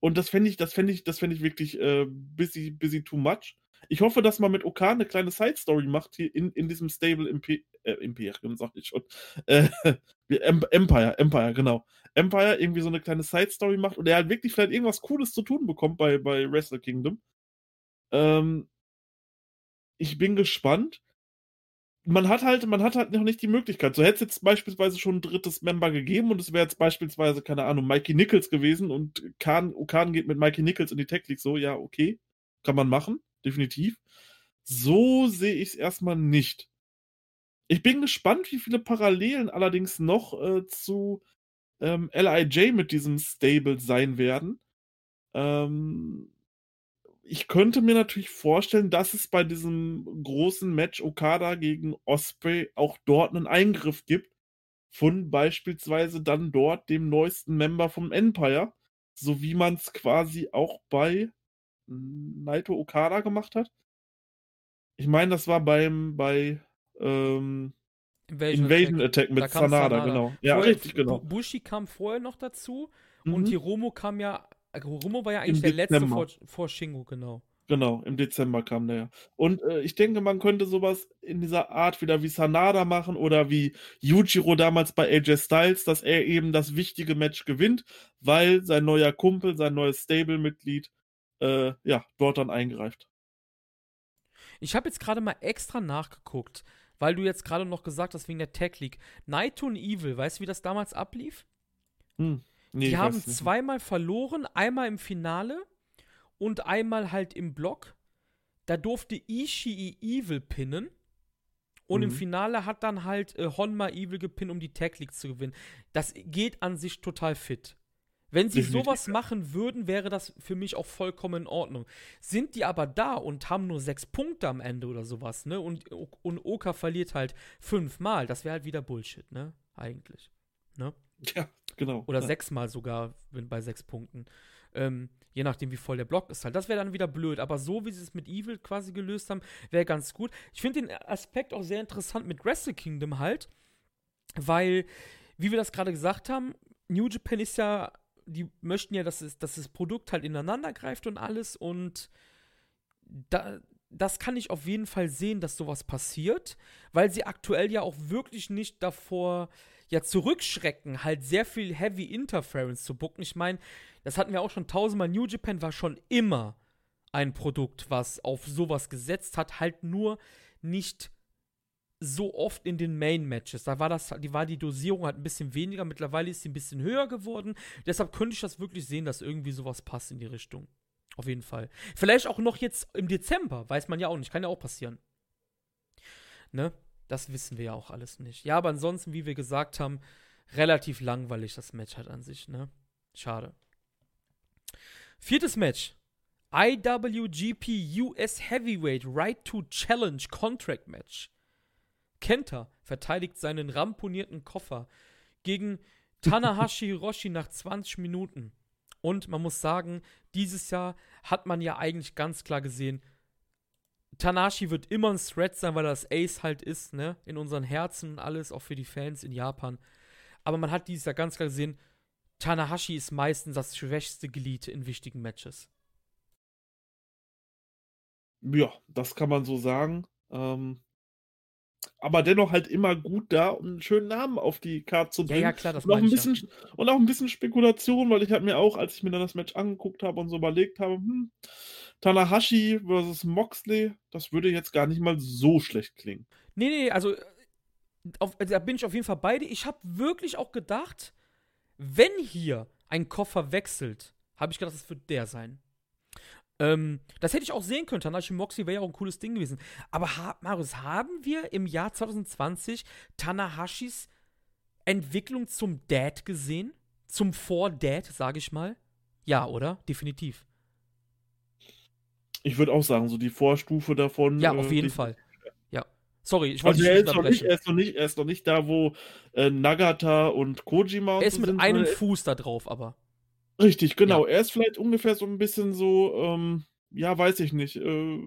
Und das fände ich, das fände ich, das fände ich wirklich äh, busy, busy too much. Ich hoffe, dass man mit Okan eine kleine Side-Story macht hier in, in diesem Stable Imp äh, Imperium, sag ich schon. Äh, *laughs* Empire, Empire, genau. Empire irgendwie so eine kleine Side-Story macht und er halt wirklich vielleicht irgendwas Cooles zu tun bekommt bei, bei Wrestle Kingdom. Ähm, ich bin gespannt. Man hat halt, man hat halt noch nicht die Möglichkeit. So hätte es jetzt beispielsweise schon ein drittes Member gegeben und es wäre jetzt beispielsweise, keine Ahnung, Mikey Nichols gewesen und Okan geht mit Mikey Nichols in die Tech League. So, ja, okay. Kann man machen, definitiv. So sehe ich es erstmal nicht. Ich bin gespannt, wie viele Parallelen allerdings noch äh, zu ähm, LIJ mit diesem Stable sein werden. Ähm, ich könnte mir natürlich vorstellen, dass es bei diesem großen Match Okada gegen Osprey auch dort einen Eingriff gibt von beispielsweise dann dort dem neuesten Member vom Empire, so wie man es quasi auch bei Naito Okada gemacht hat. Ich meine, das war beim bei ähm, Invasion Attack, mit Da kam Sanada, genau. Ja, Vorher- richtig, genau. Bu- Bushi kam vorher noch dazu Und Mhm. Hiromo kam ja, Hiromo war ja eigentlich der letzte Dezember. vor, vor Shingo, genau. Genau, im Dezember kam der ja. Und äh, ich denke, man könnte sowas in dieser Art wieder wie Sanada machen oder wie Yujiro damals bei AJ Styles, dass er eben das wichtige Match gewinnt, weil sein neuer Kumpel, sein neues Stable-Mitglied, äh, ja, dort dann eingreift. Ich habe jetzt gerade mal extra nachgeguckt, weil du jetzt gerade noch gesagt hast, wegen der Tech League. Naito und Evil, weißt du, wie das damals ablief? Hm. Nee, Die haben zweimal verloren, einmal im Finale und einmal halt im Block. Da durfte Ishii Evil pinnen. Und im Mhm. Finale hat dann halt äh, Honma Evil gepinnt, um die Tag League zu gewinnen. Das geht an sich total fit. Wenn sie Definitiv, sowas machen würden, wäre das für mich auch vollkommen in Ordnung. Sind die aber da und haben nur sechs Punkte am Ende oder sowas, ne? Und, und Oka verliert halt fünfmal, das wäre halt wieder Bullshit, ne? Eigentlich. Ne? Ja, genau. Oder ja. sechsmal sogar wenn bei sechs Punkten. Ähm, je nachdem, wie voll der Block ist halt. Das wäre dann wieder blöd. Aber so, wie sie es mit Evil quasi gelöst haben, wäre ganz gut. Ich finde den Aspekt auch sehr interessant mit Wrestle Kingdom halt, weil, wie wir das gerade gesagt haben, New Japan ist ja, die möchten ja, dass, es, dass das Produkt halt ineinander greift und alles und da, das kann ich auf jeden Fall sehen, dass sowas passiert, weil sie aktuell ja auch wirklich nicht davor ja zurückschrecken, halt sehr viel Heavy Interference zu bucken. Ich meine, das hatten wir auch schon tausendmal. New Japan war schon immer ein Produkt, was auf sowas gesetzt hat, halt nur nicht so oft in den Main Matches. Da war das, die war die Dosierung halt ein bisschen weniger. Mittlerweile ist sie ein bisschen höher geworden. Deshalb könnte ich das wirklich sehen, dass irgendwie sowas passt in die Richtung. Auf jeden Fall. Vielleicht auch noch jetzt im Dezember, weiß man ja auch nicht. Kann ja auch passieren. Ne? Das wissen wir ja auch alles nicht. Ja, aber ansonsten, wie wir gesagt haben, relativ langweilig das Match halt an sich, ne? Schade. Viertes Match. IWGP US Heavyweight Right to Challenge Contract Match. Kenta verteidigt seinen ramponierten Koffer gegen Tanahashi *laughs* Hiroshi nach 20 Minuten. Und man muss sagen, dieses Jahr hat man ja eigentlich ganz klar gesehen, Tanahashi wird immer ein Threat sein, weil er das Ace halt ist, ne? In unseren Herzen und alles, auch für die Fans in Japan. Aber man hat dieses Jahr ganz klar gesehen, Tanahashi ist meistens das schwächste Glied in wichtigen Matches. Ja, das kann man so sagen. Ähm, aber dennoch halt immer gut da, um einen schönen Namen auf die Karte zu Ja, bringen. ja, klar, das und, auch ein ich ja. bisschen, und auch ein bisschen Spekulation, weil ich habe mir auch, als ich mir dann das Match angeguckt habe und so überlegt habe, hm, Tanahashi versus Moxley, das würde jetzt gar nicht mal so schlecht klingen. Nee, nee, also äh, auf, also da bin ich auf jeden Fall beide. Ich habe wirklich auch gedacht, wenn hier ein Koffer wechselt, habe ich gedacht, das wird der sein. Ähm, das hätte ich auch sehen können. Tanahashi Moxley wäre ja auch ein cooles Ding gewesen. Aber ha Marius, haben wir im Jahr 2020 Tanahashis Entwicklung zum Dad gesehen? Zum Vor-Dad, sage ich mal? Ja, oder? Definitiv. Ich würde auch sagen, so die Vorstufe davon. Ja, auf äh, jeden Fall. Ja. Sorry, ich wollte Also dich er nicht nicht, er, ist noch nicht, er ist noch nicht da, wo äh, Nagata und Kojima Er ist mit sind, einem Fuß da drauf, aber. Richtig, genau. Er ist vielleicht ungefähr so ein bisschen so, ähm, ja, weiß ich nicht, äh,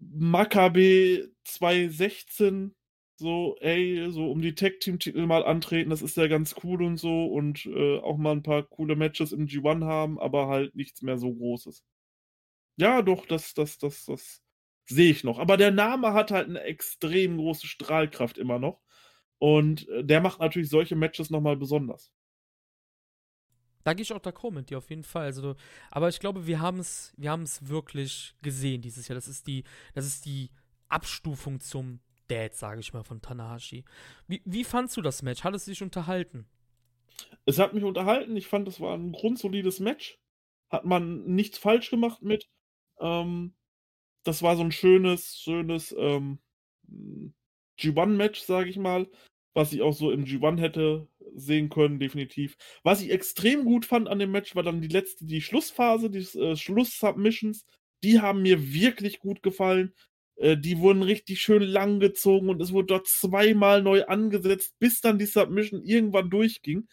Maccabi 2016, so, ey, so um die Tag-Team-Titel mal antreten, das ist ja ganz cool und so und äh, auch mal ein paar coole Matches im G1 haben, aber halt nichts mehr so Großes. Ja, doch, das, das, das, das sehe ich noch. Aber der Name hat halt eine extrem große Strahlkraft immer noch. Und äh, der macht natürlich solche Matches nochmal besonders. Da gehe ich auch d'accord mit dir auf jeden Fall. Also, aber ich glaube, wir haben es, wir wirklich gesehen dieses Jahr. Das ist die, das ist die Abstufung zum Dad, sage ich mal, von Tanahashi. Wie, wie fandst du das Match? Hat es dich unterhalten? Es hat mich unterhalten. Ich fand, es war ein grundsolides Match. Hat man nichts falsch gemacht mit. Ähm, das war so ein schönes, schönes ähm, G1-Match, sage ich mal, was ich auch so im G1 hätte sehen können, definitiv. Was ich extrem gut fand an dem Match, war dann die letzte, die Schlussphase, die äh, Schluss-Submissions. Die haben mir wirklich gut gefallen. Äh, die wurden richtig schön lang gezogen und es wurde dort zweimal neu angesetzt, bis dann die Submission irgendwann durchging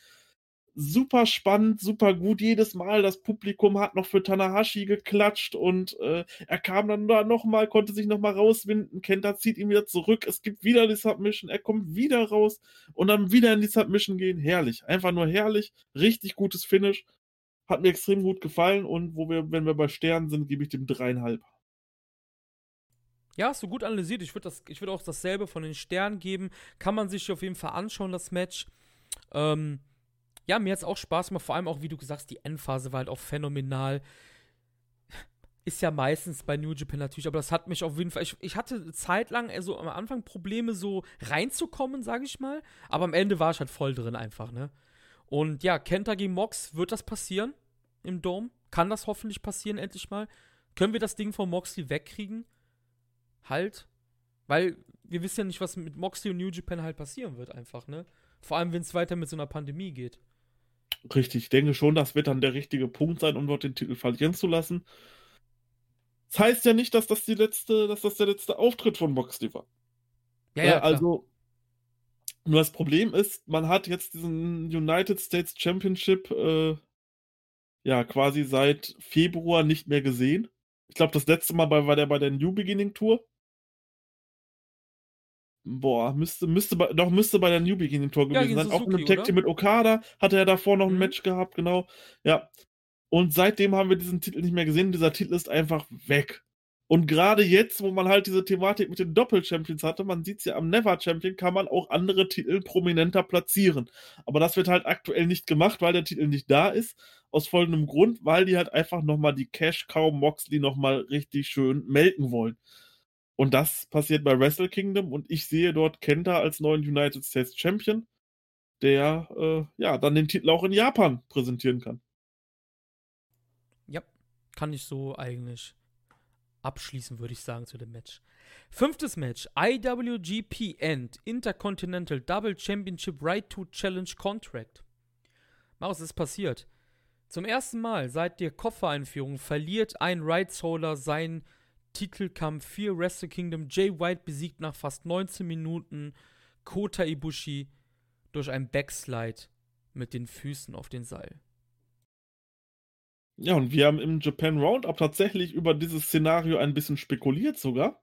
super spannend, super gut. Jedes Mal das Publikum hat noch für Tanahashi geklatscht und äh, er kam dann da nochmal, konnte sich nochmal rauswinden. Kenta zieht ihn wieder zurück. Es gibt wieder die Submission. Er kommt wieder raus und dann wieder in die Submission gehen. Herrlich. Einfach nur herrlich. Richtig gutes Finish. Hat mir extrem gut gefallen und wo wir, wenn wir bei Sternen sind, gebe ich dem dreieinhalb. Ja, hast du gut analysiert. Ich würde würd auch dasselbe von den Sternen geben. Kann man sich auf jeden Fall anschauen, das Match. Ähm, ja, mir hat es auch Spaß gemacht. Vor allem auch, wie du gesagt hast, die Endphase war halt auch phänomenal. Ist ja meistens bei New Japan natürlich, aber das hat mich auf jeden Fall. Ich, ich hatte zeitlang also am Anfang Probleme, so reinzukommen, sage ich mal. Aber am Ende war ich halt voll drin einfach, ne? Und ja, Kenta gegen Mox, wird das passieren im Dome? Kann das hoffentlich passieren, endlich mal? Können wir das Ding von Moxley wegkriegen? Halt. Weil wir wissen ja nicht, was mit Moxley und New Japan halt passieren wird, einfach, ne? Vor allem, wenn es weiter mit so einer Pandemie geht. Richtig, ich denke schon, das wird dann der richtige Punkt sein, um dort den Titel verlieren zu lassen. Das heißt ja nicht, dass das die letzte, dass das der letzte Auftritt von Moxley war. Ja, ja, also nur das Problem ist, man hat jetzt diesen United States Championship äh, ja quasi seit Februar nicht mehr gesehen. Ich glaube, das letzte Mal war der bei der New Beginning Tour. Boah, müsste, müsste bei, doch, müsste bei der New Beginning Tour gewesen ja, sein. Auch einem Tag Team mit Okada hatte er davor noch ein mhm. Match gehabt, genau. Ja. Und seitdem haben wir diesen Titel nicht mehr gesehen. Dieser Titel ist einfach weg. Und gerade jetzt, wo man halt diese Thematik mit den Doppel-Champions hatte, man sieht es ja am Never-Champion, kann man auch andere Titel prominenter platzieren. Aber das wird halt aktuell nicht gemacht, weil der Titel nicht da ist. Aus folgendem Grund, weil die halt einfach nochmal die Cash-Cow Moxley nochmal richtig schön melken wollen. Und das passiert bei Wrestle Kingdom und ich sehe dort Kenta als neuen United States Champion, der äh, ja dann den Titel auch in Japan präsentieren kann. Ja, kann ich so eigentlich abschließen, würde ich sagen, zu dem Match. Fünftes Match: IWGP End Intercontinental Double Championship Right to Challenge Contract. Maus, ist passiert. Zum ersten Mal seit der Koffereinführung verliert ein Rights Holder sein Titelkampf für Wrestle Kingdom. Jay White besiegt nach fast 19 Minuten Kota Ibushi durch ein Backslide mit den Füßen auf den Seil. Ja, und wir haben im Japan Roundup tatsächlich über dieses Szenario ein bisschen spekuliert sogar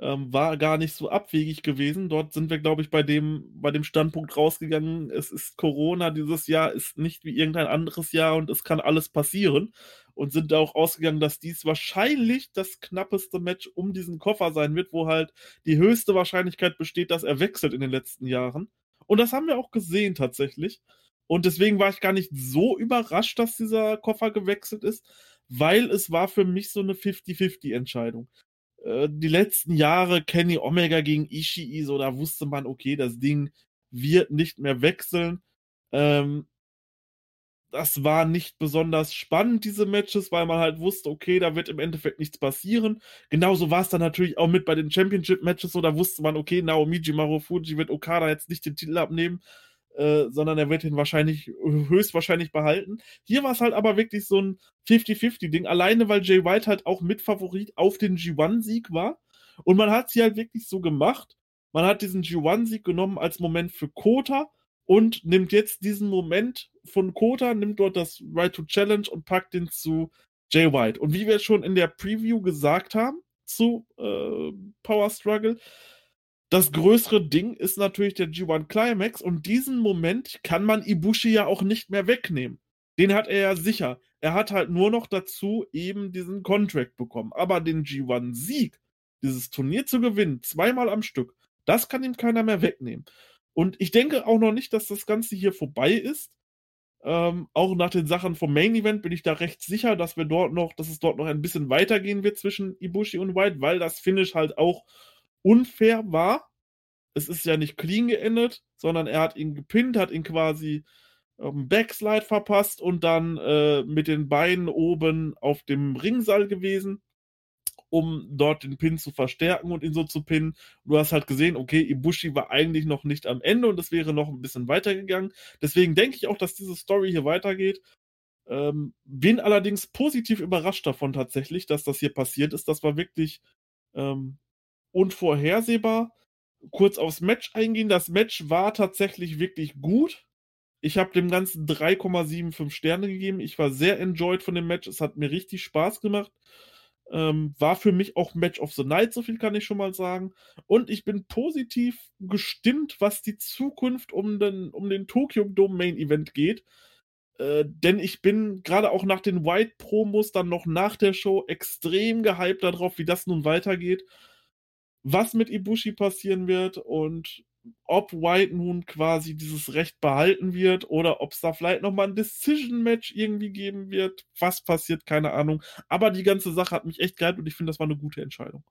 ähm, war gar nicht so abwegig gewesen. Dort sind wir, glaube ich, bei dem, bei dem Standpunkt rausgegangen, es ist Corona, dieses Jahr ist nicht wie irgendein anderes Jahr und es kann alles passieren. Und sind auch ausgegangen, dass dies wahrscheinlich das knappeste Match um diesen Koffer sein wird, wo halt die höchste Wahrscheinlichkeit besteht, dass er wechselt in den letzten Jahren. Und das haben wir auch gesehen tatsächlich. Und deswegen war ich gar nicht so überrascht, dass dieser Koffer gewechselt ist, weil es war für mich so eine 50-50-Entscheidung. Äh, die letzten Jahre Kenny Omega gegen Ishii, so da wusste man, okay, das Ding wird nicht mehr wechseln. Ähm, das war nicht besonders spannend, diese Matches, weil man halt wusste, okay, da wird im Endeffekt nichts passieren. Genauso war es dann natürlich auch mit bei den Championship-Matches so, da wusste man, okay, Naomi Marufuji wird Okada jetzt nicht den Titel abnehmen. Äh, sondern er wird ihn wahrscheinlich, höchstwahrscheinlich behalten. Hier war es halt aber wirklich so ein 50-50-Ding, alleine weil Jay White halt auch Mitfavorit auf den G1-Sieg war. Und man hat sie halt wirklich so gemacht. Man hat diesen G1-Sieg genommen als Moment für Kota und nimmt jetzt diesen Moment von Kota, nimmt dort das Right to Challenge und packt ihn zu Jay White. Und wie wir schon in der Preview gesagt haben zu äh, Power Struggle, das größere Ding ist natürlich der G1 Climax und diesen Moment kann man Ibushi ja auch nicht mehr wegnehmen. Den hat er ja sicher. Er hat halt nur noch dazu eben diesen Contract bekommen. Aber den G1-Sieg, dieses Turnier zu gewinnen, zweimal am Stück, das kann ihm keiner mehr wegnehmen. Und ich denke auch noch nicht, dass das Ganze hier vorbei ist. Ähm, auch nach den Sachen vom Main Event bin ich da recht sicher, dass wir dort noch, dass es dort noch ein bisschen weitergehen wird zwischen Ibushi und White, weil das Finish halt auch unfair war. Es ist ja nicht clean geendet, sondern er hat ihn gepinnt, hat ihn quasi ähm, Backslide verpasst und dann äh, mit den Beinen oben auf dem Ringseil gewesen, um dort den Pin zu verstärken und ihn so zu pinnen. Du hast halt gesehen, okay, Ibushi war eigentlich noch nicht am Ende und es wäre noch ein bisschen weitergegangen. Deswegen denke ich auch, dass diese Story hier weitergeht. Ähm, bin allerdings positiv überrascht davon tatsächlich, dass das hier passiert ist. Das war wirklich ähm, unvorhersehbar. Kurz aufs Match eingehen. Das Match war tatsächlich wirklich gut. Ich habe dem Ganzen 3,75 Sterne gegeben. Ich war sehr enjoyed von dem Match. Es hat mir richtig Spaß gemacht. Ähm, war für mich auch Match of the Night, so viel kann ich schon mal sagen. Und ich bin positiv gestimmt, was die Zukunft um den, um den Tokyo Dome Main Event geht. Äh, denn ich bin gerade auch nach den White Promos dann noch nach der Show extrem gehypt darauf, wie das nun weitergeht. Was mit Ibushi passieren wird und ob White nun quasi dieses Recht behalten wird oder ob es da vielleicht nochmal ein Decision-Match irgendwie geben wird. Was passiert, keine Ahnung. Aber die ganze Sache hat mich echt geil und ich finde, das war eine gute Entscheidung.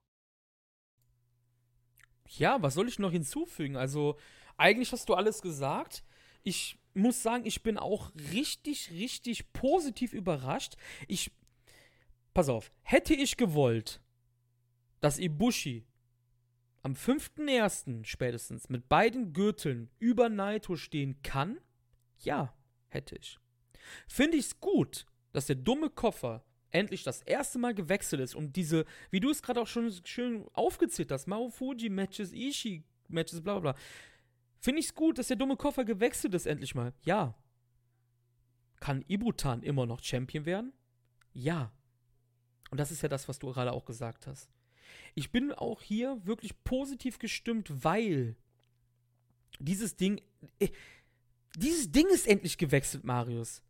Ja, was soll ich noch hinzufügen? Also, eigentlich hast du alles gesagt. Ich muss sagen, ich bin auch richtig, richtig positiv überrascht. Ich. Pass auf, hätte ich gewollt, dass Ibushi am 5.1. spätestens mit beiden Gürteln über Naito stehen kann? Ja, hätte ich. Finde ich es gut, dass der dumme Koffer endlich das erste Mal gewechselt ist und diese, wie du es gerade auch schon schön aufgezählt hast, Mao Fuji Matches, Ishii Matches, bla bla bla. Finde ich es gut, dass der dumme Koffer gewechselt ist endlich mal. Ja. Kann Ibutan immer noch Champion werden? Ja. Und das ist ja das, was du gerade auch gesagt hast. Ich bin auch hier wirklich positiv gestimmt, weil dieses Ding. Äh, dieses Ding ist endlich gewechselt, Marius.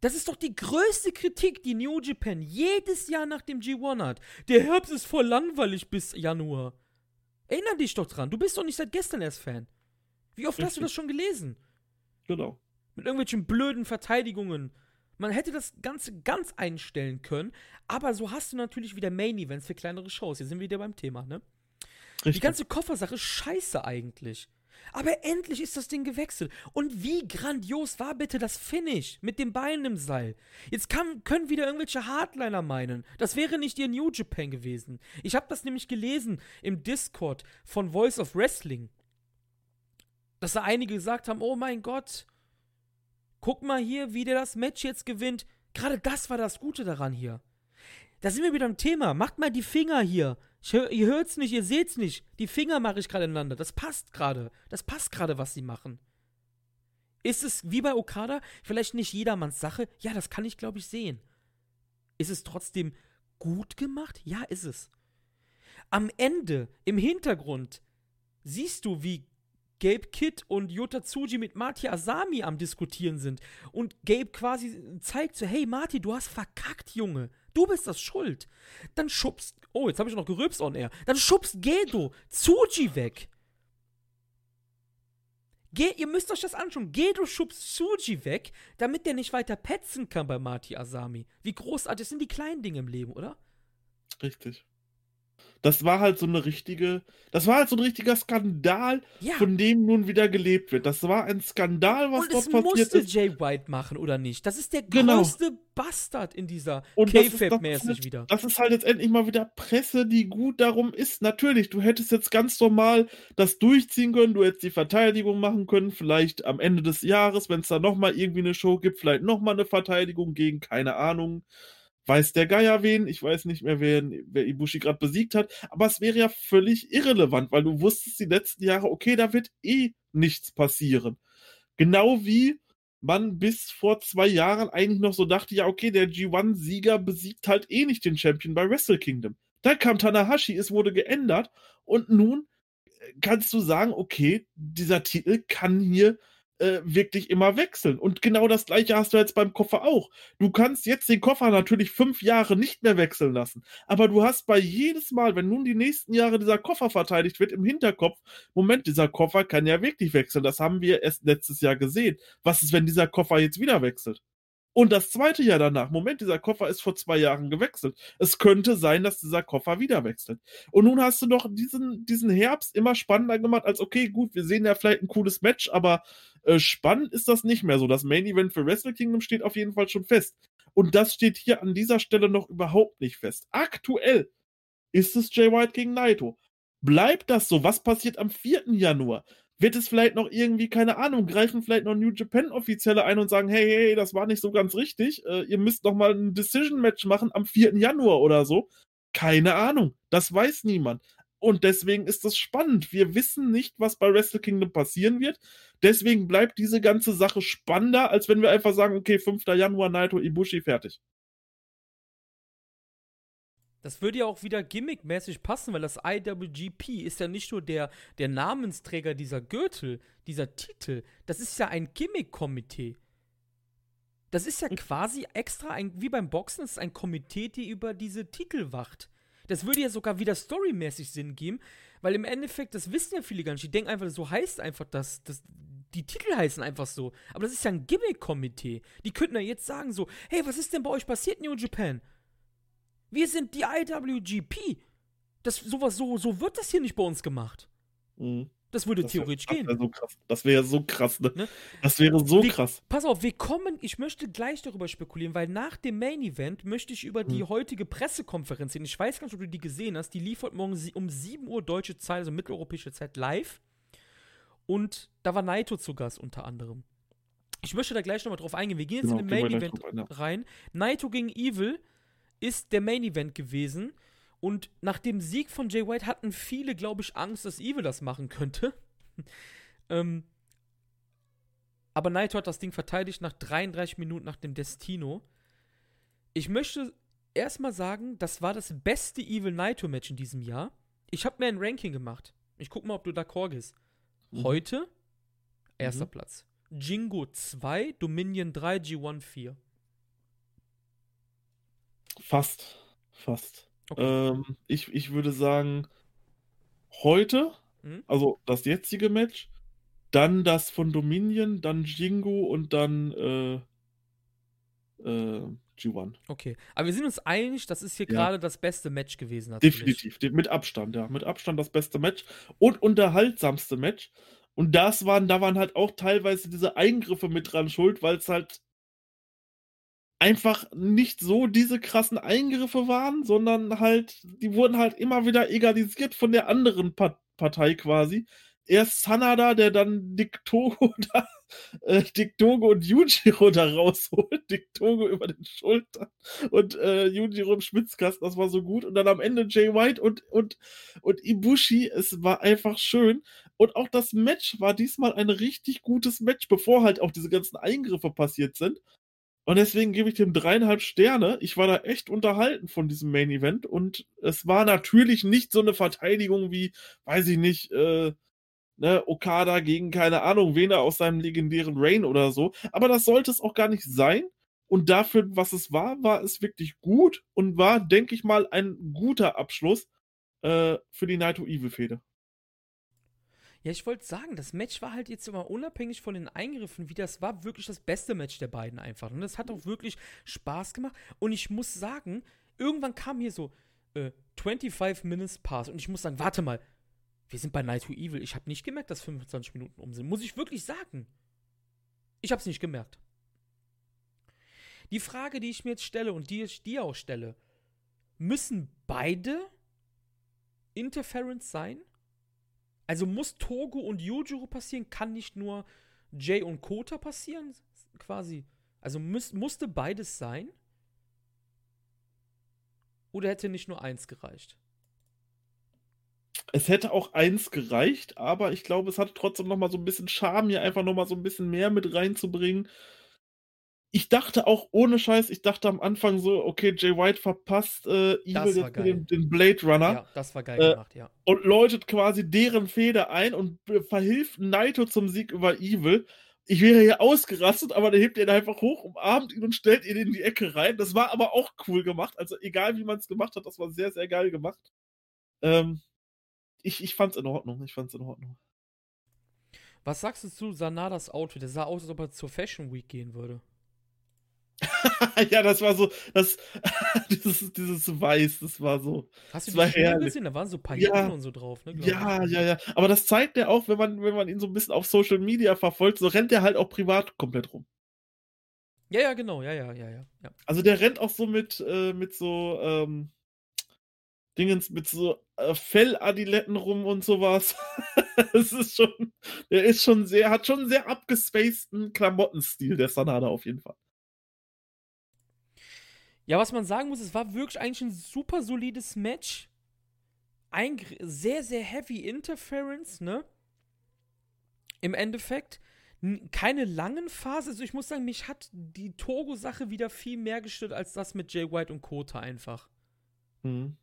Das ist doch die größte Kritik, die New Japan jedes Jahr nach dem G1 hat. Der Herbst ist voll langweilig bis Januar. Erinner dich doch dran, du bist doch nicht seit gestern erst Fan. Wie oft Richtig. hast du das schon gelesen? Genau. Mit irgendwelchen blöden Verteidigungen man hätte das Ganze ganz einstellen können, aber so hast du natürlich wieder Main Events für kleinere Shows. Hier sind wir wieder beim Thema, ne? Richtig. Die ganze Koffersache ist scheiße eigentlich. Aber endlich ist das Ding gewechselt. Und wie grandios war bitte das Finish mit dem Bein im Seil? Jetzt kann, können wieder irgendwelche Hardliner meinen. Das wäre nicht ihr New Japan gewesen. Ich habe das nämlich gelesen im Discord von Voice of Wrestling. Dass da einige gesagt haben: Oh mein Gott, guck mal hier, wie der das Match jetzt gewinnt. Gerade das war das Gute daran hier. Da sind wir wieder am Thema. Macht mal die Finger hier. Hör, ihr hört's nicht, ihr seht's nicht. Die Finger mache ich gerade ineinander. Das passt gerade. Das passt gerade, was sie machen. Ist es wie bei Okada vielleicht nicht jedermanns Sache? Ja, das kann ich, glaube ich, sehen. Ist es trotzdem gut gemacht? Ja, ist es. Am Ende, im Hintergrund, siehst du, wie Gabe Kidd und Yota Tsuji mit Marty Asami am Diskutieren sind. Und Gabe quasi zeigt so, hey Marty, du hast verkackt, Junge. Du bist das schuld. Dann schubst, oh, jetzt habe ich noch gerülpst on air. Dann schubst Gedo Tsuji weg. Ge ihr müsst euch das anschauen. Gedo schubst Tsuji weg, damit der nicht weiter petzen kann bei Marty Asami. Wie großartig sind die kleinen Dinge im Leben, oder? Richtig das war halt so eine richtige, das war halt so ein richtiger Skandal, ja. von dem nun wieder gelebt wird. Das war ein Skandal, was Und dort passiert ist. musste Jay White machen, oder nicht? Das ist der genau. größte Bastard in dieser K-Fab-mäßig wieder. Das ist halt jetzt endlich mal wieder Presse, die gut darum ist. Natürlich, du hättest jetzt ganz normal das durchziehen können, du hättest die Verteidigung machen können, vielleicht am Ende des Jahres, wenn es da nochmal irgendwie eine Show gibt, vielleicht nochmal eine Verteidigung gegen, keine Ahnung, weiß der Geier wen, ich weiß nicht mehr, wer, wer Ibushi gerade besiegt hat, aber es wäre ja völlig irrelevant, weil du wusstest die letzten Jahre, okay, da wird eh nichts passieren. Genau wie man bis vor zwei Jahren eigentlich noch so dachte, ja, okay, der G1-Sieger besiegt halt eh nicht den Champion bei Wrestle Kingdom. Dann kam Tanahashi, es wurde geändert und nun kannst du sagen, okay, dieser Titel kann hier äh, wirklich immer wechseln. Und genau das gleiche hast du jetzt beim Koffer auch. Du kannst jetzt den Koffer natürlich fünf Jahre nicht mehr wechseln lassen. Aber du hast bei jedes Mal, wenn nun die nächsten Jahre dieser Koffer verteidigt wird, im Hinterkopf, Moment, dieser Koffer kann ja wirklich wechseln. Das haben wir erst letztes Jahr gesehen. Was ist, wenn dieser Koffer jetzt wieder wechselt? Und das zweite Jahr danach, Moment, dieser Koffer ist vor zwei Jahren gewechselt. Es könnte sein, dass dieser Koffer wieder wechselt. Und nun hast du doch diesen, diesen Herbst immer spannender gemacht, als okay, gut, wir sehen ja vielleicht ein cooles Match, aber äh, spannend ist das nicht mehr so. Das Main Event für Wrestle Kingdom steht auf jeden Fall schon fest. Und das steht hier an dieser Stelle noch überhaupt nicht fest. Aktuell ist es Jay White gegen Naito. Bleibt das so? Was passiert am 4. Januar? Wird es vielleicht noch irgendwie, keine Ahnung, greifen vielleicht noch New Japan Offizielle ein und sagen, hey, hey, das war nicht so ganz richtig. Äh, ihr müsst noch mal ein Decision Match machen am 4. Januar oder so. Keine Ahnung. Das weiß niemand. Und deswegen ist das spannend. Wir wissen nicht, was bei Wrestle Kingdom passieren wird. Deswegen bleibt diese ganze Sache spannender, als wenn wir einfach sagen, okay, 5. Januar, Naito, Ibushi, fertig. Das würde ja auch wieder gimmickmäßig passen, weil das IWGP ist ja nicht nur der, der Namensträger dieser Gürtel, dieser Titel. Das ist ja ein Gimmick-Komitee. Das ist ja quasi extra ein, wie beim Boxen, das ist ein Komitee, die über diese Titel wacht. Das würde ja sogar wieder storymäßig Sinn geben, weil im Endeffekt, das wissen ja viele gar nicht. Die denken einfach, so heißt einfach das, das die Titel heißen einfach so. Aber das ist ja ein Gimmick-Komitee. Die könnten ja jetzt sagen so, hey, was ist denn bei euch passiert, New Japan? Wir sind die IWGP. Das, sowas, so, so wird das hier nicht bei uns gemacht. Mhm. Das würde Das wär- theoretisch das gehen. wär so krass. Das wäre so krass, ne? Ne? Das wäre so Wir- krass. Pass auf, wir kommen, ich möchte gleich darüber spekulieren, weil nach dem Main Event möchte ich über die Hm. heutige Pressekonferenz reden. Ich weiß gar nicht, ob du die gesehen hast. Die lief heute Morgen um 7 Uhr deutsche Zeit, also mitteleuropäische Zeit, live. Und da war Naito zu Gast unter anderem. Ich möchte da gleich nochmal drauf eingehen. Wir gehen jetzt Genau, in den Main Event rein. Naito gegen Evil ist der Main Event gewesen. Und nach dem Sieg von Jay White hatten viele, glaube ich, Angst, dass Evil das machen könnte. *laughs* ähm, aber Naito hat das Ding verteidigt nach 33 Minuten nach dem Destino. Ich möchte erstmal sagen, das war das beste Evil Naito Match in diesem Jahr. Ich habe mir ein Ranking gemacht. Ich guck mal, ob du d'accord bist. Mhm. Heute erster Mhm. Platz. Jingo 2, Dominion 3, G1 4. Fast. Fast. Okay. Ähm, ich, ich würde sagen, heute, Mhm. also das jetzige Match, dann das von Dominion, dann Jingo und dann äh, äh, G1. Okay. Aber wir sind uns einig, das ist hier Ja. gerade das beste Match gewesen. natürlich. Definitiv. De- Mit Abstand, ja. Mit Abstand das beste Match und unterhaltsamste Match. Und das waren, da waren halt auch teilweise diese Eingriffe mit dran schuld, weil es halt einfach nicht so diese krassen Eingriffe waren, sondern halt, die wurden halt immer wieder egalisiert von der anderen Pa- Partei quasi. Erst Sanada, der dann Dick Togo *laughs* da, äh, Dick Togo und Yujiro da rausholt. Dick Togo über den Schultern und äh, Yujiro im Schwitzkasten, das war so gut. Und dann am Ende Jay White und, und, und Ibushi, es war einfach schön. Und auch das Match war diesmal ein richtig gutes Match, bevor halt auch diese ganzen Eingriffe passiert sind. Und deswegen gebe ich dem dreieinhalb Sterne. Ich war da echt unterhalten von diesem Main Event. Und es war natürlich nicht so eine Verteidigung wie, weiß ich nicht, äh, ne, Okada gegen keine Ahnung, wen er aus seinem legendären Reign oder so. Aber das sollte es auch gar nicht sein. Und dafür, was es war, war es wirklich gut und war, denke ich mal, ein guter Abschluss äh, für die Naito Evil Fehde. Ja, ich wollte sagen, das Match war halt jetzt immer unabhängig von den Eingriffen, wie das war wirklich das beste Match der beiden einfach. Und das hat auch wirklich Spaß gemacht. Und ich muss sagen, irgendwann kam hier so äh, 25 Minutes Pass. Und ich muss sagen, warte mal, wir sind bei Night to Evil. Ich habe nicht gemerkt, dass 25 Minuten um sind. Muss ich wirklich sagen. Ich habe es nicht gemerkt. Die Frage, die ich mir jetzt stelle und die ich dir auch stelle, müssen beide Interference sein? Also muss Togo und Yujiro passieren, kann nicht nur Jay und Kota passieren, quasi. Also müß, musste beides sein? Oder hätte nicht nur eins gereicht? Es hätte auch eins gereicht, aber ich glaube, es hat trotzdem noch mal so ein bisschen Charme, hier einfach noch mal so ein bisschen mehr mit reinzubringen. Ich dachte auch ohne Scheiß, ich dachte am Anfang so, okay, Jay White verpasst äh, Evil jetzt den, den Blade Runner Ja, das war geil Äh, gemacht, ja. und läutet quasi deren Feder ein und verhilft Naito zum Sieg über Evil. Ich wäre hier ausgerastet, aber der hebt ihn einfach hoch, umarmt ihn und stellt ihn in die Ecke rein. Das war aber auch cool gemacht. Also egal wie man es gemacht hat, das war sehr, sehr geil gemacht. Ähm, ich, ich fand's in Ordnung. Ich fand's in Ordnung. Was sagst du zu Sanadas Outfit? Der sah aus, als ob er zur Fashion Week gehen würde. *laughs* ja, das war so, das, *laughs* dieses, dieses Weiß, das war so. Hast du Das die war gesehen? Da waren so Ja. Pailletten und so drauf, ne? Ja, ja, ja. Aber das zeigt er auch, wenn man, wenn man ihn so ein bisschen auf Social Media verfolgt, so rennt er halt auch privat komplett rum. Ja, ja, genau, ja, ja, ja, ja. ja. Also der rennt auch so mit, äh, mit so, ähm, Dingens, mit so äh, Felladiletten rum und sowas. *laughs* Es ist schon, der ist schon sehr, hat schon einen sehr abgespaceden Klamottenstil, der Sanada auf jeden Fall. Ja, was man sagen muss, es war wirklich eigentlich ein super solides Match. ein sehr, sehr heavy Interference, ne? Im Endeffekt. Keine langen Phasen. Also ich muss sagen, mich hat die Togo-Sache wieder viel mehr gestört als das mit Jay White und Kota einfach. Mhm.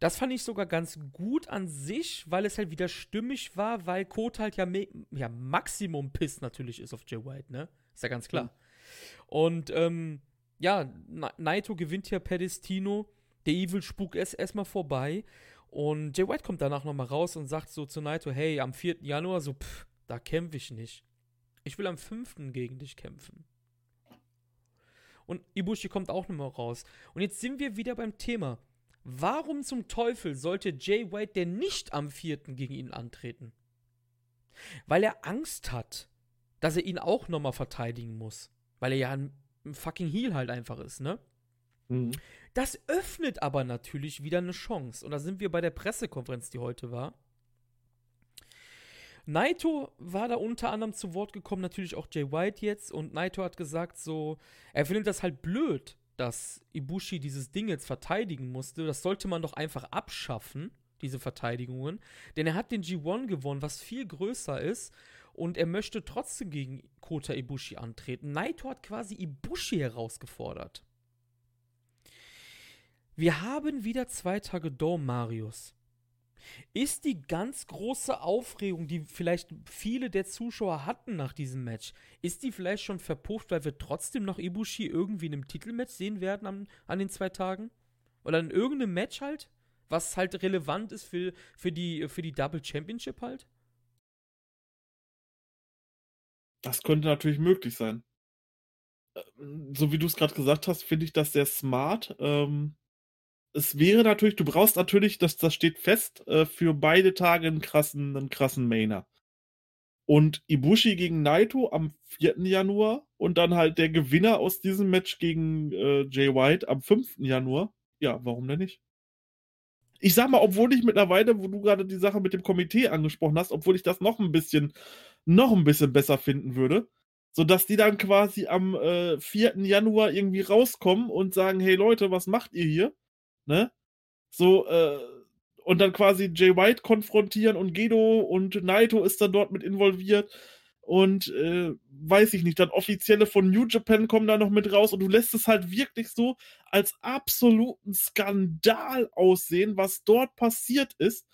Das fand ich sogar ganz gut an sich, weil es halt wieder stimmig war, weil Kota halt ja, ja Maximum Piss natürlich ist auf Jay White, ne? Ist ja ganz klar. Mhm. Und ähm, ja, Naito gewinnt hier per Destino. Der Evil Spuk ist erstmal vorbei. Und Jay White kommt danach nochmal raus und sagt so zu Naito: Hey, am 4. Januar, so, pff, da kämpfe ich nicht. Ich will am 5. gegen dich kämpfen. Und Ibushi kommt auch nochmal raus. Und jetzt sind wir wieder beim Thema. Warum zum Teufel sollte Jay White denn nicht am 4. gegen ihn antreten? Weil er Angst hat, dass er ihn auch nochmal verteidigen muss. Weil er ja ein, ein fucking Heal halt einfach ist, ne? Mhm. Das öffnet aber natürlich wieder eine Chance. Und da sind wir bei der Pressekonferenz, die heute war. Naito war da unter anderem zu Wort gekommen, natürlich auch Jay White jetzt. Und Naito hat gesagt, so, er findet das halt blöd, dass Ibushi dieses Ding jetzt verteidigen musste. Das sollte man doch einfach abschaffen, diese Verteidigungen. Denn er hat den G1 gewonnen, was viel größer ist und er möchte trotzdem gegen Kota Ibushi antreten. Naito hat quasi Ibushi herausgefordert. Wir haben wieder zwei Tage Dome, Marius. Ist die ganz große Aufregung, die vielleicht viele der Zuschauer hatten nach diesem Match, ist die vielleicht schon verpufft, weil wir trotzdem noch Ibushi irgendwie in einem Titelmatch sehen werden an, an den zwei Tagen? Oder in irgendeinem Match halt? Was halt relevant ist für, für, die, für die Double Championship halt? Das könnte natürlich möglich sein. Ähm, so wie du es gerade gesagt hast, finde ich das sehr smart. Ähm, es wäre natürlich, du brauchst natürlich, das, das steht fest, äh, für beide Tage einen krassen, einen krassen Mainer. Und Ibushi gegen Naito am 4. Januar und dann halt der Gewinner aus diesem Match gegen äh, Jay White am 5. Januar. Ja, warum denn nicht? Ich sag mal, obwohl ich mittlerweile, wo du gerade die Sache mit dem Komitee angesprochen hast, obwohl ich das noch ein bisschen noch ein bisschen besser finden würde. Sodass die dann quasi am äh, 4. Januar irgendwie rauskommen und sagen, hey Leute, was macht ihr hier? Ne? So, äh, und dann quasi Jay White konfrontieren und Gedo und Naito ist dann dort mit involviert. Und äh, weiß ich nicht, dann Offizielle von New Japan kommen da noch mit raus und du lässt es halt wirklich so als absoluten Skandal aussehen, was dort passiert ist.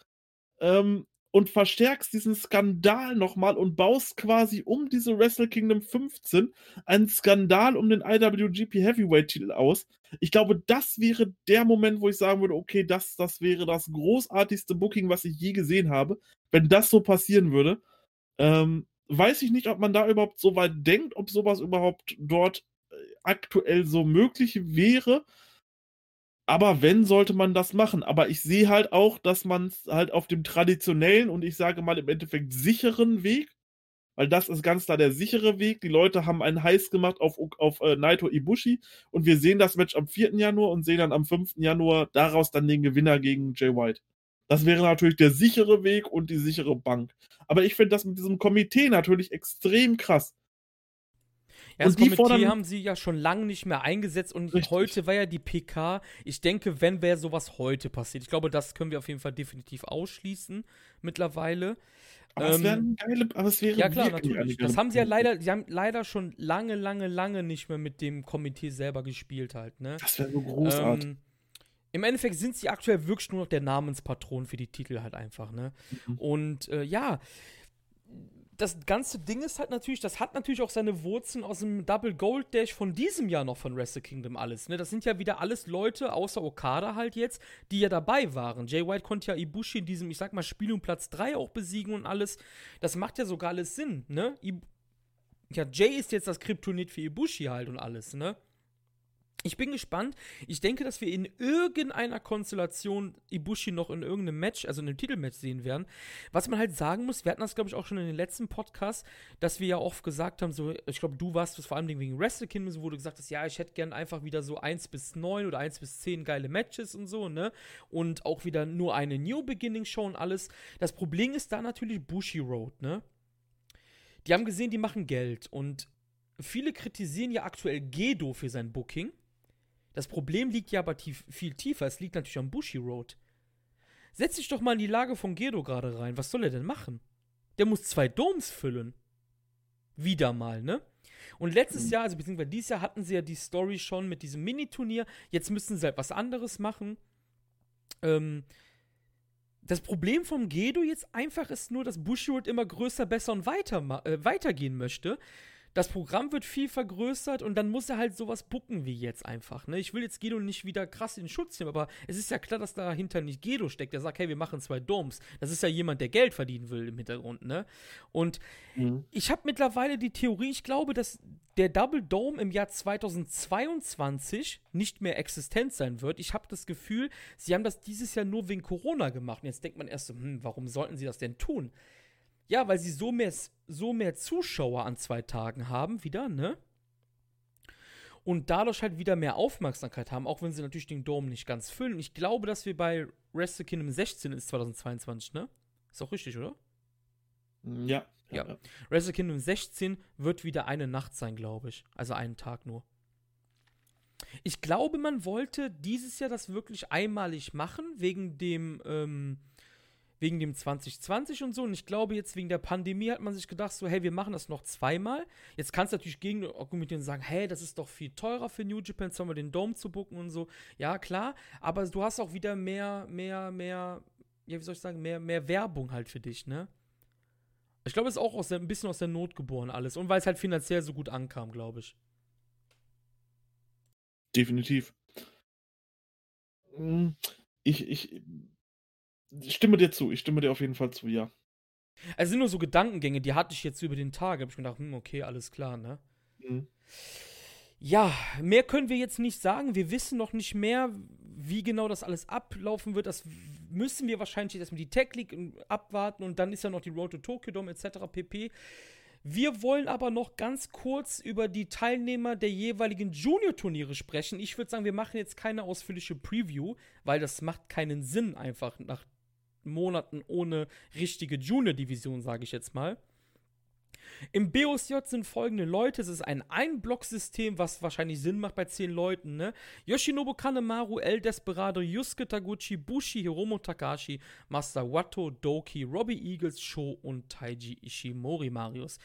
Ähm, und verstärkst diesen Skandal nochmal und baust quasi um diese Wrestle Kingdom 15 einen Skandal um den IWGP Heavyweight Titel aus. Ich glaube, das wäre der Moment, wo ich sagen würde, okay, das, das wäre das großartigste Booking, was ich je gesehen habe. Wenn das so passieren würde, ähm, weiß ich nicht, ob man da überhaupt so weit denkt, ob sowas überhaupt dort äh, aktuell so möglich wäre. Aber wenn, sollte man das machen. Aber ich sehe halt auch, dass man es halt auf dem traditionellen und ich sage mal im Endeffekt sicheren Weg, weil das ist ganz klar der sichere Weg. Die Leute haben einen Heiß gemacht auf, auf äh, Naito Ibushi und wir sehen das Match am 4. Januar und sehen dann am 5. Januar daraus dann den Gewinner gegen Jay White. Das wäre natürlich der sichere Weg und die sichere Bank. Aber ich finde das mit diesem Komitee natürlich extrem krass. Ja, das Komitee fordern, haben sie ja schon lange nicht mehr eingesetzt und richtig. heute war ja die PK. Ich denke, wenn wäre sowas heute passiert. Ich glaube, das können wir auf jeden Fall definitiv ausschließen mittlerweile. Aber ähm, es geile, aber es wäre Ja klar, natürlich. Das haben sie ja leider, sie haben leider schon lange, lange, lange nicht mehr mit dem Komitee selber gespielt halt, ne? Das wäre so großartig. Ähm, Im Endeffekt sind sie aktuell wirklich nur noch der Namenspatron für die Titel halt einfach, ne? Mhm. Und äh, ja, das ganze Ding ist halt natürlich, das hat natürlich auch seine Wurzeln aus dem Double Gold Dash von diesem Jahr noch von Wrestle Kingdom alles. Ne? Das sind ja wieder alles Leute, außer Okada halt jetzt, die ja dabei waren. Jay White konnte ja Ibushi in diesem, ich sag mal, Spiel um Platz 3 auch besiegen und alles. Das macht ja sogar alles Sinn, ne? I ja, Jay ist jetzt das Kryptonit für Ibushi halt und alles, ne? Ich bin gespannt. Ich denke, dass wir in irgendeiner Konstellation Ibushi noch in irgendeinem Match, also in einem Titelmatch sehen werden. Was man halt sagen muss, wir hatten das, glaube ich, auch schon in den letzten Podcasts, dass wir ja oft gesagt haben, so, ich glaube, du warst das vor allem wegen Wrestle Kingdom, wo du gesagt hast, ja, ich hätte gern einfach wieder so 1 bis 9 oder 1 bis 10 geile Matches und so, ne? Und auch wieder nur eine New Beginning Show und alles. Das Problem ist da natürlich Bushi Road, ne? Die haben gesehen, die machen Geld und viele kritisieren ja aktuell Gedo für sein Booking. Das Problem liegt ja aber tief, viel tiefer. Es liegt natürlich am Bushi Road. Setz dich doch mal in die Lage von Gedo gerade rein. Was soll er denn machen? Der muss zwei Domes füllen. Wieder mal, ne? Und letztes Jahr, also beziehungsweise dieses Jahr, hatten sie ja die Story schon mit diesem Mini-Turnier. Jetzt müssen sie halt was anderes machen. Ähm, das Problem vom Gedo jetzt einfach ist nur, dass Bushiroad immer größer, besser und weiter, äh, weitergehen möchte. Das Programm wird viel vergrößert und dann muss er halt sowas bucken wie jetzt einfach. Ne? Ich will jetzt Gedo nicht wieder krass in Schutz nehmen, aber es ist ja klar, dass dahinter nicht Gedo steckt, der sagt, hey, wir machen zwei Domes. Das ist ja jemand, der Geld verdienen will im Hintergrund. Ne? Und Mhm. ich habe mittlerweile die Theorie, ich glaube, dass der Double Dome im Jahr 2022 nicht mehr existent sein wird. Ich habe das Gefühl, sie haben das dieses Jahr nur wegen Corona gemacht. Und jetzt denkt man erst so, hm, warum sollten sie das denn tun? Ja, weil sie so mehr, so mehr Zuschauer an zwei Tagen haben, wieder, ne? Und dadurch halt wieder mehr Aufmerksamkeit haben, auch wenn sie natürlich den Dome nicht ganz füllen. Ich glaube, dass wir bei Wrestle Kingdom 16 ist 2022, ne? Ist auch richtig, oder? Ja. Ja. Wrestle Kingdom 16 wird wieder eine Nacht sein, glaube ich. Also einen Tag nur. Ich glaube, man wollte dieses Jahr das wirklich einmalig machen, wegen dem, ähm, wegen dem 2020 und so. Und ich glaube, jetzt wegen der Pandemie hat man sich gedacht, so, hey, wir machen das noch zweimal. Jetzt kannst du natürlich gegen argumentieren und sagen, hey, das ist doch viel teurer für New Japan, sollen wir den Dome zu bucken und so. Ja, klar, aber du hast auch wieder mehr, mehr, mehr, ja, wie soll ich sagen, mehr, mehr Werbung halt für dich, ne? Ich glaube, es ist auch aus der, ein bisschen aus der Not geboren alles. Und weil es halt finanziell so gut ankam, glaube ich. Definitiv. Mm, Ich, ich stimme dir zu. Ich stimme dir auf jeden Fall zu, ja. Es sind nur so Gedankengänge, die hatte ich jetzt über den Tag. Da habe ich mir gedacht, hm, okay, alles klar, ne? Mhm. Ja, mehr können wir jetzt nicht sagen. Wir wissen noch nicht mehr, wie genau das alles ablaufen wird. Das müssen wir wahrscheinlich erstmal die Tech League abwarten und dann ist ja noch die Road to Tokyo Dome etc. pp. Wir wollen aber noch ganz kurz über die Teilnehmer der jeweiligen Junior-Turniere sprechen. Ich würde sagen, wir machen jetzt keine ausführliche Preview, weil das macht keinen Sinn einfach nach Monaten ohne richtige Junior-Division, sage ich jetzt mal. Im BOSJ sind folgende Leute. Es ist ein Einblock-System, was wahrscheinlich Sinn macht bei 10 Leuten, ne? Yoshinobu Kanemaru, El Desperado, Yusuke Taguchi, Bushi, Hiromo Takashi, Master Watto, Doki, Robbie Eagles, Sho und Taiji Ishimori Marius.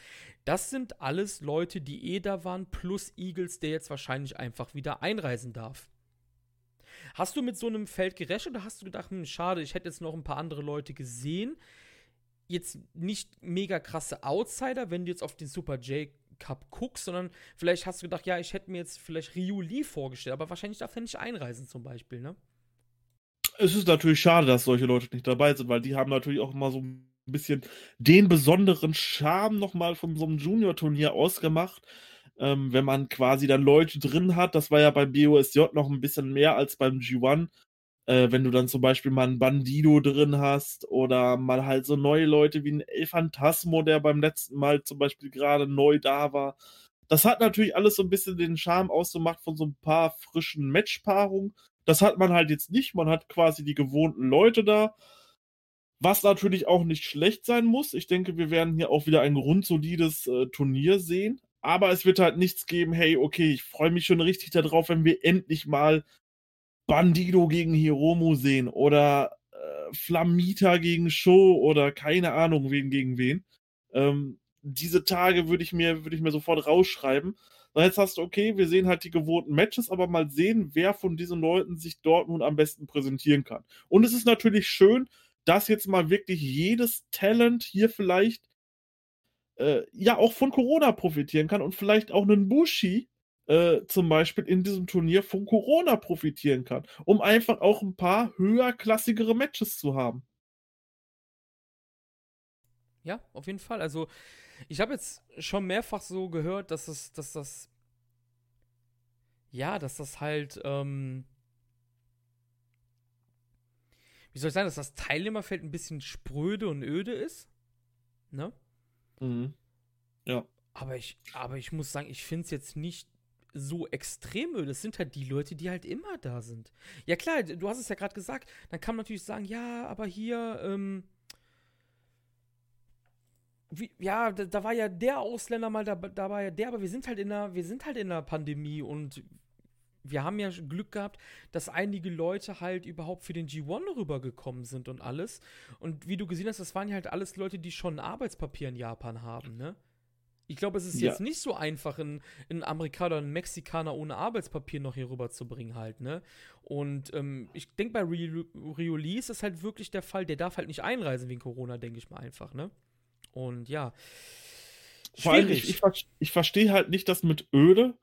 Das sind alles Leute, die eh da waren, plus Eagles, der jetzt wahrscheinlich einfach wieder einreisen darf. Hast du mit so einem Feld gerechnet oder hast du gedacht, hm, schade, ich hätte jetzt noch ein paar andere Leute gesehen? Jetzt nicht mega krasse Outsider, wenn du jetzt auf den Super J Cup guckst, sondern vielleicht hast du gedacht, ja, ich hätte mir jetzt vielleicht Ryu Lee vorgestellt, aber wahrscheinlich darf er nicht einreisen zum Beispiel, ne? Es ist natürlich schade, dass solche Leute nicht dabei sind, weil die haben natürlich auch immer so ein bisschen den besonderen Charme nochmal von so einem Junior-Turnier ausgemacht. Ähm, wenn man quasi dann Leute drin hat, das war ja beim BOSJ noch ein bisschen mehr als beim G1. Äh, wenn du dann zum Beispiel mal einen Bandido drin hast oder mal halt so neue Leute wie ein El Phantasmo, der beim letzten Mal zum Beispiel gerade neu da war. Das hat natürlich alles so ein bisschen den Charme ausgemacht von so ein paar frischen Matchpaarungen. Das hat man halt jetzt nicht. Man hat quasi die gewohnten Leute da. Was natürlich auch nicht schlecht sein muss. Ich denke, wir werden hier auch wieder ein grundsolides äh, Turnier sehen. Aber es wird halt nichts geben, hey, okay, ich freue mich schon richtig darauf, wenn wir endlich mal Bandido gegen Hiromu sehen oder äh, Flamita gegen Sho oder keine Ahnung, wen gegen wen. Ähm, diese Tage würde ich mir, ich mir sofort rausschreiben. Und jetzt hast du, okay, wir sehen halt die gewohnten Matches, aber mal sehen, wer von diesen Leuten sich dort nun am besten präsentieren kann. Und es ist natürlich schön, dass jetzt mal wirklich jedes Talent hier vielleicht äh, ja auch von Corona profitieren kann und vielleicht auch einen Bushi äh, zum Beispiel in diesem Turnier von Corona profitieren kann, um einfach auch ein paar höherklassigere Matches zu haben. Ja, auf jeden Fall. Also, ich habe jetzt schon mehrfach so gehört, dass es, dass das. Ja, dass das halt, ähm, Wie soll ich sagen, dass das Teilnehmerfeld ein bisschen spröde und öde ist. Ne? Mhm. Ja. Aber ich, aber ich muss sagen, ich finde es jetzt nicht so extrem öde. Es sind halt die Leute, die halt immer da sind. Ja, klar, du hast es ja gerade gesagt. Dann kann man natürlich sagen, ja, aber hier, ähm, wie, ja, da, da, war ja der Ausländer mal da, da war ja der, aber wir sind halt in einer, wir sind halt in einer Pandemie und wir haben ja Glück gehabt, dass einige Leute halt überhaupt für den G1 rübergekommen sind und alles. Und wie du gesehen hast, das waren ja halt alles Leute, die schon ein Arbeitspapier in Japan haben, ne? Ich glaube, es ist Ja. jetzt nicht so einfach, einen, einen Amerikaner oder einen Mexikaner ohne Arbeitspapier noch hier rüber zu bringen, halt, ne? Und ähm, ich denke, bei Rio, Rio Lee ist das halt wirklich der Fall, der darf halt nicht einreisen wegen Corona, denke ich mal einfach, ne? Und ja. Vor allem, ich, ich, ich verstehe halt nicht das mit Öde,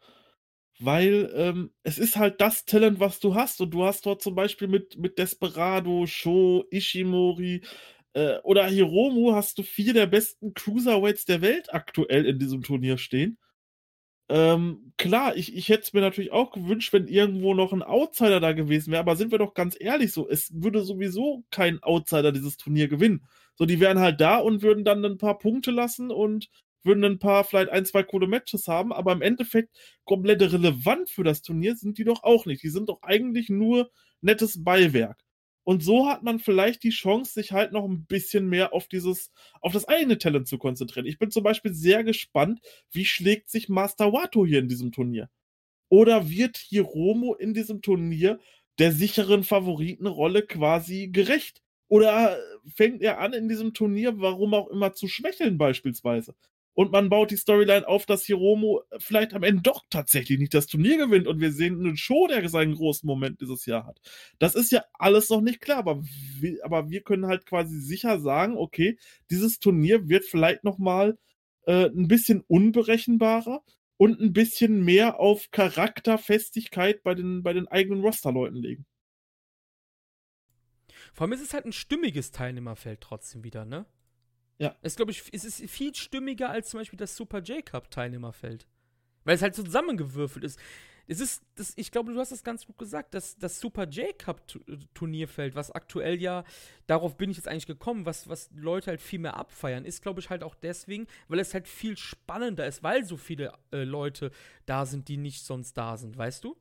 weil ähm, es ist halt das Talent, was du hast. Und du hast dort zum Beispiel mit, mit Desperado, Sho, Ishimori äh, oder Hiromu hast du vier der besten Cruiserweights der Welt aktuell in diesem Turnier stehen. Ähm, klar, ich, ich hätte es mir natürlich auch gewünscht, wenn irgendwo noch ein Outsider da gewesen wäre, aber sind wir doch ganz ehrlich so, es würde sowieso kein Outsider dieses Turnier gewinnen. So, die wären halt da und würden dann ein paar Punkte lassen und würden ein paar, vielleicht ein, zwei coole Matches haben, aber im Endeffekt komplett relevant für das Turnier sind die doch auch nicht. Die sind doch eigentlich nur nettes Beiwerk. Und so hat man vielleicht die Chance, sich halt noch ein bisschen mehr auf dieses, auf das eigene Talent zu konzentrieren. Ich bin zum Beispiel sehr gespannt, wie schlägt sich Master Wato hier in diesem Turnier? Oder wird Hiromo in diesem Turnier der sicheren Favoritenrolle quasi gerecht? Oder fängt er an, in diesem Turnier, warum auch immer, zu schwächeln beispielsweise? Und man baut die Storyline auf, dass Hiromo vielleicht am Ende doch tatsächlich nicht das Turnier gewinnt und wir sehen einen Show, der seinen großen Moment dieses Jahr hat. Das ist ja alles noch nicht klar, aber wir, aber wir können halt quasi sicher sagen, okay, dieses Turnier wird vielleicht nochmal äh, ein bisschen unberechenbarer und ein bisschen mehr auf Charakterfestigkeit bei den, bei den eigenen Rosterleuten legen. Vor allem ist es halt ein stimmiges Teilnehmerfeld trotzdem wieder, ne? Ja. Es glaube ich, es ist viel stimmiger als zum Beispiel das Super J-Cup Teilnehmerfeld. Weil es halt zusammengewürfelt ist. Es ist, das, ich glaube, du hast das ganz gut gesagt, das, das Super J-Cup Turnierfeld, was aktuell ja, darauf bin ich jetzt eigentlich gekommen, was, was Leute halt viel mehr abfeiern, ist, glaube ich, halt auch deswegen, weil es halt viel spannender ist, weil so viele äh, Leute da sind, die nicht sonst da sind, weißt du?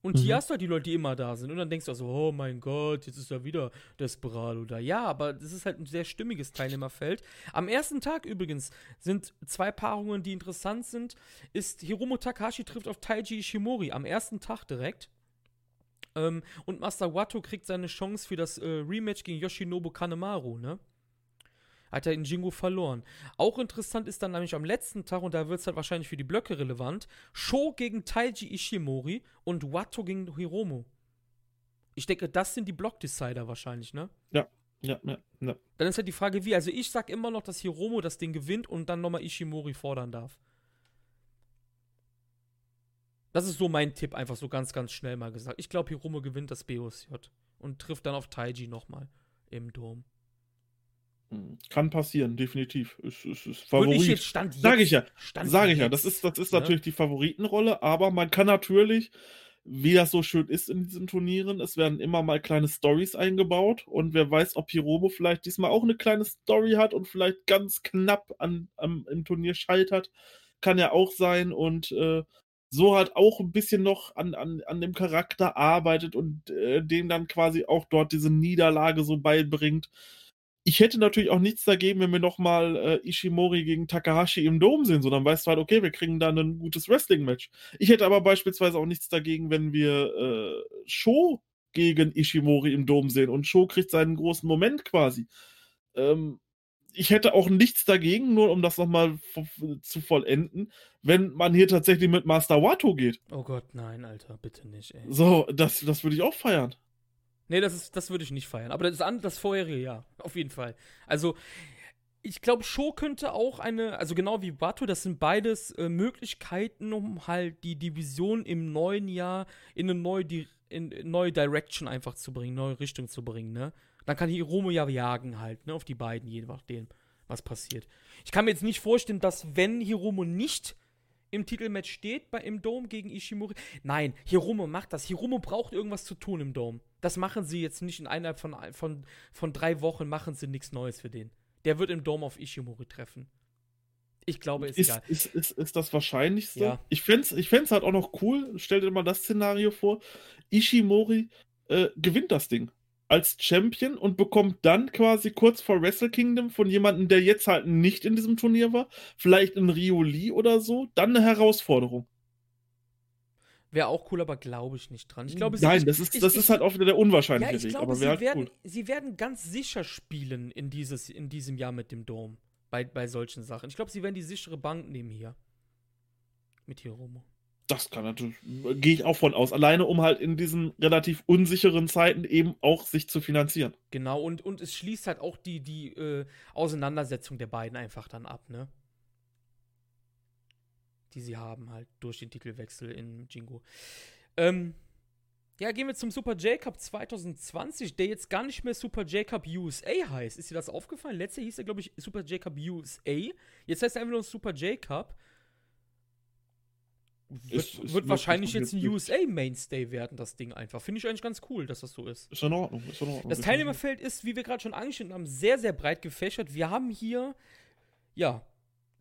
Und hier Mhm. hast du halt die Leute, die immer da sind. Und dann denkst du also, oh mein Gott, jetzt ist ja wieder Desperado da. Ja, aber das ist halt ein sehr stimmiges Teilnehmerfeld. Am ersten Tag übrigens sind zwei Paarungen, die interessant sind. Ist Hiromo Takahashi trifft auf Taiji Ishimori am ersten Tag direkt. Ähm, und Master Wato kriegt seine Chance für das äh, Rematch gegen Yoshinobu Kanemaru, ne? Hat er in Jingo verloren. Auch interessant ist dann nämlich am letzten Tag, und da wird es halt wahrscheinlich für die Blöcke relevant, Sho gegen Taiji Ishimori und Wato gegen Hiromo. Ich denke, das sind die Block-Decider wahrscheinlich, ne? Ja, ja, ja. Dann ist halt die Frage, wie. Also ich sag immer noch, dass Hiromo das Ding gewinnt und dann nochmal Ishimori fordern darf. Das ist so mein Tipp, einfach so ganz, ganz schnell mal gesagt. Ich glaube, Hiromo gewinnt das BOSJ und trifft dann auf Taiji nochmal im Dom. Kann passieren, definitiv. Ist, ist, ist Würde ich Favorit. jetzt Stand jetzt. Sag ich ja. Sage ich ja. Das ist, das ist ne? natürlich die Favoritenrolle, aber man kann natürlich, wie das so schön ist in diesen Turnieren, es werden immer mal kleine Stories eingebaut und wer weiß, ob Hiromo vielleicht diesmal auch eine kleine Story hat und vielleicht ganz knapp an, am, im Turnier scheitert. Kann ja auch sein und äh, so halt auch ein bisschen noch an, an, an dem Charakter arbeitet und äh, dem dann quasi auch dort diese Niederlage so beibringt. Ich hätte natürlich auch nichts dagegen, wenn wir nochmal äh, Ishimori gegen Takahashi im Dom sehen, sondern weißt du halt, okay, wir kriegen dann ein gutes Wrestling-Match. Ich hätte aber beispielsweise auch nichts dagegen, wenn wir äh, Sho gegen Ishimori im Dom sehen und Sho kriegt seinen großen Moment quasi. Ähm, ich hätte auch nichts dagegen, nur um das nochmal zu vollenden, wenn man hier tatsächlich mit Master Wato geht. Oh Gott, nein, Alter, bitte nicht, ey. So, das, das würde ich auch feiern. Nee, das, ist, das würde ich nicht feiern. Aber das, an- das vorherige, ja, auf jeden Fall. Also, ich glaube, Show könnte auch eine, also genau wie Bato, das sind beides äh, Möglichkeiten, um halt die Division im neuen Jahr in eine neue, Di in, in neue Direction einfach zu bringen, neue Richtung zu bringen, ne? Dann kann Hiromo ja jagen halt, ne, auf die beiden, je nachdem, was passiert. Ich kann mir jetzt nicht vorstellen, dass wenn Hiromo nicht im Titelmatch steht bei, im Dome gegen Ishimori. Nein, Hiromo macht das. Hiromo braucht irgendwas zu tun im Dome. Das machen sie jetzt nicht in innerhalb von, von, von drei Wochen, machen sie nichts Neues für den. Der wird im Dome auf Ishimori treffen. Ich glaube, ist, Ist, egal. ist, ist, ist das Wahrscheinlichste. Ja. Ich fände es ich fänd's halt auch noch cool. Stell dir mal das Szenario vor. Ishimori äh, gewinnt das Ding als Champion und bekommt dann quasi kurz vor Wrestle Kingdom von jemandem, der jetzt halt nicht in diesem Turnier war, vielleicht in Rio Lee oder so, dann eine Herausforderung. Wäre auch cool, aber glaube ich nicht dran. Ich glaube, Nein, das ist, ich- das ich- ist halt auch wieder der unwahrscheinliche Ja, ich Weg, glaube, aber sie, halt werden, cool. sie werden ganz sicher spielen in, dieses, in diesem Jahr mit dem Dom. Bei, bei solchen Sachen. Ich glaube, sie werden die sichere Bank nehmen hier. Mit Hiromo. Das kann natürlich, gehe ich auch von aus. Alleine um halt in diesen relativ unsicheren Zeiten eben auch sich zu finanzieren. Genau, und, und es schließt halt auch die, die äh, Auseinandersetzung der beiden einfach dann ab, ne? Die sie haben halt durch den Titelwechsel in Jingo. Ähm, ja, gehen wir zum Super J-Cup 2020, der jetzt gar nicht mehr Super J-Cup USA heißt. Ist dir das aufgefallen? Letztes Jahr hieß er, glaube ich, Super J-Cup USA. Jetzt heißt er einfach nur Super J-Cup. Wird, Ist- wird wahrscheinlich jetzt ein USA-Mainstay werden, das Ding einfach. Finde ich eigentlich ganz cool, dass das so ist. Ist in Ordnung, ist in Ordnung. Das Teilnehmerfeld ist, wie wir gerade schon angeschnitten haben, sehr, sehr breit gefächert. Wir haben hier, ja,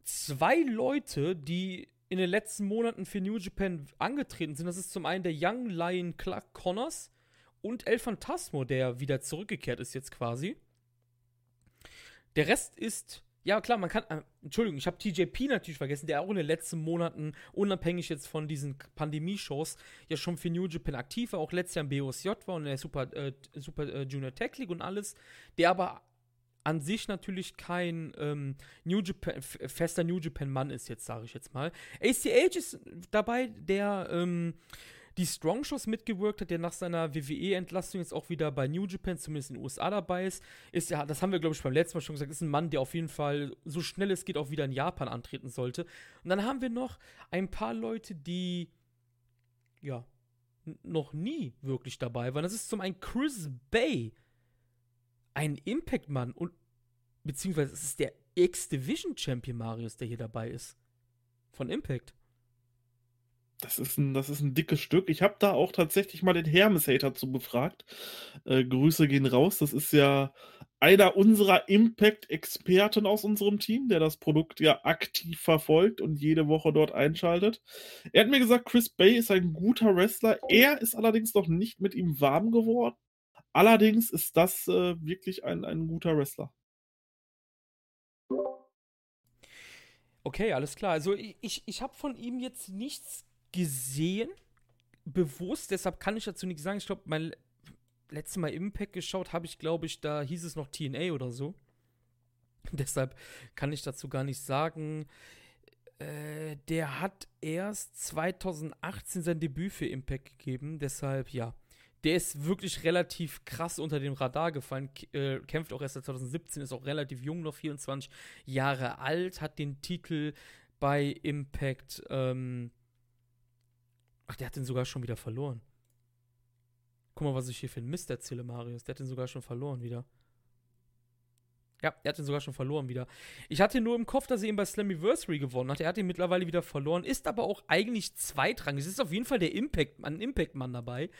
zwei Leute, die in den letzten Monaten für New Japan angetreten sind. Das ist zum einen der Young Lion Clark Connors und El Phantasmo, der wieder zurückgekehrt ist jetzt quasi. Der Rest ist, ja klar, man kann, äh, Entschuldigung, ich habe TJP natürlich vergessen, der auch in den letzten Monaten, unabhängig jetzt von diesen Pandemie-Shows, ja schon für New Japan aktiv war, auch letztes Jahr im BOSJ war und in der Super, äh, Super äh, Junior Tech League und alles, der aber an sich natürlich kein ähm, New Japan, fester New Japan-Mann ist, jetzt sage ich jetzt mal. ACH ist dabei, der ähm, die Strong Shows mitgewirkt hat, der nach seiner WWE-Entlastung jetzt auch wieder bei New Japan, zumindest in den USA dabei ist. Ist ja, das haben wir, glaube ich, beim letzten Mal schon gesagt, ist ein Mann, der auf jeden Fall so schnell es geht auch wieder in Japan antreten sollte. Und dann haben wir noch ein paar Leute, die ja noch nie wirklich dabei waren. Das ist zum einen Chris Bay, ein Impact-Mann und beziehungsweise es ist der X-Division-Champion Marius, der hier dabei ist. Von Impact. Das ist ein, das ist ein dickes Stück. Ich habe da auch tatsächlich mal den Hermes-Hater zu befragt. Äh, Grüße gehen raus. Das ist ja einer unserer Impact-Experten aus unserem Team, der das Produkt ja aktiv verfolgt und jede Woche dort einschaltet. Er hat mir gesagt, Chris Bay ist ein guter Wrestler. Er ist allerdings noch nicht mit ihm warm geworden. Allerdings ist das äh, wirklich ein, ein guter Wrestler. Okay, alles klar. Also ich, ich, habe von ihm jetzt nichts gesehen, bewusst, deshalb kann ich dazu nichts sagen. Ich glaube, mein letztes Mal Impact geschaut habe ich, glaube ich, da hieß es noch TNA oder so. *laughs* deshalb kann ich dazu gar nicht sagen. Äh, der hat erst 2018 sein Debüt für Impact gegeben, deshalb ja. Der ist wirklich relativ krass unter dem Radar gefallen, äh, kämpft auch erst seit 2017, ist auch relativ jung, noch 24 Jahre alt, hat den Titel bei Impact, ähm, ach, der hat den sogar schon wieder verloren. Guck mal, was ich hier für einen Mist erzähle, Marius. Der hat den sogar schon verloren wieder. Ja, er hat den sogar schon verloren wieder. Ich hatte nur im Kopf, dass er ihn bei Slammiversary gewonnen hat. Er hat ihn mittlerweile wieder verloren, ist aber auch eigentlich zweitrangig. Es ist auf jeden Fall der Impact, ein Impact-Mann dabei.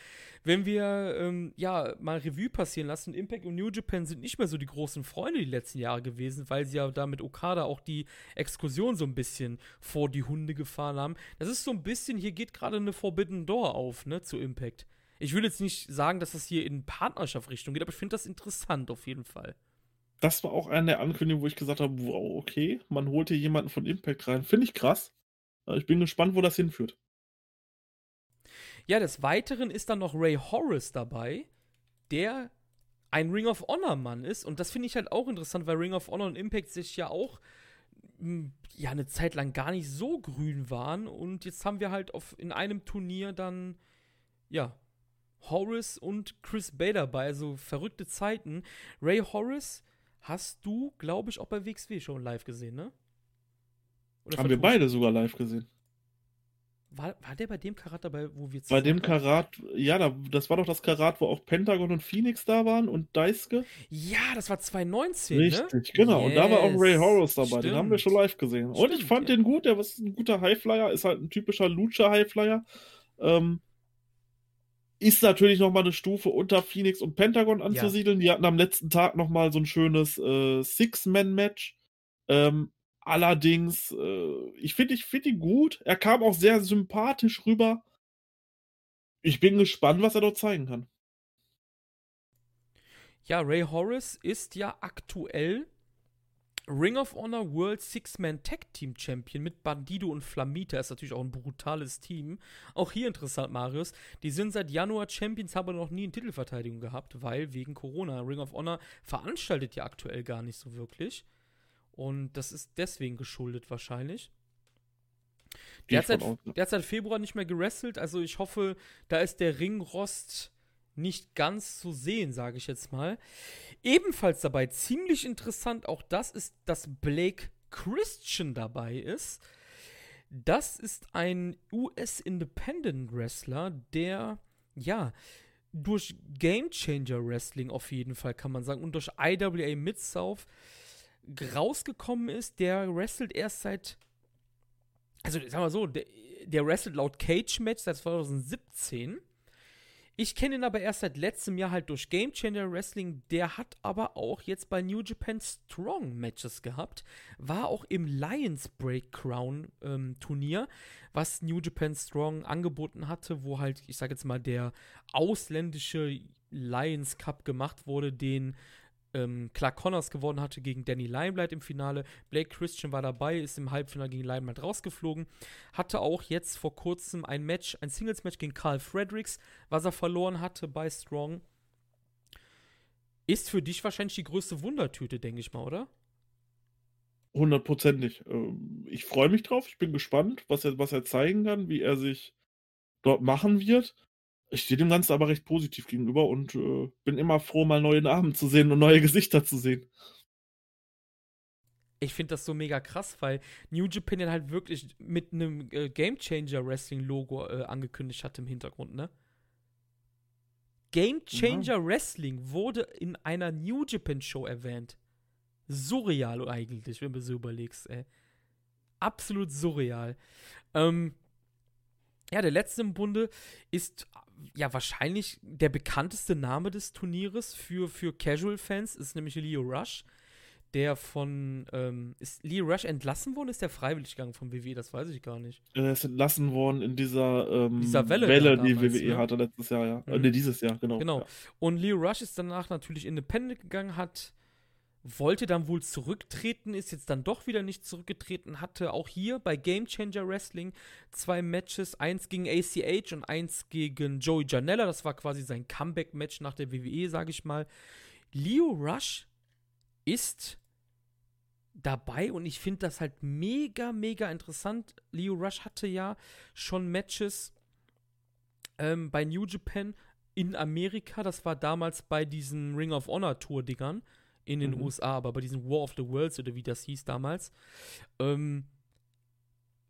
Wenn wir ähm, ja mal Revue passieren lassen, Impact und New Japan sind nicht mehr so die großen Freunde die letzten Jahre gewesen, weil sie ja da mit Okada auch die Exkursion so ein bisschen vor die Hunde gefahren haben. Das ist so ein bisschen, hier geht gerade eine Forbidden Door auf, ne, zu Impact. Ich will jetzt nicht sagen, dass das hier in Partnerschaft-Richtung geht, aber ich finde das interessant auf jeden Fall. Das war auch eine der Ankündigungen, wo ich gesagt habe, wow, okay, man holt hier jemanden von Impact rein. Finde ich krass. Äh, Ich bin gespannt, wo das hinführt. Ja, des Weiteren ist dann noch Ray Horace dabei, der ein Ring of Honor Mann ist. Und das finde ich halt auch interessant, weil Ring of Honor und Impact sich ja auch m, ja eine Zeit lang gar nicht so grün waren. Und jetzt haben wir halt auf, in einem Turnier dann, ja, Horace und Chris Bay dabei. Also verrückte Zeiten. Ray Horace hast du, glaube ich, auch bei WXW schon live gesehen, ne? Oder Haben wir beide sogar live gesehen. War, war der bei dem Charakter dabei, wo wir Bei dem Karat, ja, da, das war doch das Karat, wo auch Pentagon und Phoenix da waren und Daisuke. Ja, das war 2019, Richtig, ne? genau. Und da war auch Ray Yes, Horus dabei. Den haben wir stimmt. schon live gesehen. und ich Stimmt, fand ja. den gut. Der ist ein guter Highflyer, ist halt ein typischer Lucha-Highflyer. Ähm, ist natürlich noch mal eine Stufe unter Phoenix und Pentagon anzusiedeln. Die hatten am letzten Tag noch mal so ein schönes äh, Six-Man-Match. Ähm, allerdings, äh, ich finde ich find ihn gut. Er kam auch sehr sympathisch rüber. Ich bin gespannt, was er dort zeigen kann. Ja, Ray Horace ist ja aktuell Ring of Honor World Six-Man Tag Team Champion mit Bandido und Flamita ist natürlich auch ein brutales Team. Auch hier interessant, Marius. Die sind seit Januar Champions, haben aber noch nie eine Titelverteidigung gehabt, weil wegen Corona. Ring of Honor veranstaltet ja aktuell gar nicht so wirklich. Und das ist deswegen geschuldet wahrscheinlich. Der hat, seit, der hat seit Februar nicht mehr gerestelt, also ich hoffe, da ist der Ringrost nicht ganz zu sehen, sage ich jetzt mal. Ebenfalls dabei, ziemlich interessant, auch das ist, dass Blake Christian dabei ist. Das ist ein US Independent Wrestler, der, ja, durch Game Changer Wrestling auf jeden Fall, kann man sagen, und durch IWA Mid-South rausgekommen ist. Der wrestelt erst seit, also sagen wir so, der, der wrestelt laut Cage Match seit 2017 ich kenne ihn aber erst seit letztem Jahr halt durch Game Changer Wrestling. Der hat aber auch jetzt bei New Japan Strong Matches gehabt. War auch im Lions Break Crown ähm, Turnier, was New Japan Strong angeboten hatte, wo halt, ich sag jetzt mal, der ausländische Lions Cup gemacht wurde, den ähm, Clark Connors gewonnen hatte gegen Danny Limelight im Finale. Blake Christian war dabei, ist im Halbfinale gegen Limelight rausgeflogen. Hatte auch jetzt vor kurzem ein Match, ein Singles-Match gegen Carl Fredericks, was er verloren hatte bei Strong. Ist für dich wahrscheinlich die größte Wundertüte, denke ich mal, oder? Hundertprozentig. Ähm, ich freue mich drauf. Ich bin gespannt, was er, was er zeigen kann, wie er sich dort machen wird. Ich stehe dem Ganzen aber recht positiv gegenüber und äh, bin immer froh, mal neue Namen zu sehen und neue Gesichter zu sehen. Ich finde das so mega krass, weil New Japan halt wirklich mit einem äh, Game Changer Wrestling Logo äh, angekündigt hat im Hintergrund, ne? Game Changer ja. Wrestling wurde in einer New Japan Show erwähnt. Surreal eigentlich, wenn du so überlegst, ey. Absolut surreal. Ähm, ja, der letzte im Bunde ist ja wahrscheinlich der bekannteste Name des Turnieres für, für Casual-Fans, ist nämlich Leo Rush. Der von, ähm, ist Leo Rush entlassen worden? Ist der freiwillig gegangen vom WWE? Das weiß ich gar nicht. Er ist entlassen worden in dieser, ähm, dieser Welle, Welle die WWE ne? hatte letztes Jahr, ja. Mhm. Äh, nee, dieses Jahr, genau. Genau. Ja. Und Leo Rush ist danach natürlich independent gegangen, hat wollte dann wohl zurücktreten, ist jetzt dann doch wieder nicht zurückgetreten, hatte auch hier bei Game Changer Wrestling zwei Matches, eins gegen ACH und eins gegen Joey Janella, das war quasi sein Comeback-Match nach der WWE, sage ich mal. Leo Rush ist dabei und ich finde das halt mega, mega interessant. Leo Rush hatte ja schon Matches ähm, bei New Japan in Amerika, das war damals bei diesen Ring of Honor Tour-Dingern in den mhm. USA, aber bei diesem War of the Worlds oder wie das hieß damals, ähm,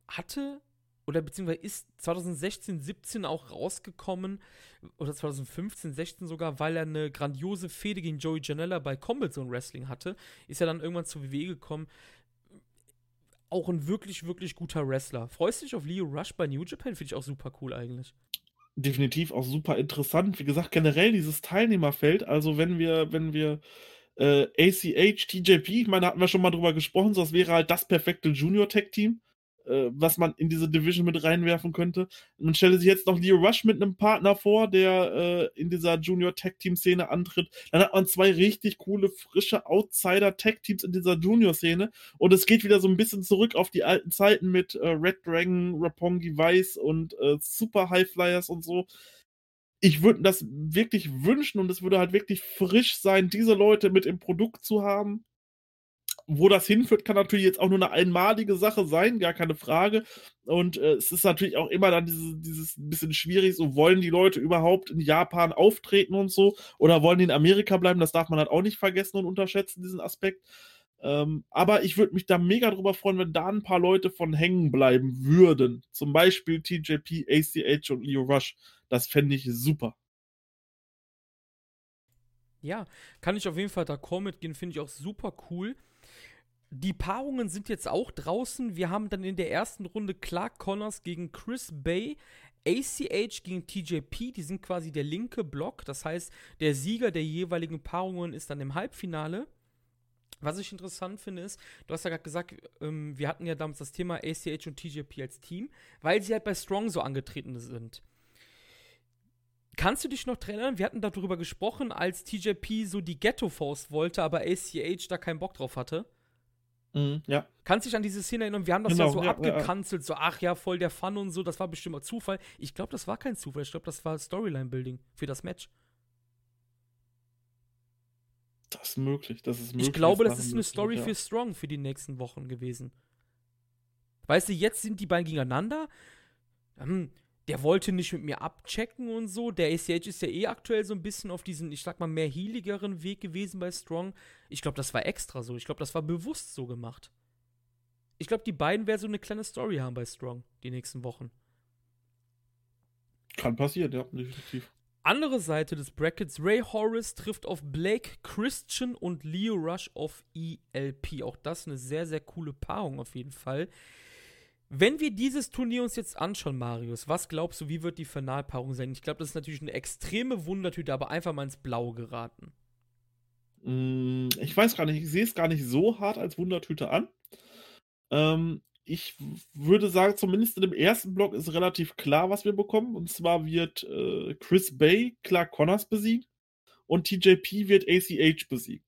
hatte oder beziehungsweise ist 2016, 17 auch rausgekommen, oder 2015, 16 sogar, weil er eine grandiose Fehde gegen Joey Janella bei Combat Zone Wrestling hatte, ist er dann irgendwann zur WWE gekommen. Auch ein wirklich, wirklich guter Wrestler. Freust du dich auf Leo Rush bei New Japan? Finde ich auch super cool eigentlich. Definitiv auch super interessant. Wie gesagt, generell dieses Teilnehmerfeld, also wenn wir, wenn wir äh, ACH, TJP, ich meine, da hatten wir schon mal drüber gesprochen, so das wäre halt das perfekte Junior-Tech-Team, äh, was man in diese Division mit reinwerfen könnte. Man stelle sich jetzt noch Leo Rush mit einem Partner vor, der äh, in dieser Junior-Tech-Team-Szene antritt. Dann hat man zwei richtig coole, frische Outsider-Tech-Teams in dieser Junior-Szene und es geht wieder so ein bisschen zurück auf die alten Zeiten mit äh, Red Dragon, Rapongi Vice und äh, Super High Flyers und so ich würde das wirklich wünschen und es würde halt wirklich frisch sein, diese Leute mit im Produkt zu haben. Wo das hinführt, kann natürlich jetzt auch nur eine einmalige Sache sein, gar keine Frage. Und äh, es ist natürlich auch immer dann dieses, dieses bisschen schwierig, so wollen die Leute überhaupt in Japan auftreten und so oder wollen die in Amerika bleiben, das darf man halt auch nicht vergessen und unterschätzen, diesen Aspekt. Ähm, aber ich würde mich da mega drüber freuen, wenn da ein paar Leute von hängen bleiben würden. Zum Beispiel TJP, ACH und Leo Rush. Das fände ich super. Ja, kann ich auf jeden Fall d'accord mitgehen, finde ich auch super cool. Die Paarungen sind jetzt auch draußen. Wir haben dann in der ersten Runde Clark Connors gegen Chris Bay, ACH gegen TJP, die sind quasi der linke Block. Das heißt, der Sieger der jeweiligen Paarungen ist dann im Halbfinale. Was ich interessant finde, ist, du hast ja gerade gesagt, ähm, wir hatten ja damals das Thema ACH und TJP als Team, weil sie halt bei Strong so angetreten sind. Kannst du dich noch dran erinnern? Wir hatten darüber gesprochen, als TJP so die Ghetto Force wollte, aber ACH da keinen Bock drauf hatte. Mhm, ja. Kannst dich an diese Szene erinnern? Wir haben das Genau, ja so ja, ja, abgekanzelt, so ach ja, voll der Fun und so, das war bestimmt mal Zufall. Ich glaube, das war kein Zufall, ich glaube, das war Storyline-Building für das Match. Das ist möglich. Das ist möglich. Ich glaube, dass das ist eine Story ja. für Strong für die nächsten Wochen gewesen. Weißt du, jetzt sind die beiden gegeneinander. Hm, der wollte nicht mit mir abchecken und so. Der ACH ist ja eh aktuell so ein bisschen auf diesen, ich sag mal, mehr healigeren Weg gewesen bei Strong. Ich glaube, das war extra so. Ich glaube, das war bewusst so gemacht. Ich glaube, die beiden werden so eine kleine Story haben bei Strong die nächsten Wochen. Kann passieren, ja, definitiv. Andere Seite des Brackets, Ray Horace trifft auf Blake Christian und Leo Rush auf ELP. Auch das eine sehr, sehr coole Paarung auf jeden Fall. Wenn wir dieses Turnier uns jetzt anschauen, Marius, was glaubst du, wie wird die Finalpaarung sein? Ich glaube, das ist natürlich eine extreme Wundertüte, aber einfach mal ins Blaue geraten. Mm, Ich weiß gar nicht, ich sehe es gar nicht so hart als Wundertüte an. Ähm, ich würde sagen, zumindest in dem ersten Block ist relativ klar, was wir bekommen. Und zwar wird äh, Chris Bay Clark Connors besiegen und TJP wird ACH besiegen.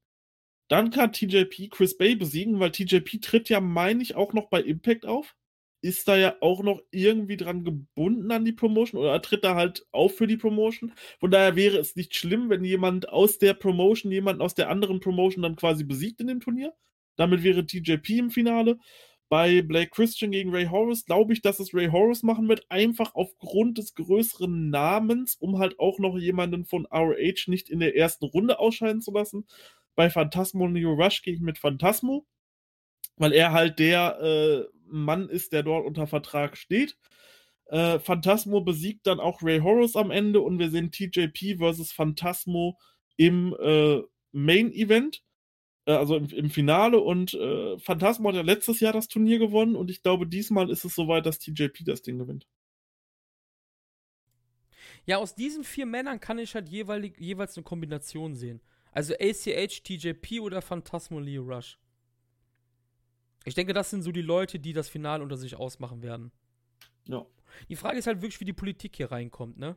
Dann kann TJP Chris Bay besiegen, weil TJP tritt ja, meine ich, auch noch bei Impact auf. Ist da ja auch noch irgendwie dran gebunden an die Promotion oder tritt da halt auf für die Promotion. Von daher wäre es nicht schlimm, wenn jemand aus der Promotion jemanden aus der anderen Promotion dann quasi besiegt in dem Turnier. Damit wäre TJP im Finale. Bei Blake Christian gegen Ray Horace glaube ich, dass es Ray Horace machen wird, einfach aufgrund des größeren Namens, um halt auch noch jemanden von ROH nicht in der ersten Runde ausscheiden zu lassen. Bei Phantasmo Neo Rush gehe ich mit Phantasmo, weil er halt der äh, Mann ist, der dort unter Vertrag steht. Äh, Phantasmo besiegt dann auch Ray Horace am Ende und wir sehen TJP versus Phantasmo im äh, Main Event, äh, also im, im Finale. Und äh, Phantasmo hat ja letztes Jahr das Turnier gewonnen und ich glaube, diesmal ist es soweit, dass TJP das Ding gewinnt. Ja, aus diesen vier Männern kann ich halt jeweilig, jeweils eine Kombination sehen. Also ACH, TJP oder Phantasmo Leo Rush. Ich denke, das sind so die Leute, die das Finale unter sich ausmachen werden. Ja. Die Frage ist halt wirklich, wie die Politik hier reinkommt, ne?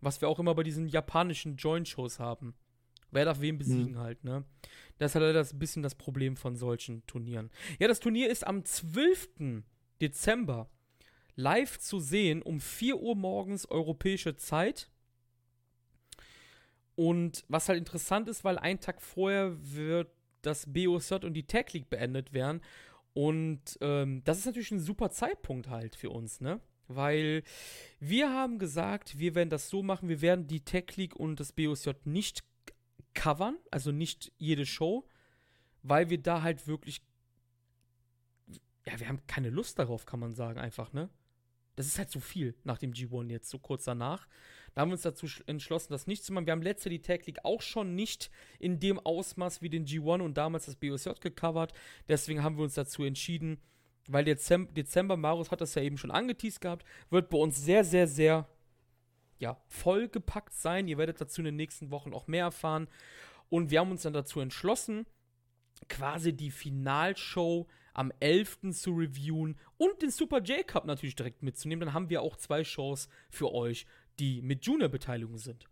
Was wir auch immer bei diesen japanischen Joint-Shows haben. Wer darf wen besiegen halt, ne? Das ist halt das ein bisschen das Problem von solchen Turnieren. Ja, das Turnier ist am 12. Dezember live zu sehen um 4 Uhr morgens europäische Zeit. Und was halt interessant ist, weil einen Tag vorher wird das BOJ und die Tag League beendet werden. Und ähm, das ist natürlich ein super Zeitpunkt halt für uns, ne? Weil wir haben gesagt, wir werden das so machen, wir werden die Tech League und das BOSJ nicht covern, also nicht jede Show, weil wir da halt wirklich, ja, wir haben keine Lust darauf, kann man sagen, einfach, ne? Das ist halt zu viel nach dem G1 jetzt, so kurz danach. Da haben wir uns dazu sch- entschlossen, das nicht zu machen. Wir haben letzte die Tag League auch schon nicht in dem Ausmaß wie den G1 und damals das BOSJ gecovert. Deswegen haben wir uns dazu entschieden, weil Dezember, Dezember, Marius hat das ja eben schon angeteased gehabt, wird bei uns sehr, sehr, sehr ja, vollgepackt sein. Ihr werdet dazu in den nächsten Wochen auch mehr erfahren. Und wir haben uns dann dazu entschlossen, quasi die Finalshow am 11. zu reviewen und den Super J-Cup natürlich direkt mitzunehmen. Dann haben wir auch zwei Shows für euch, die mit Junior-Beteiligung sind.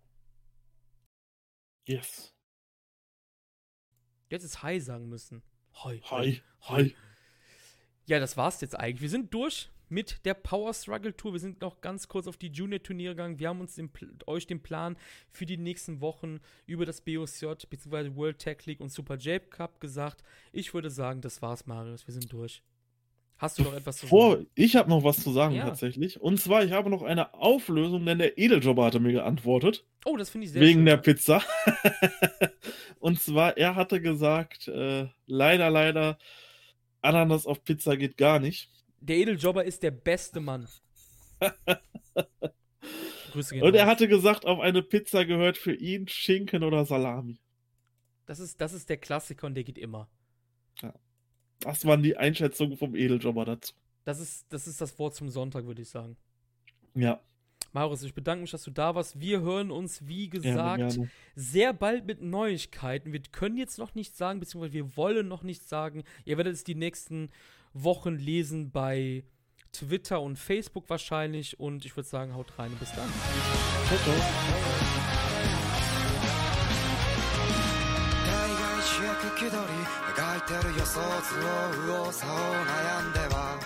Yes. Jetzt ist Hi sagen müssen. Hi. Hi. Hi. Ja, das war's jetzt eigentlich. Wir sind durch mit der Power Struggle Tour. Wir sind noch ganz kurz auf die Junior-Turniere gegangen. Wir haben uns den, euch den Plan für die nächsten Wochen über das BOSJ bzw. World Tech League und Super J Cup gesagt. Ich würde sagen, das war's, Marius. Wir sind durch. Hast du noch etwas zu Vor, sagen? ich habe noch was zu sagen Ja. tatsächlich. Und zwar, ich habe noch eine Auflösung, denn der Edeljobber hatte mir geantwortet. Oh, das finde ich sehr wegen schön. der Pizza. *laughs* Und zwar, er hatte gesagt, äh, leider, leider, Ananas auf Pizza geht gar nicht. Der Edeljobber ist der beste Mann. *laughs* Grüße gehen Und er raus. hatte gesagt, auf eine Pizza gehört für ihn Schinken oder Salami. Das ist, das ist der Klassiker und der geht immer. Das waren die Einschätzungen vom Edeljobber dazu. Das ist, das ist das Wort zum Sonntag, würde ich sagen. Ja, Marius, ich bedanke mich, dass du da warst. Wir hören uns, wie gesagt, gerne, gerne. sehr bald mit Neuigkeiten. Wir können jetzt noch nichts sagen, beziehungsweise wir wollen noch nichts sagen. Ihr werdet es die nächsten Wochen lesen bei Twitter und Facebook wahrscheinlich. Und ich würde sagen, haut rein und bis dann. Ciao, ciao. ってる予想図を右往左往悩んでは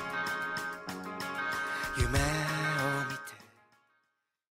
夢